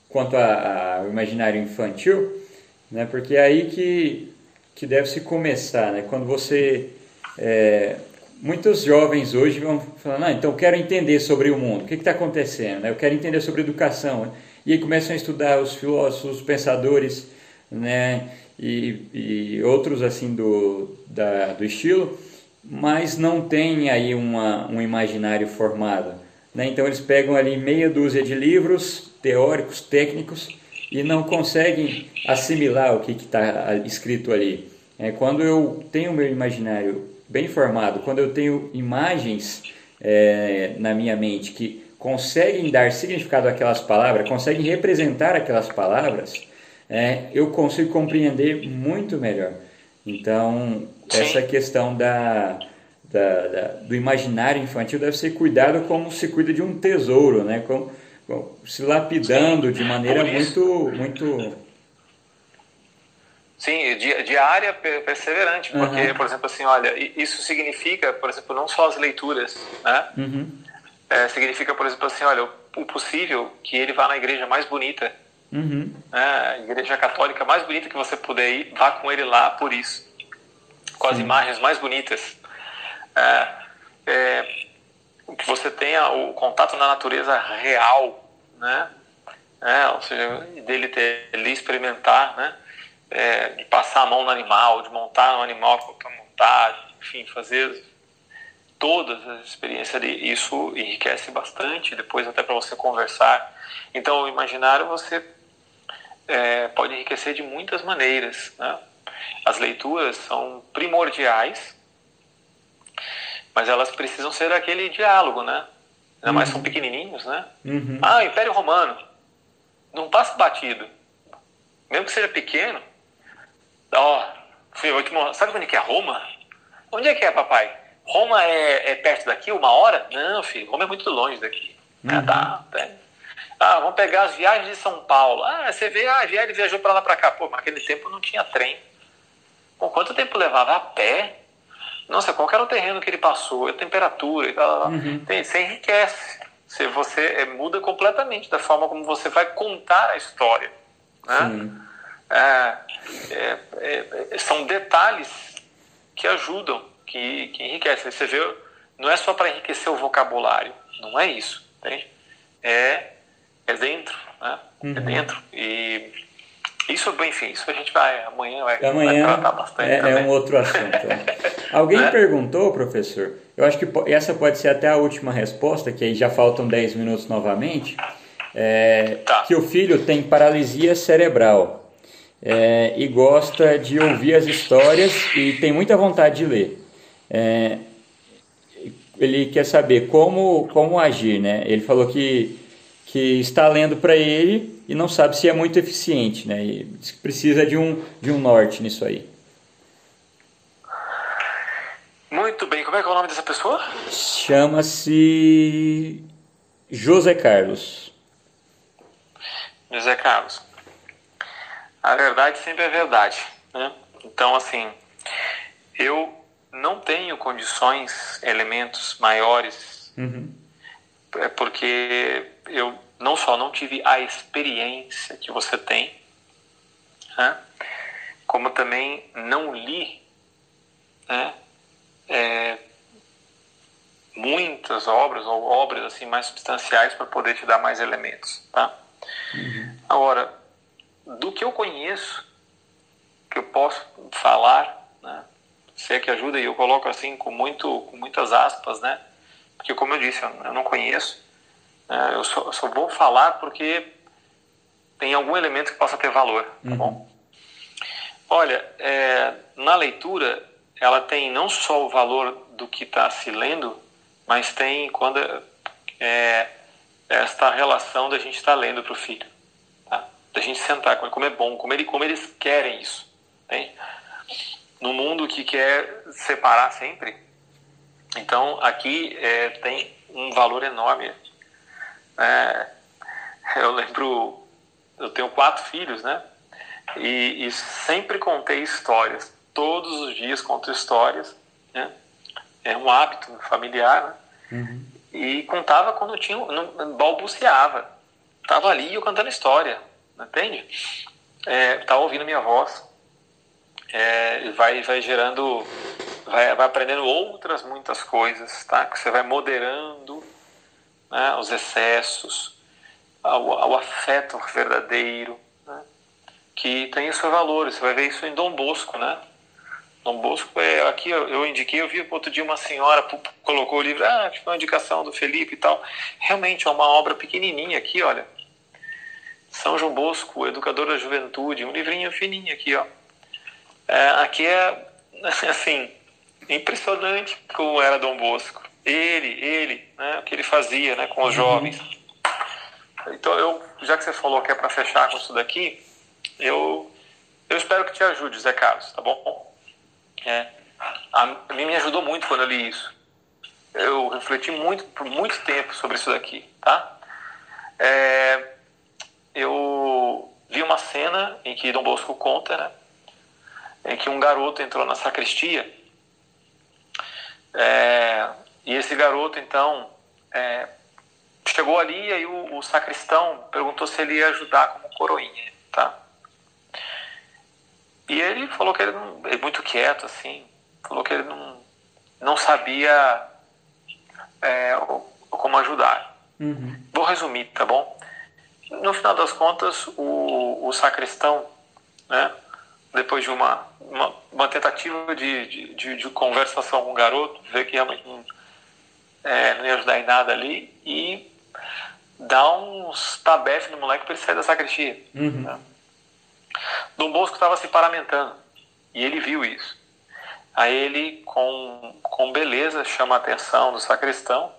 quanto ao imaginário infantil, né? Porque é aí que que deve se começar, né? Quando você é, muitos jovens hoje vão falando, ah, então eu quero entender sobre o mundo, o que está acontecendo, né? Eu quero entender sobre educação, né? e aí começam a estudar os filósofos, os pensadores, né? E, e outros assim do da, do estilo, mas não tem aí uma, um imaginário formado, né? Então eles pegam ali meia dúzia de livros teóricos, técnicos e não conseguem assimilar o que está escrito ali. É, quando eu tenho o meu imaginário bem formado, quando eu tenho imagens é, na minha mente que conseguem dar significado àquelas palavras, conseguem representar aquelas palavras, é, eu consigo compreender muito melhor. Então, essa questão da, da, da, do imaginário infantil deve ser cuidado como se cuida de um tesouro, né? Como, se lapidando de maneira muito, muito Sim, diária perseverante, porque, uhum. por exemplo, assim, olha, isso significa, por exemplo, não só as leituras, né? Uhum. É, significa, por exemplo, assim, olha, o possível que ele vá na igreja mais bonita, uhum. né? a igreja católica mais bonita que você puder ir, vá com ele lá por isso, com as imagens mais bonitas. É, é, que você tenha o contato na natureza real, né? É, ou seja, dele ter, ele experimentar, né? É, de passar a mão no animal, de montar no animal para montar, enfim, fazer todas as experiências de isso enriquece bastante, depois até para você conversar. Então, o imaginário você é, pode enriquecer de muitas maneiras. Né? As leituras são primordiais mas elas precisam ser aquele diálogo, né? Ainda mais são uhum. pequenininhos, né? Uhum. Ah, Império Romano. Não passa batido. Mesmo que seja pequeno. Ó, filho, eu mostrar. Sabe onde é Roma? Onde é que é, papai? Roma é, é, perto daqui, uma hora? Não, filho, Roma é muito longe daqui. Uhum. Ah, tá, tá. Ah, vamos pegar as viagens de São Paulo. Ah, você vê, ah, ele viajou para lá para cá. Pô, mas naquele tempo não tinha trem. Bom, quanto tempo levava a pé? Nossa, qual era o terreno que ele passou, a temperatura e tal. Uhum. Tem, você enriquece. Você, você é, muda completamente da forma como você vai contar a história. Né? É, é, é, são detalhes que ajudam, que, que enriquecem. Você vê, não é só para enriquecer o vocabulário, não é isso. Entende? É, é dentro. Né? É uhum. É dentro. E isso, enfim, isso a gente vai amanhã vai, amanhã vai tratar bastante. É, é um outro assunto. Alguém é? perguntou, professor, eu acho que essa pode ser até a última resposta, que aí já faltam 10 minutos novamente, é, tá. que o filho tem paralisia cerebral é, e gosta de ouvir as histórias e tem muita vontade de ler. É, ele quer saber como, como agir, né? Ele falou que que está lendo para ele e não sabe se é muito eficiente, né? E precisa de um, de um norte nisso aí. Muito bem, como é que é o nome dessa pessoa? Chama-se José Carlos. José Carlos. A verdade sempre é verdade, né? Então, assim, eu não tenho condições, elementos maiores, uhum. é porque eu não só não tive a experiência que você tem, né, como também não li né, é, muitas obras ou obras assim mais substanciais para poder te dar mais elementos, tá? Uhum. Agora, do que eu conheço, que eu posso falar, né? Se é que ajuda e eu coloco assim com muito, com muitas aspas, né? Porque como eu disse, eu não conheço. É, eu, só, eu só vou falar porque tem algum elemento que possa ter valor, tá uhum. bom? Olha, é, na leitura, ela tem não só o valor do que está se lendo, mas tem quando é, esta relação da gente estar tá lendo para o filho? Da gente sentar com ele, como é bom, como, ele, como eles querem isso. Tem? No mundo que quer separar sempre, então aqui é, tem um valor enorme. É, eu lembro, eu tenho quatro filhos, né? E, e sempre contei histórias. Todos os dias conto histórias, né? É um hábito familiar, né? Uhum. E contava quando tinha, não, balbuciava. Tava ali eu cantando história, entende? É, tava ouvindo minha voz. É, vai, vai gerando, vai, vai aprendendo outras muitas coisas, tá? Que você vai moderando né, os excessos, ao afeto verdadeiro, né, que tem o seu valor. Você vai ver isso em Dom Bosco, né? Dom Bosco é aqui eu, eu indiquei, eu vi outro dia uma senhora colocou o livro, ah, foi uma indicação do Felipe e tal. Realmente é uma obra pequenininha aqui, olha. São João Bosco, Educador da Juventude, um livrinho fininho aqui, ó. É, aqui é assim impressionante como era Dom Bosco. Ele, ele, né, o que ele fazia, né, com os uhum. jovens. Então eu, já que você falou que é para fechar com isso daqui, eu eu espero que te ajude, Zé Carlos, tá bom? É, a, mim me ajudou muito quando eu li isso. Eu refleti muito por muito tempo sobre isso daqui, tá? É, eu vi uma cena em que Dom Bosco conta, né? Em que um garoto entrou na sacristia é, e esse garoto então é, chegou ali e aí o, o, sacristão perguntou se ele ia ajudar como coroinha, tá? E ele falou que ele, não, ele muito quieto, assim, falou que ele não, não sabia é, como ajudar. Uhum. Vou resumir, tá bom? No final das contas, o, o sacristão, né, depois de uma, uma, uma tentativa de, de, de, de, conversação com o garoto, vê que realmente não, é, não ia ajudar em nada ali, e dá uns tabefes no moleque para ele sair da sacristia. Uhum. Né? Dom Bosco estava se paramentando e ele viu isso. Aí ele, com, com beleza, chama a atenção do sacristão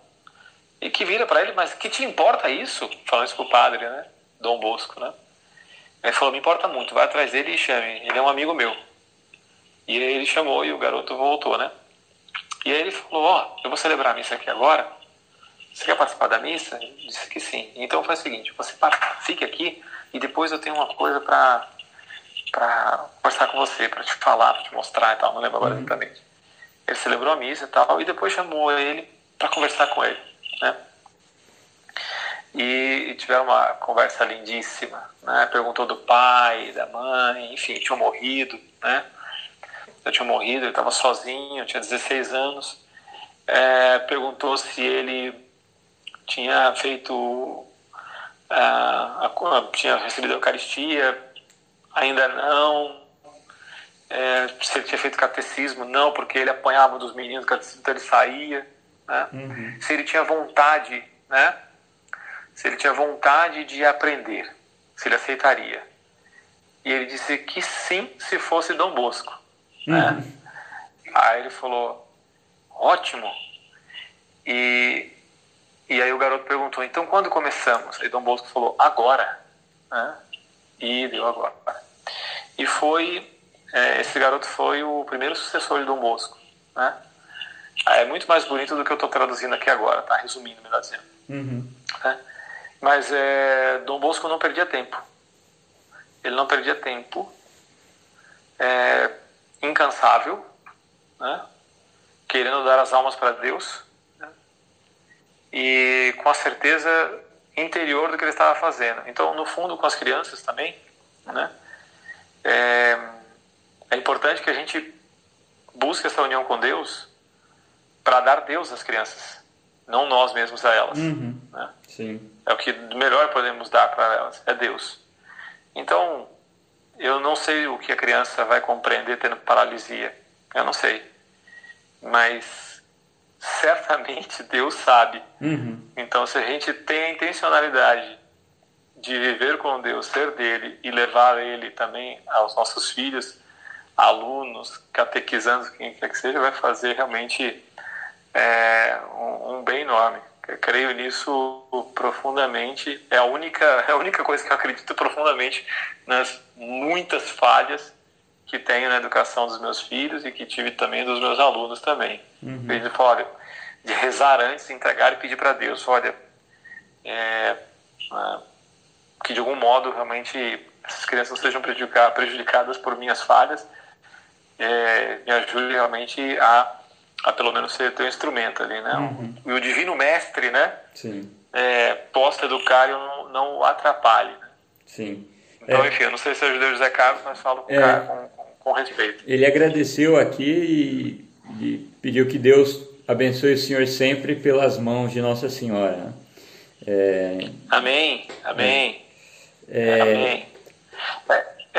e que vira para ele, mas que te importa isso? Falando isso pro padre, né? Dom Bosco, né? Ele falou, me importa muito, vai atrás dele e chame, ele é um amigo meu. E aí ele chamou e o garoto voltou, né? E aí ele falou, ó, oh, eu vou celebrar a missa aqui agora, você quer participar da missa? Ele disse que sim. Então foi o seguinte, você fique aqui e depois eu tenho uma coisa para para conversar com você, para te falar, para te mostrar e tal, não lembro agora uhum. exatamente. Ele celebrou a missa e tal, e depois chamou ele para conversar com ele, né? E, e tiveram uma conversa lindíssima, né? Perguntou do pai, da mãe, enfim, tinham morrido, né? Eu tinha morrido, ele estava sozinho, tinha 16 anos. É, perguntou se ele tinha feito, uh, a, tinha recebido a Eucaristia, ainda não. É, se ele tinha feito catecismo, não, porque ele apanhava dos meninos catecismo, então ele saía. Né? Uhum. Se ele tinha vontade, né? Se ele tinha vontade de aprender, se ele aceitaria. E ele disse que sim, se fosse Dom Bosco. Né? Uhum. Né? Aí ele falou, ótimo. E, e aí o garoto perguntou, então quando começamos? Aí Dom Bosco falou, agora. Né? E deu agora. E foi, é, esse garoto foi o primeiro sucessor de Dom Bosco, né? É muito mais bonito do que eu estou traduzindo aqui agora, tá? Resumindo, melhor dizendo. Uhum. É. Mas é, Dom Bosco não perdia tempo. Ele não perdia tempo. É, incansável, né? querendo dar as almas para Deus. Né? E com a certeza interior do que ele estava fazendo. Então, no fundo, com as crianças também, né? É, é importante que a gente busque essa união com Deus para dar Deus às crianças, não nós mesmos a elas. Uhum. Né? Sim. É o que melhor podemos dar para elas, é Deus. Então, eu não sei o que a criança vai compreender tendo paralisia, eu não sei. Mas certamente Deus sabe. Uhum. Então, se a gente tem a intencionalidade de viver com Deus, ser dele e levar ele também aos nossos filhos, alunos, catequizandos, quem quer que seja, vai fazer realmente é, um, um, bem enorme. Eu creio nisso profundamente. É a única, é a única coisa que eu acredito profundamente nas muitas falhas que tenho na educação dos meus filhos e que tive também dos meus alunos também. Uhum. Fala, olha, de rezar antes, entregar e pedir para Deus, olha, é, é, que de algum modo realmente essas crianças não sejam prejudicadas por minhas falhas, é, me ajude realmente a, a pelo menos ser teu instrumento ali, né? Uhum. E o divino mestre, né? Sim. É, possa educar e não, não o atrapalhe. Né? Sim. Então, é. enfim, eu não sei se ajudei o José Carlos, mas falo com, é. com, com, respeito. Ele agradeceu aqui e, e, pediu que Deus abençoe o senhor sempre pelas mãos de Nossa Senhora. Né? É... Amém, amém. É... Amém.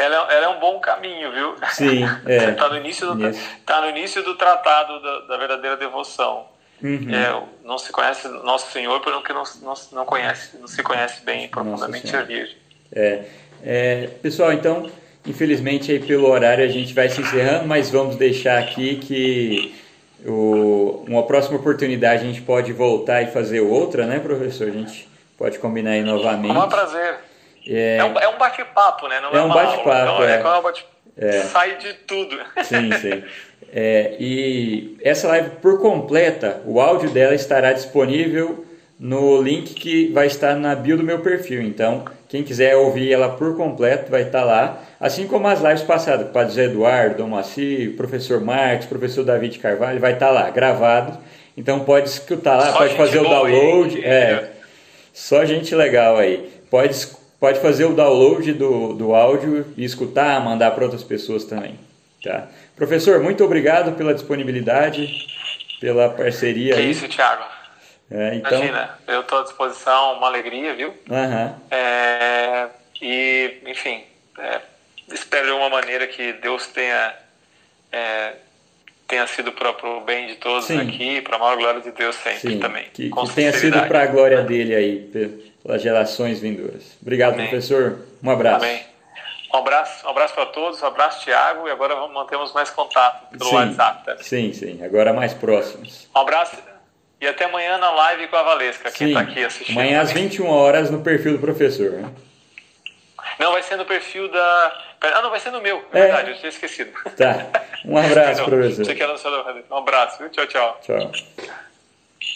Ela, ela, é um bom caminho, viu? Sim, é. Está no, início do, tá no início do tratado da, da verdadeira devoção. Uhum. É, não se conhece Nosso Senhor porque não, não, não, conhece, não se conhece bem profundamente a Virgem. É. é. pessoal, então, infelizmente aí pelo horário a gente vai se encerrando, mas vamos deixar aqui que o, uma próxima oportunidade a gente pode voltar e fazer outra, né, professor? A gente pode combinar aí novamente. É um prazer. É, é um, é um bate-papo, né? Não é, é um bate-papo. É. É, é um bate é. Sai de tudo. Sim, sim. É, e essa live por completa, o áudio dela estará disponível no link que vai estar na bio do meu perfil. Então, quem quiser ouvir ela por completo vai estar lá. Assim como as lives passadas, Padre José Eduardo, Dom Maci, o professor o professor David Carvalho, vai estar lá, gravado. Então pode escutar lá, só pode fazer o download. É, só gente legal aí. Pode pode fazer o download do, do áudio e escutar, mandar para outras pessoas também. Tá? Professor, muito obrigado pela disponibilidade, pela parceria. Que aí. isso, Thiago. É, então... Imagina, eu estou à disposição, uma alegria, viu? Uhum. É, e, enfim, é, espero de alguma maneira que Deus tenha, é, tenha sido para o bem de todos Sim. aqui, para a maior glória de Deus sempre Sim, também. Que, que tenha sido para a glória dele aí, pelas gerações vindouras. Obrigado, Amém. professor. Um abraço. Amém. Um abraço, um abraço para todos, um abraço, Tiago, e agora mantemos mais contato pelo sim, WhatsApp. Também. Sim, sim, agora mais próximos. Um abraço e até amanhã na live com a Valesca, quem está aqui assistindo. Amanhã às 21 horas no perfil do professor. Né? Não, vai ser no perfil da. Ah, não, vai ser no meu, é, é. verdade, eu tinha esquecido. Tá. Um abraço, professor. Um abraço, viu? Tchau, tchau. Tchau.